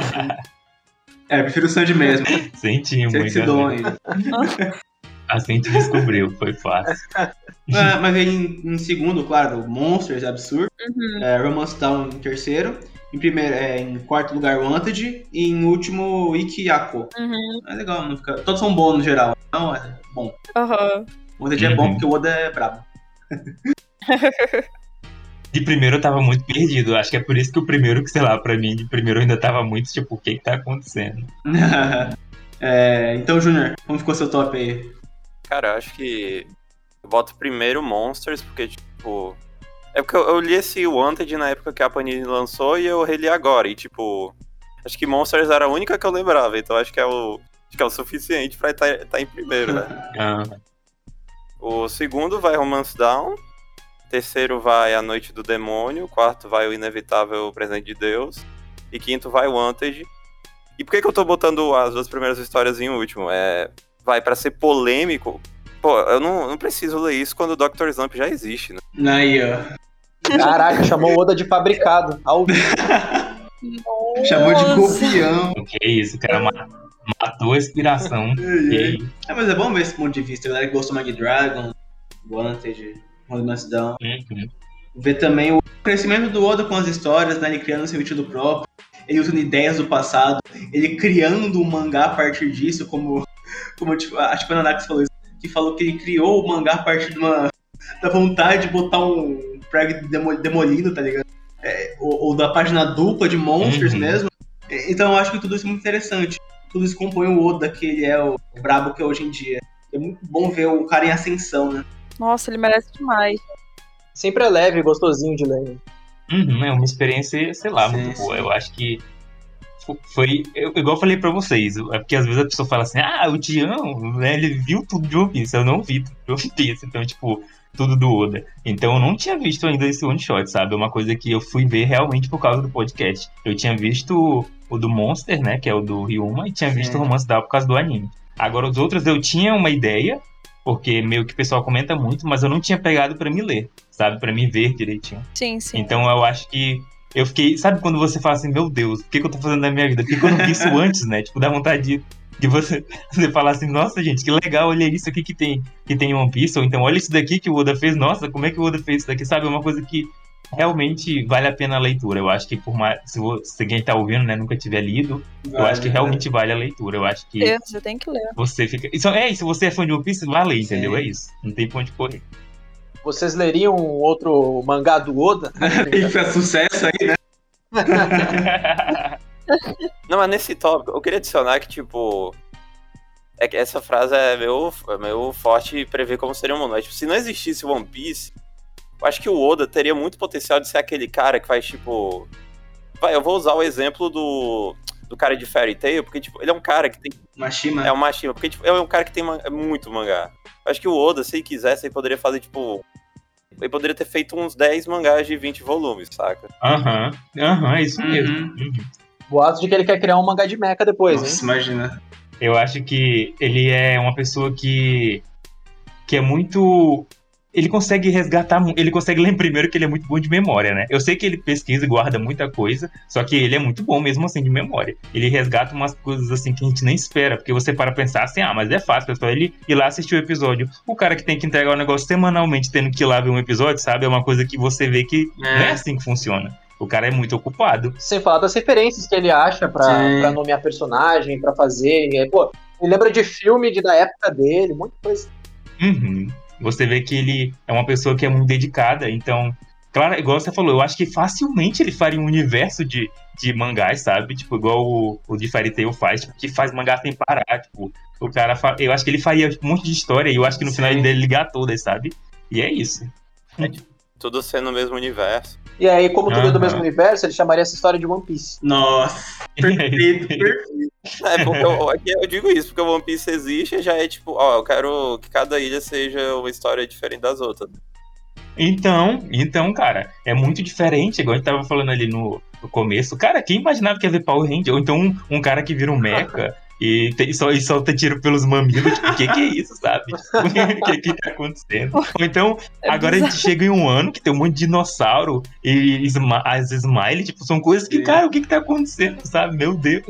É, eu prefiro o Sanji mesmo. Sentimos, aí. A gente descobriu, foi fácil. Ah, mas aí em, em segundo, claro, Monsters, absurdo. Uhum. É, Romance Down em terceiro. Em, primeiro, é, em quarto lugar, Wanted. E em último, Ikiyako. Uhum. É legal, não fica... todos são bons no geral. Então é bom. Aham. Wanted é bom Uhum. porque o Oda é brabo. De primeiro eu tava muito perdido. Acho que é por isso que o primeiro, que sei lá, pra mim, de primeiro eu ainda tava muito tipo, o que que tá acontecendo? É, então, Junior, como ficou seu top aí? Cara, acho que eu boto primeiro Monsters, porque, tipo. É porque eu, eu li esse Wanted na época que a Panini lançou e eu reli agora. E, tipo. Acho que Monsters era a única que eu lembrava, então acho que é o. Acho que é o suficiente pra estar em primeiro, né? Ah, O segundo vai Romance Down. Terceiro vai A Noite do Demônio. Quarto vai O Inevitável Presente de Deus. E quinto vai Wanted. E por que, que eu tô botando as duas primeiras histórias em último? É. Vai pra ser polêmico. Pô, eu não, não preciso ler isso quando o Dr. Slump já existe, né? Aí, ó. Caraca, chamou o Oda de fabricado. Ao vivo. Chamou de copião. o que é isso? O cara ma- matou a inspiração. É, mas é bom ver esse ponto de vista. A galera que gostou mais de Dragon, Wanted, Romance Down. uhum. Ver também o crescimento do Oda com as histórias, né? Ele criando seu sentido próprio. Ele usando ideias do passado. Ele criando um mangá a partir disso, como, como tipo, acho que foi a Nanax falou isso. Que falou que ele criou o mangá a partir de uma, da vontade de botar um demo- demolindo, tá ligado? É, ou, ou da página dupla de Monsters Uhum. mesmo. É, Então eu acho que tudo isso é muito interessante. Tudo isso compõe o Oda que ele é o brabo que é hoje em dia. É muito bom ver o cara em ascensão, né? Nossa, ele merece demais. Sempre é leve e gostosinho de ler. Uhum, é uma experiência, sei lá, Sim, muito sim. boa. Eu acho que foi. eu- igual eu falei pra vocês, é porque às vezes a pessoa fala assim, ah, o Tião, né, ele viu tudo de One Piece. Eu não vi tudo de One Piece, então, tipo, tudo do Oda. Então eu não tinha visto ainda esse one shot, sabe? É uma coisa que eu fui ver realmente por causa do podcast. Eu tinha visto o do Monster, né, que é o do Ryuma, e tinha Sim. visto o Romance da por causa do anime. Agora os outros eu tinha uma ideia, porque meio que o pessoal comenta muito, mas eu não tinha pegado pra me ler, sabe? Pra me ver direitinho. Sim, sim. Então eu acho que eu fiquei. Sabe quando você fala assim, meu Deus, o que, que eu tô fazendo na minha vida? Por que, que eu não vi isso antes, né? Tipo, dá vontade de, de você, você falar assim, nossa, gente, que legal, olha isso aqui que tem, que tem em One Piece, ou então olha isso daqui que o Oda fez, nossa, como é que o Oda fez isso daqui, sabe? É uma coisa que realmente vale a pena a leitura. Eu acho que por mais. Se, vo- se quem tá ouvindo, né, nunca tiver lido, eu acho que realmente vale a leitura. Eu acho que É, Você tem que ler. você fica. Isso, é, se você é fã de One Piece, vai ler, entendeu? Sim. É isso. Não tem pra onde correr. Vocês leriam um outro mangá do Oda? E fez sucesso aí, né? Não, mas nesse tópico, eu queria adicionar que, tipo. É que essa frase é meio, é meio forte e prever como seria o mundo. Mas, tipo, se não existisse One Piece, eu acho que o Oda teria muito potencial de ser aquele cara que faz, tipo. Vai, eu vou usar o exemplo do, do cara de Fairy Tail, porque, tipo, ele é um cara que tem. Mashima. É o Mashima, porque, tipo, ele é um cara que tem man- muito mangá. Eu acho que o Oda, se ele quisesse, ele poderia fazer, tipo. Ele poderia ter feito uns 10 mangás de 20 volumes, saca? Aham, aham, é isso Uhum. mesmo. Uhum. Boatos de que ele quer criar um mangá de mecha depois, Nossa, hein? imagina. Eu acho que ele é uma pessoa que que é muito ele consegue resgatar, ele consegue lembrar primeiro que ele é muito bom de memória, né? Eu sei que ele pesquisa e guarda muita coisa, só que ele é muito bom mesmo assim de memória. Ele resgata umas coisas assim que a gente nem espera, porque você para pensar assim, ah, mas é fácil, pessoal, ele ir lá assistir o episódio. O cara que tem que entregar o negócio semanalmente, tendo que ir lá ver um episódio, sabe? É uma coisa que você vê que não é É. assim que funciona. O cara é muito ocupado. Sem falar das referências que ele acha pra nomear personagem, pra fazer. E aí, pô, ele lembra de filme de, da época dele, muita coisa. Uhum. Você vê que ele é uma pessoa que é muito dedicada, então, claro, igual você falou, eu acho que facilmente ele faria um universo de, de mangás, sabe? Tipo, igual o, o de Fairy Tail faz, tipo, que faz mangá sem parar, tipo, o cara, fa... eu acho que ele faria um monte de história e eu acho que no Sim. final ele ligar todas, sabe? E é isso. Tudo sendo no mesmo universo. E aí, como tudo é do mesmo universo, ele chamaria essa história de One Piece. Nossa, perfeito, perfeito. É, porque eu, eu digo isso, porque o One Piece existe e já é tipo, ó, eu quero que cada ilha seja uma história diferente das outras. Então, então, cara, é muito diferente, igual a gente tava falando ali no, no começo. Cara, quem imaginava que ia ver Power Ranger? Ou então um, um cara que vira um mecha, E, tem, só, e solta tiro pelos mamilos, tipo, o que que é isso, sabe? O que que tá acontecendo? Ou então, É agora a gente chega em um ano que tem um monte de dinossauro e esma- as smile, tipo, são coisas que, Sim. cara, o que que tá acontecendo, sabe? Meu Deus,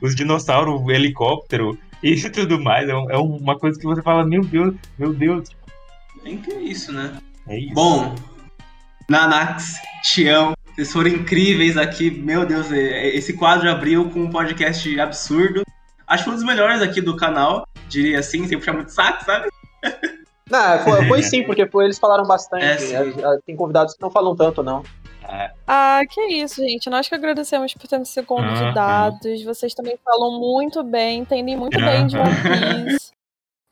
os dinossauros, o helicóptero e tudo mais, é, é uma coisa que você fala, meu Deus, meu Deus, Tem que é isso, né? é isso. Bom, Nanax, Tião, vocês foram incríveis aqui. Meu Deus, é- esse quadro abriu com um podcast absurdo. Acho que foi um dos melhores aqui do canal, diria assim, sem puxar muito saco, sabe? Não, foi, foi sim, porque foi- eles falaram bastante. É. É, é, Tem convidados que não falam tanto, não. Ah, que isso, gente. Nós que agradecemos por ter sido convidados. Vocês também falam muito bem, entendem muito bem de. One Piece.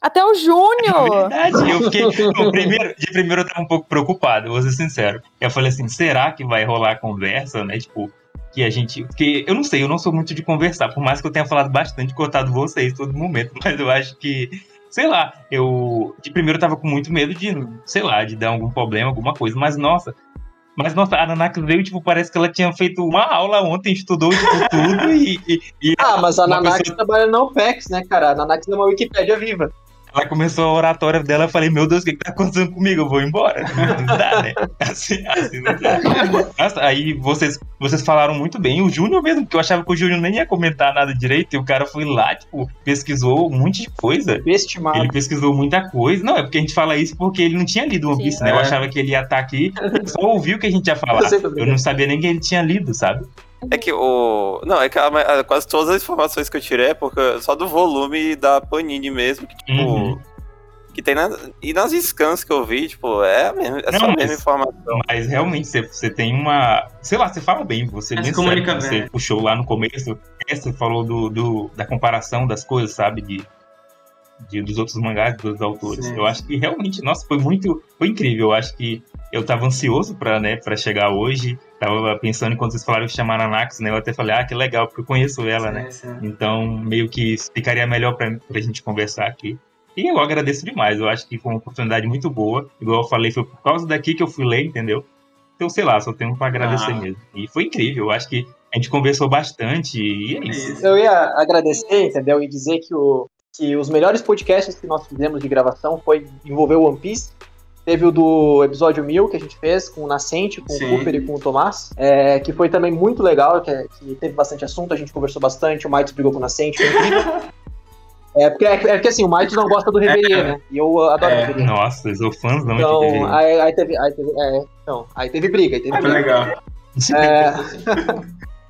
Até o É Júnior! verdade, eu fiquei. no primeiro, de primeiro eu tava um pouco preocupado, vou ser sincero. Eu falei assim, será que vai rolar conversa, né? Tipo, que a gente. Porque eu não sei, eu não sou muito de conversar, por mais que eu tenha falado bastante, cortado vocês todo momento, mas eu acho que. Sei lá, eu. De primeiro eu tava com muito medo de, sei lá, de dar algum problema, alguma coisa, mas nossa. Mas nossa, a Nanax veio, tipo, parece que ela tinha feito uma aula ontem, estudou tipo, tudo e, e- e Ah, mas a Uma Nanax pessoa- trabalha na OPEX, né, cara? A Nanax é uma Wikipédia viva. Ela começou a oratória dela, eu falei, meu Deus, o que, que tá acontecendo comigo? Eu vou embora. Não dá, né? Assim, assim não dá. Nossa, aí vocês, vocês falaram muito bem. O Júnior mesmo, porque eu achava que o Júnior nem ia comentar nada direito, e o cara foi lá, tipo, pesquisou um monte de coisa. Estimado. Ele pesquisou muita coisa. Não, é porque a gente fala isso porque ele não tinha lido One Piece, né? Eu É. achava que ele ia estar aqui, só ouviu o que a gente ia falar. Eu. Eu não sabia nem que ele tinha lido, sabe? É que o. Não, é que a- a- quase todas as informações que eu tirei é porque só do volume da Panini mesmo, que tipo. Uhum. Que tem na, e nas scans que eu vi, tipo, é, a mesma, é só Não, a mesma mas- informação. Mas realmente você, você tem uma. Sei lá, você fala bem, você bem se comunica bem. Você puxou lá no começo. é, Você falou do, do- da comparação das coisas, sabe? De, de- dos outros mangás dos autores. Sim. Eu acho que realmente, nossa, foi muito. Foi incrível. Eu acho que eu tava ansioso pra, né, pra chegar hoje. Tava pensando enquanto vocês falaram que chamaram a Nax, né? Eu até falei, ah, que legal, porque eu conheço ela, né? Sim, sim. Então, meio que ficaria melhor pra, pra gente conversar aqui. E eu agradeço demais, eu acho que foi uma oportunidade muito boa. Igual eu falei, foi por causa daqui que eu fui ler, entendeu? Então, sei lá, só tenho pra agradecer Ah. mesmo. E foi incrível, eu acho que a gente conversou bastante e é isso. isso. Eu ia agradecer, entendeu? E dizer que, o, que os melhores podcasts que nós fizemos de gravação foi envolver o One Piece. Teve o do episódio 1000 que a gente fez com o Nascente, com Sim. o Cooper e com o Tomás, é, que foi também muito legal, que, que teve bastante assunto, a gente conversou bastante, o Mites brigou com o Nascente, foi incrível. É porque, é porque assim, o Mites não gosta do Reverie, né? E eu adoro o É. Reverie. Nossa, eu sou fãzão de Então, aí, aí teve, aí teve, é, então, aí teve briga, aí teve Foi briga. legal. É.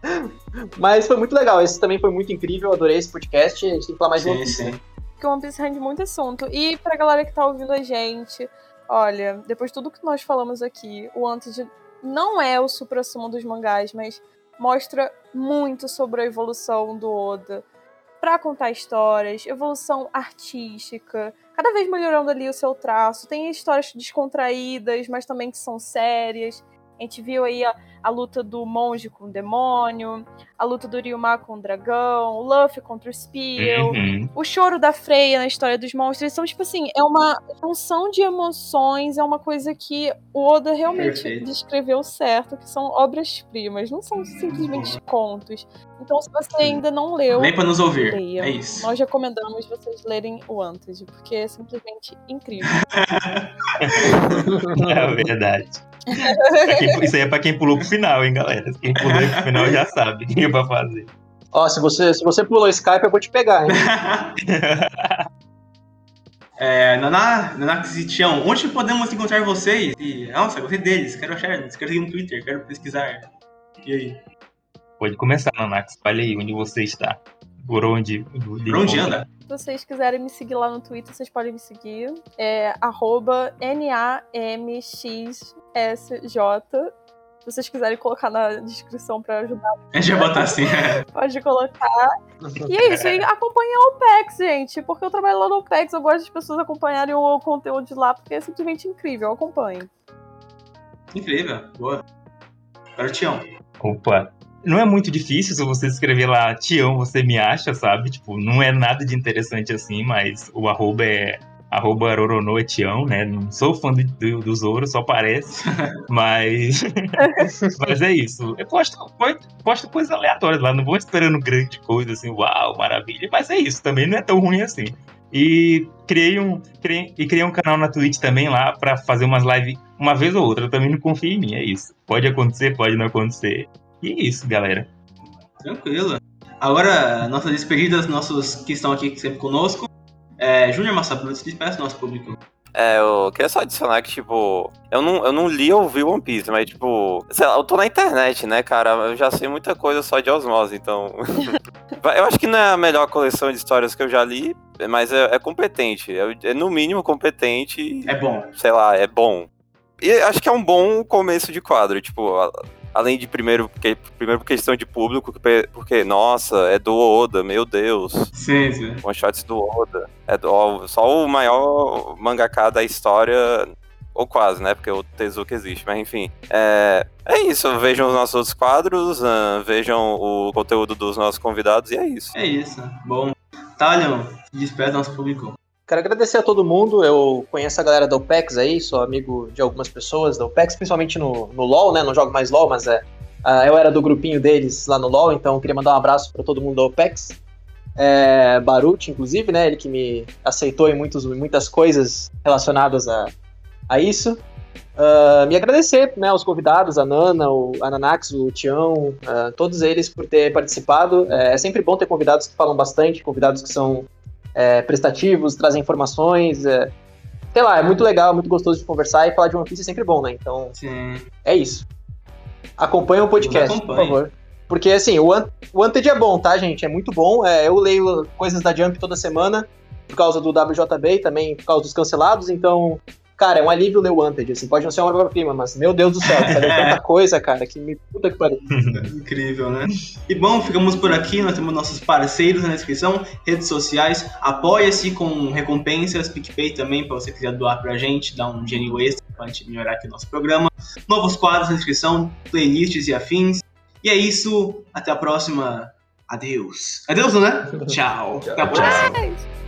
Mas foi muito legal, esse também foi muito incrível, adorei esse podcast, a gente tem que falar mais Sim, Piece. sim. Porque One Piece rende muito assunto. E pra galera que tá ouvindo a gente, olha, depois de tudo que nós falamos aqui, o Wanted não é o supra-sumo dos mangás, mas mostra muito sobre a evolução do Oda pra contar histórias, evolução artística, cada vez melhorando ali o seu traço. Tem histórias descontraídas, mas também que são sérias. A gente viu aí a, a luta do monge com o demônio, a luta do Ryuma com o dragão, o Luffy contra o Spear, Uhum. o choro da Freya na história dos monstros são, tipo assim, é uma junção de emoções, é uma coisa que o Oda realmente Perfeito. descreveu certo, que são obras-primas, não são simplesmente contos. Então, se você ainda não leu, Vem pra nos ouvir. leia. É isso. Nós recomendamos vocês lerem o Wanted, porque é simplesmente incrível. É verdade. Quem- isso aí é pra quem pulou pro final, hein, galera? Quem pulou pro final já sabe o que é pra fazer. Ó, se você, se você pulou Skype, eu vou te pegar, hein? É, Naná, Nanax e Tião, onde podemos encontrar vocês? E, nossa, gostei deles, quero achar, quero seguir no Twitter, quero pesquisar. E aí? Pode começar, Nanax. Fale aí onde você está. Por onde. Por onde anda? Se vocês quiserem me seguir lá no Twitter, vocês podem me seguir. É arroba NAMXSJ. Se vocês quiserem colocar na descrição pra ajudar, A gente vai botar assim. pode colocar. E é isso, e acompanha a OPEX, gente. Porque eu trabalho lá no OPEX, eu gosto das pessoas acompanharem o conteúdo de lá, porque é simplesmente incrível. Acompanhe. Incrível, boa. Agora o Tião. Opa. Não é muito difícil se você escrever lá Tião, você me acha, sabe? Tipo, não é nada de interessante assim, mas o arroba é arroba Roronoetião, né? Não sou fã do, do, do Zoro, só parece. mas. mas é isso. Eu posto, posto coisas aleatórias lá, não vou esperando grande coisa assim, uau, maravilha. Mas é isso, também não é tão ruim assim. E criei um, criei, e criei um canal na Twitch também lá para fazer umas lives uma vez ou outra. Eu também não confio em mim, é isso. Pode acontecer, pode não acontecer. E é isso, galera. Tranquilo. Agora, nossas despedidas, nossos que estão aqui sempre conosco. É, Júnior Massabruto, se despeça do nosso público. É, eu queria só adicionar que, tipo, eu não, eu não li ou vi One Piece, mas, tipo, sei lá, eu tô na internet, né, cara? Eu já sei muita coisa só de osmose, então. eu acho que não é a melhor coleção de histórias que eu já li, mas é, é competente. É, é, no mínimo competente. É bom. Sei lá, é bom. E acho que é um bom começo de quadro, tipo, além de primeiro, porque, primeiro por questão de público, porque, nossa, é do Oda, meu Deus. Sim, sim. One shots do Oda. É do, só o maior mangaka da história, ou quase, né? Porque o Tezuka existe, mas enfim. É, é isso, vejam os nossos outros quadros, uh, vejam o conteúdo dos nossos convidados e é isso. É isso. Bom, Talion, despede nosso público. Quero agradecer a todo mundo. Eu conheço a galera da OPEX aí, sou amigo de algumas pessoas da OPEX, principalmente no, no LoL, né? Não jogo mais LoL, mas é, uh, eu era do grupinho deles lá no LoL, então queria mandar um abraço para todo mundo da OPEX. É, Baruch, inclusive, né? Ele que me aceitou em muitos, muitas coisas relacionadas a, a isso. Uh, me agradecer né, aos convidados, a Nana, o Ananax, o Tião, uh, todos eles por ter participado. É, é sempre bom ter convidados que falam bastante, convidados que são é, prestativos, trazem informações. É, sei lá, é muito legal, muito gostoso de conversar e falar de One Piece é sempre bom, né? Então, Sim. é isso. Acompanhe o podcast, por favor. Porque, assim, o, o Anted é bom, tá, gente? É muito bom. É, eu leio coisas da Jump toda semana, por causa do WJB e também por causa dos cancelados, então cara, é um alívio ler o Wanted, assim, pode não ser uma obra-prima, mas, meu Deus do céu, sabe tanta coisa, cara, que me puta que pariu. Incrível, né? E bom, ficamos por aqui, nós temos nossos parceiros na descrição, redes sociais, apoia-se com recompensas, PicPay também, pra você quiser doar pra gente, dar um dinheiro extra pra gente melhorar aqui o nosso programa. Novos quadros na descrição, playlists e afins. E é isso, até a próxima. Adeus. Adeus, né? Tchau. Tchau. Até a próxima.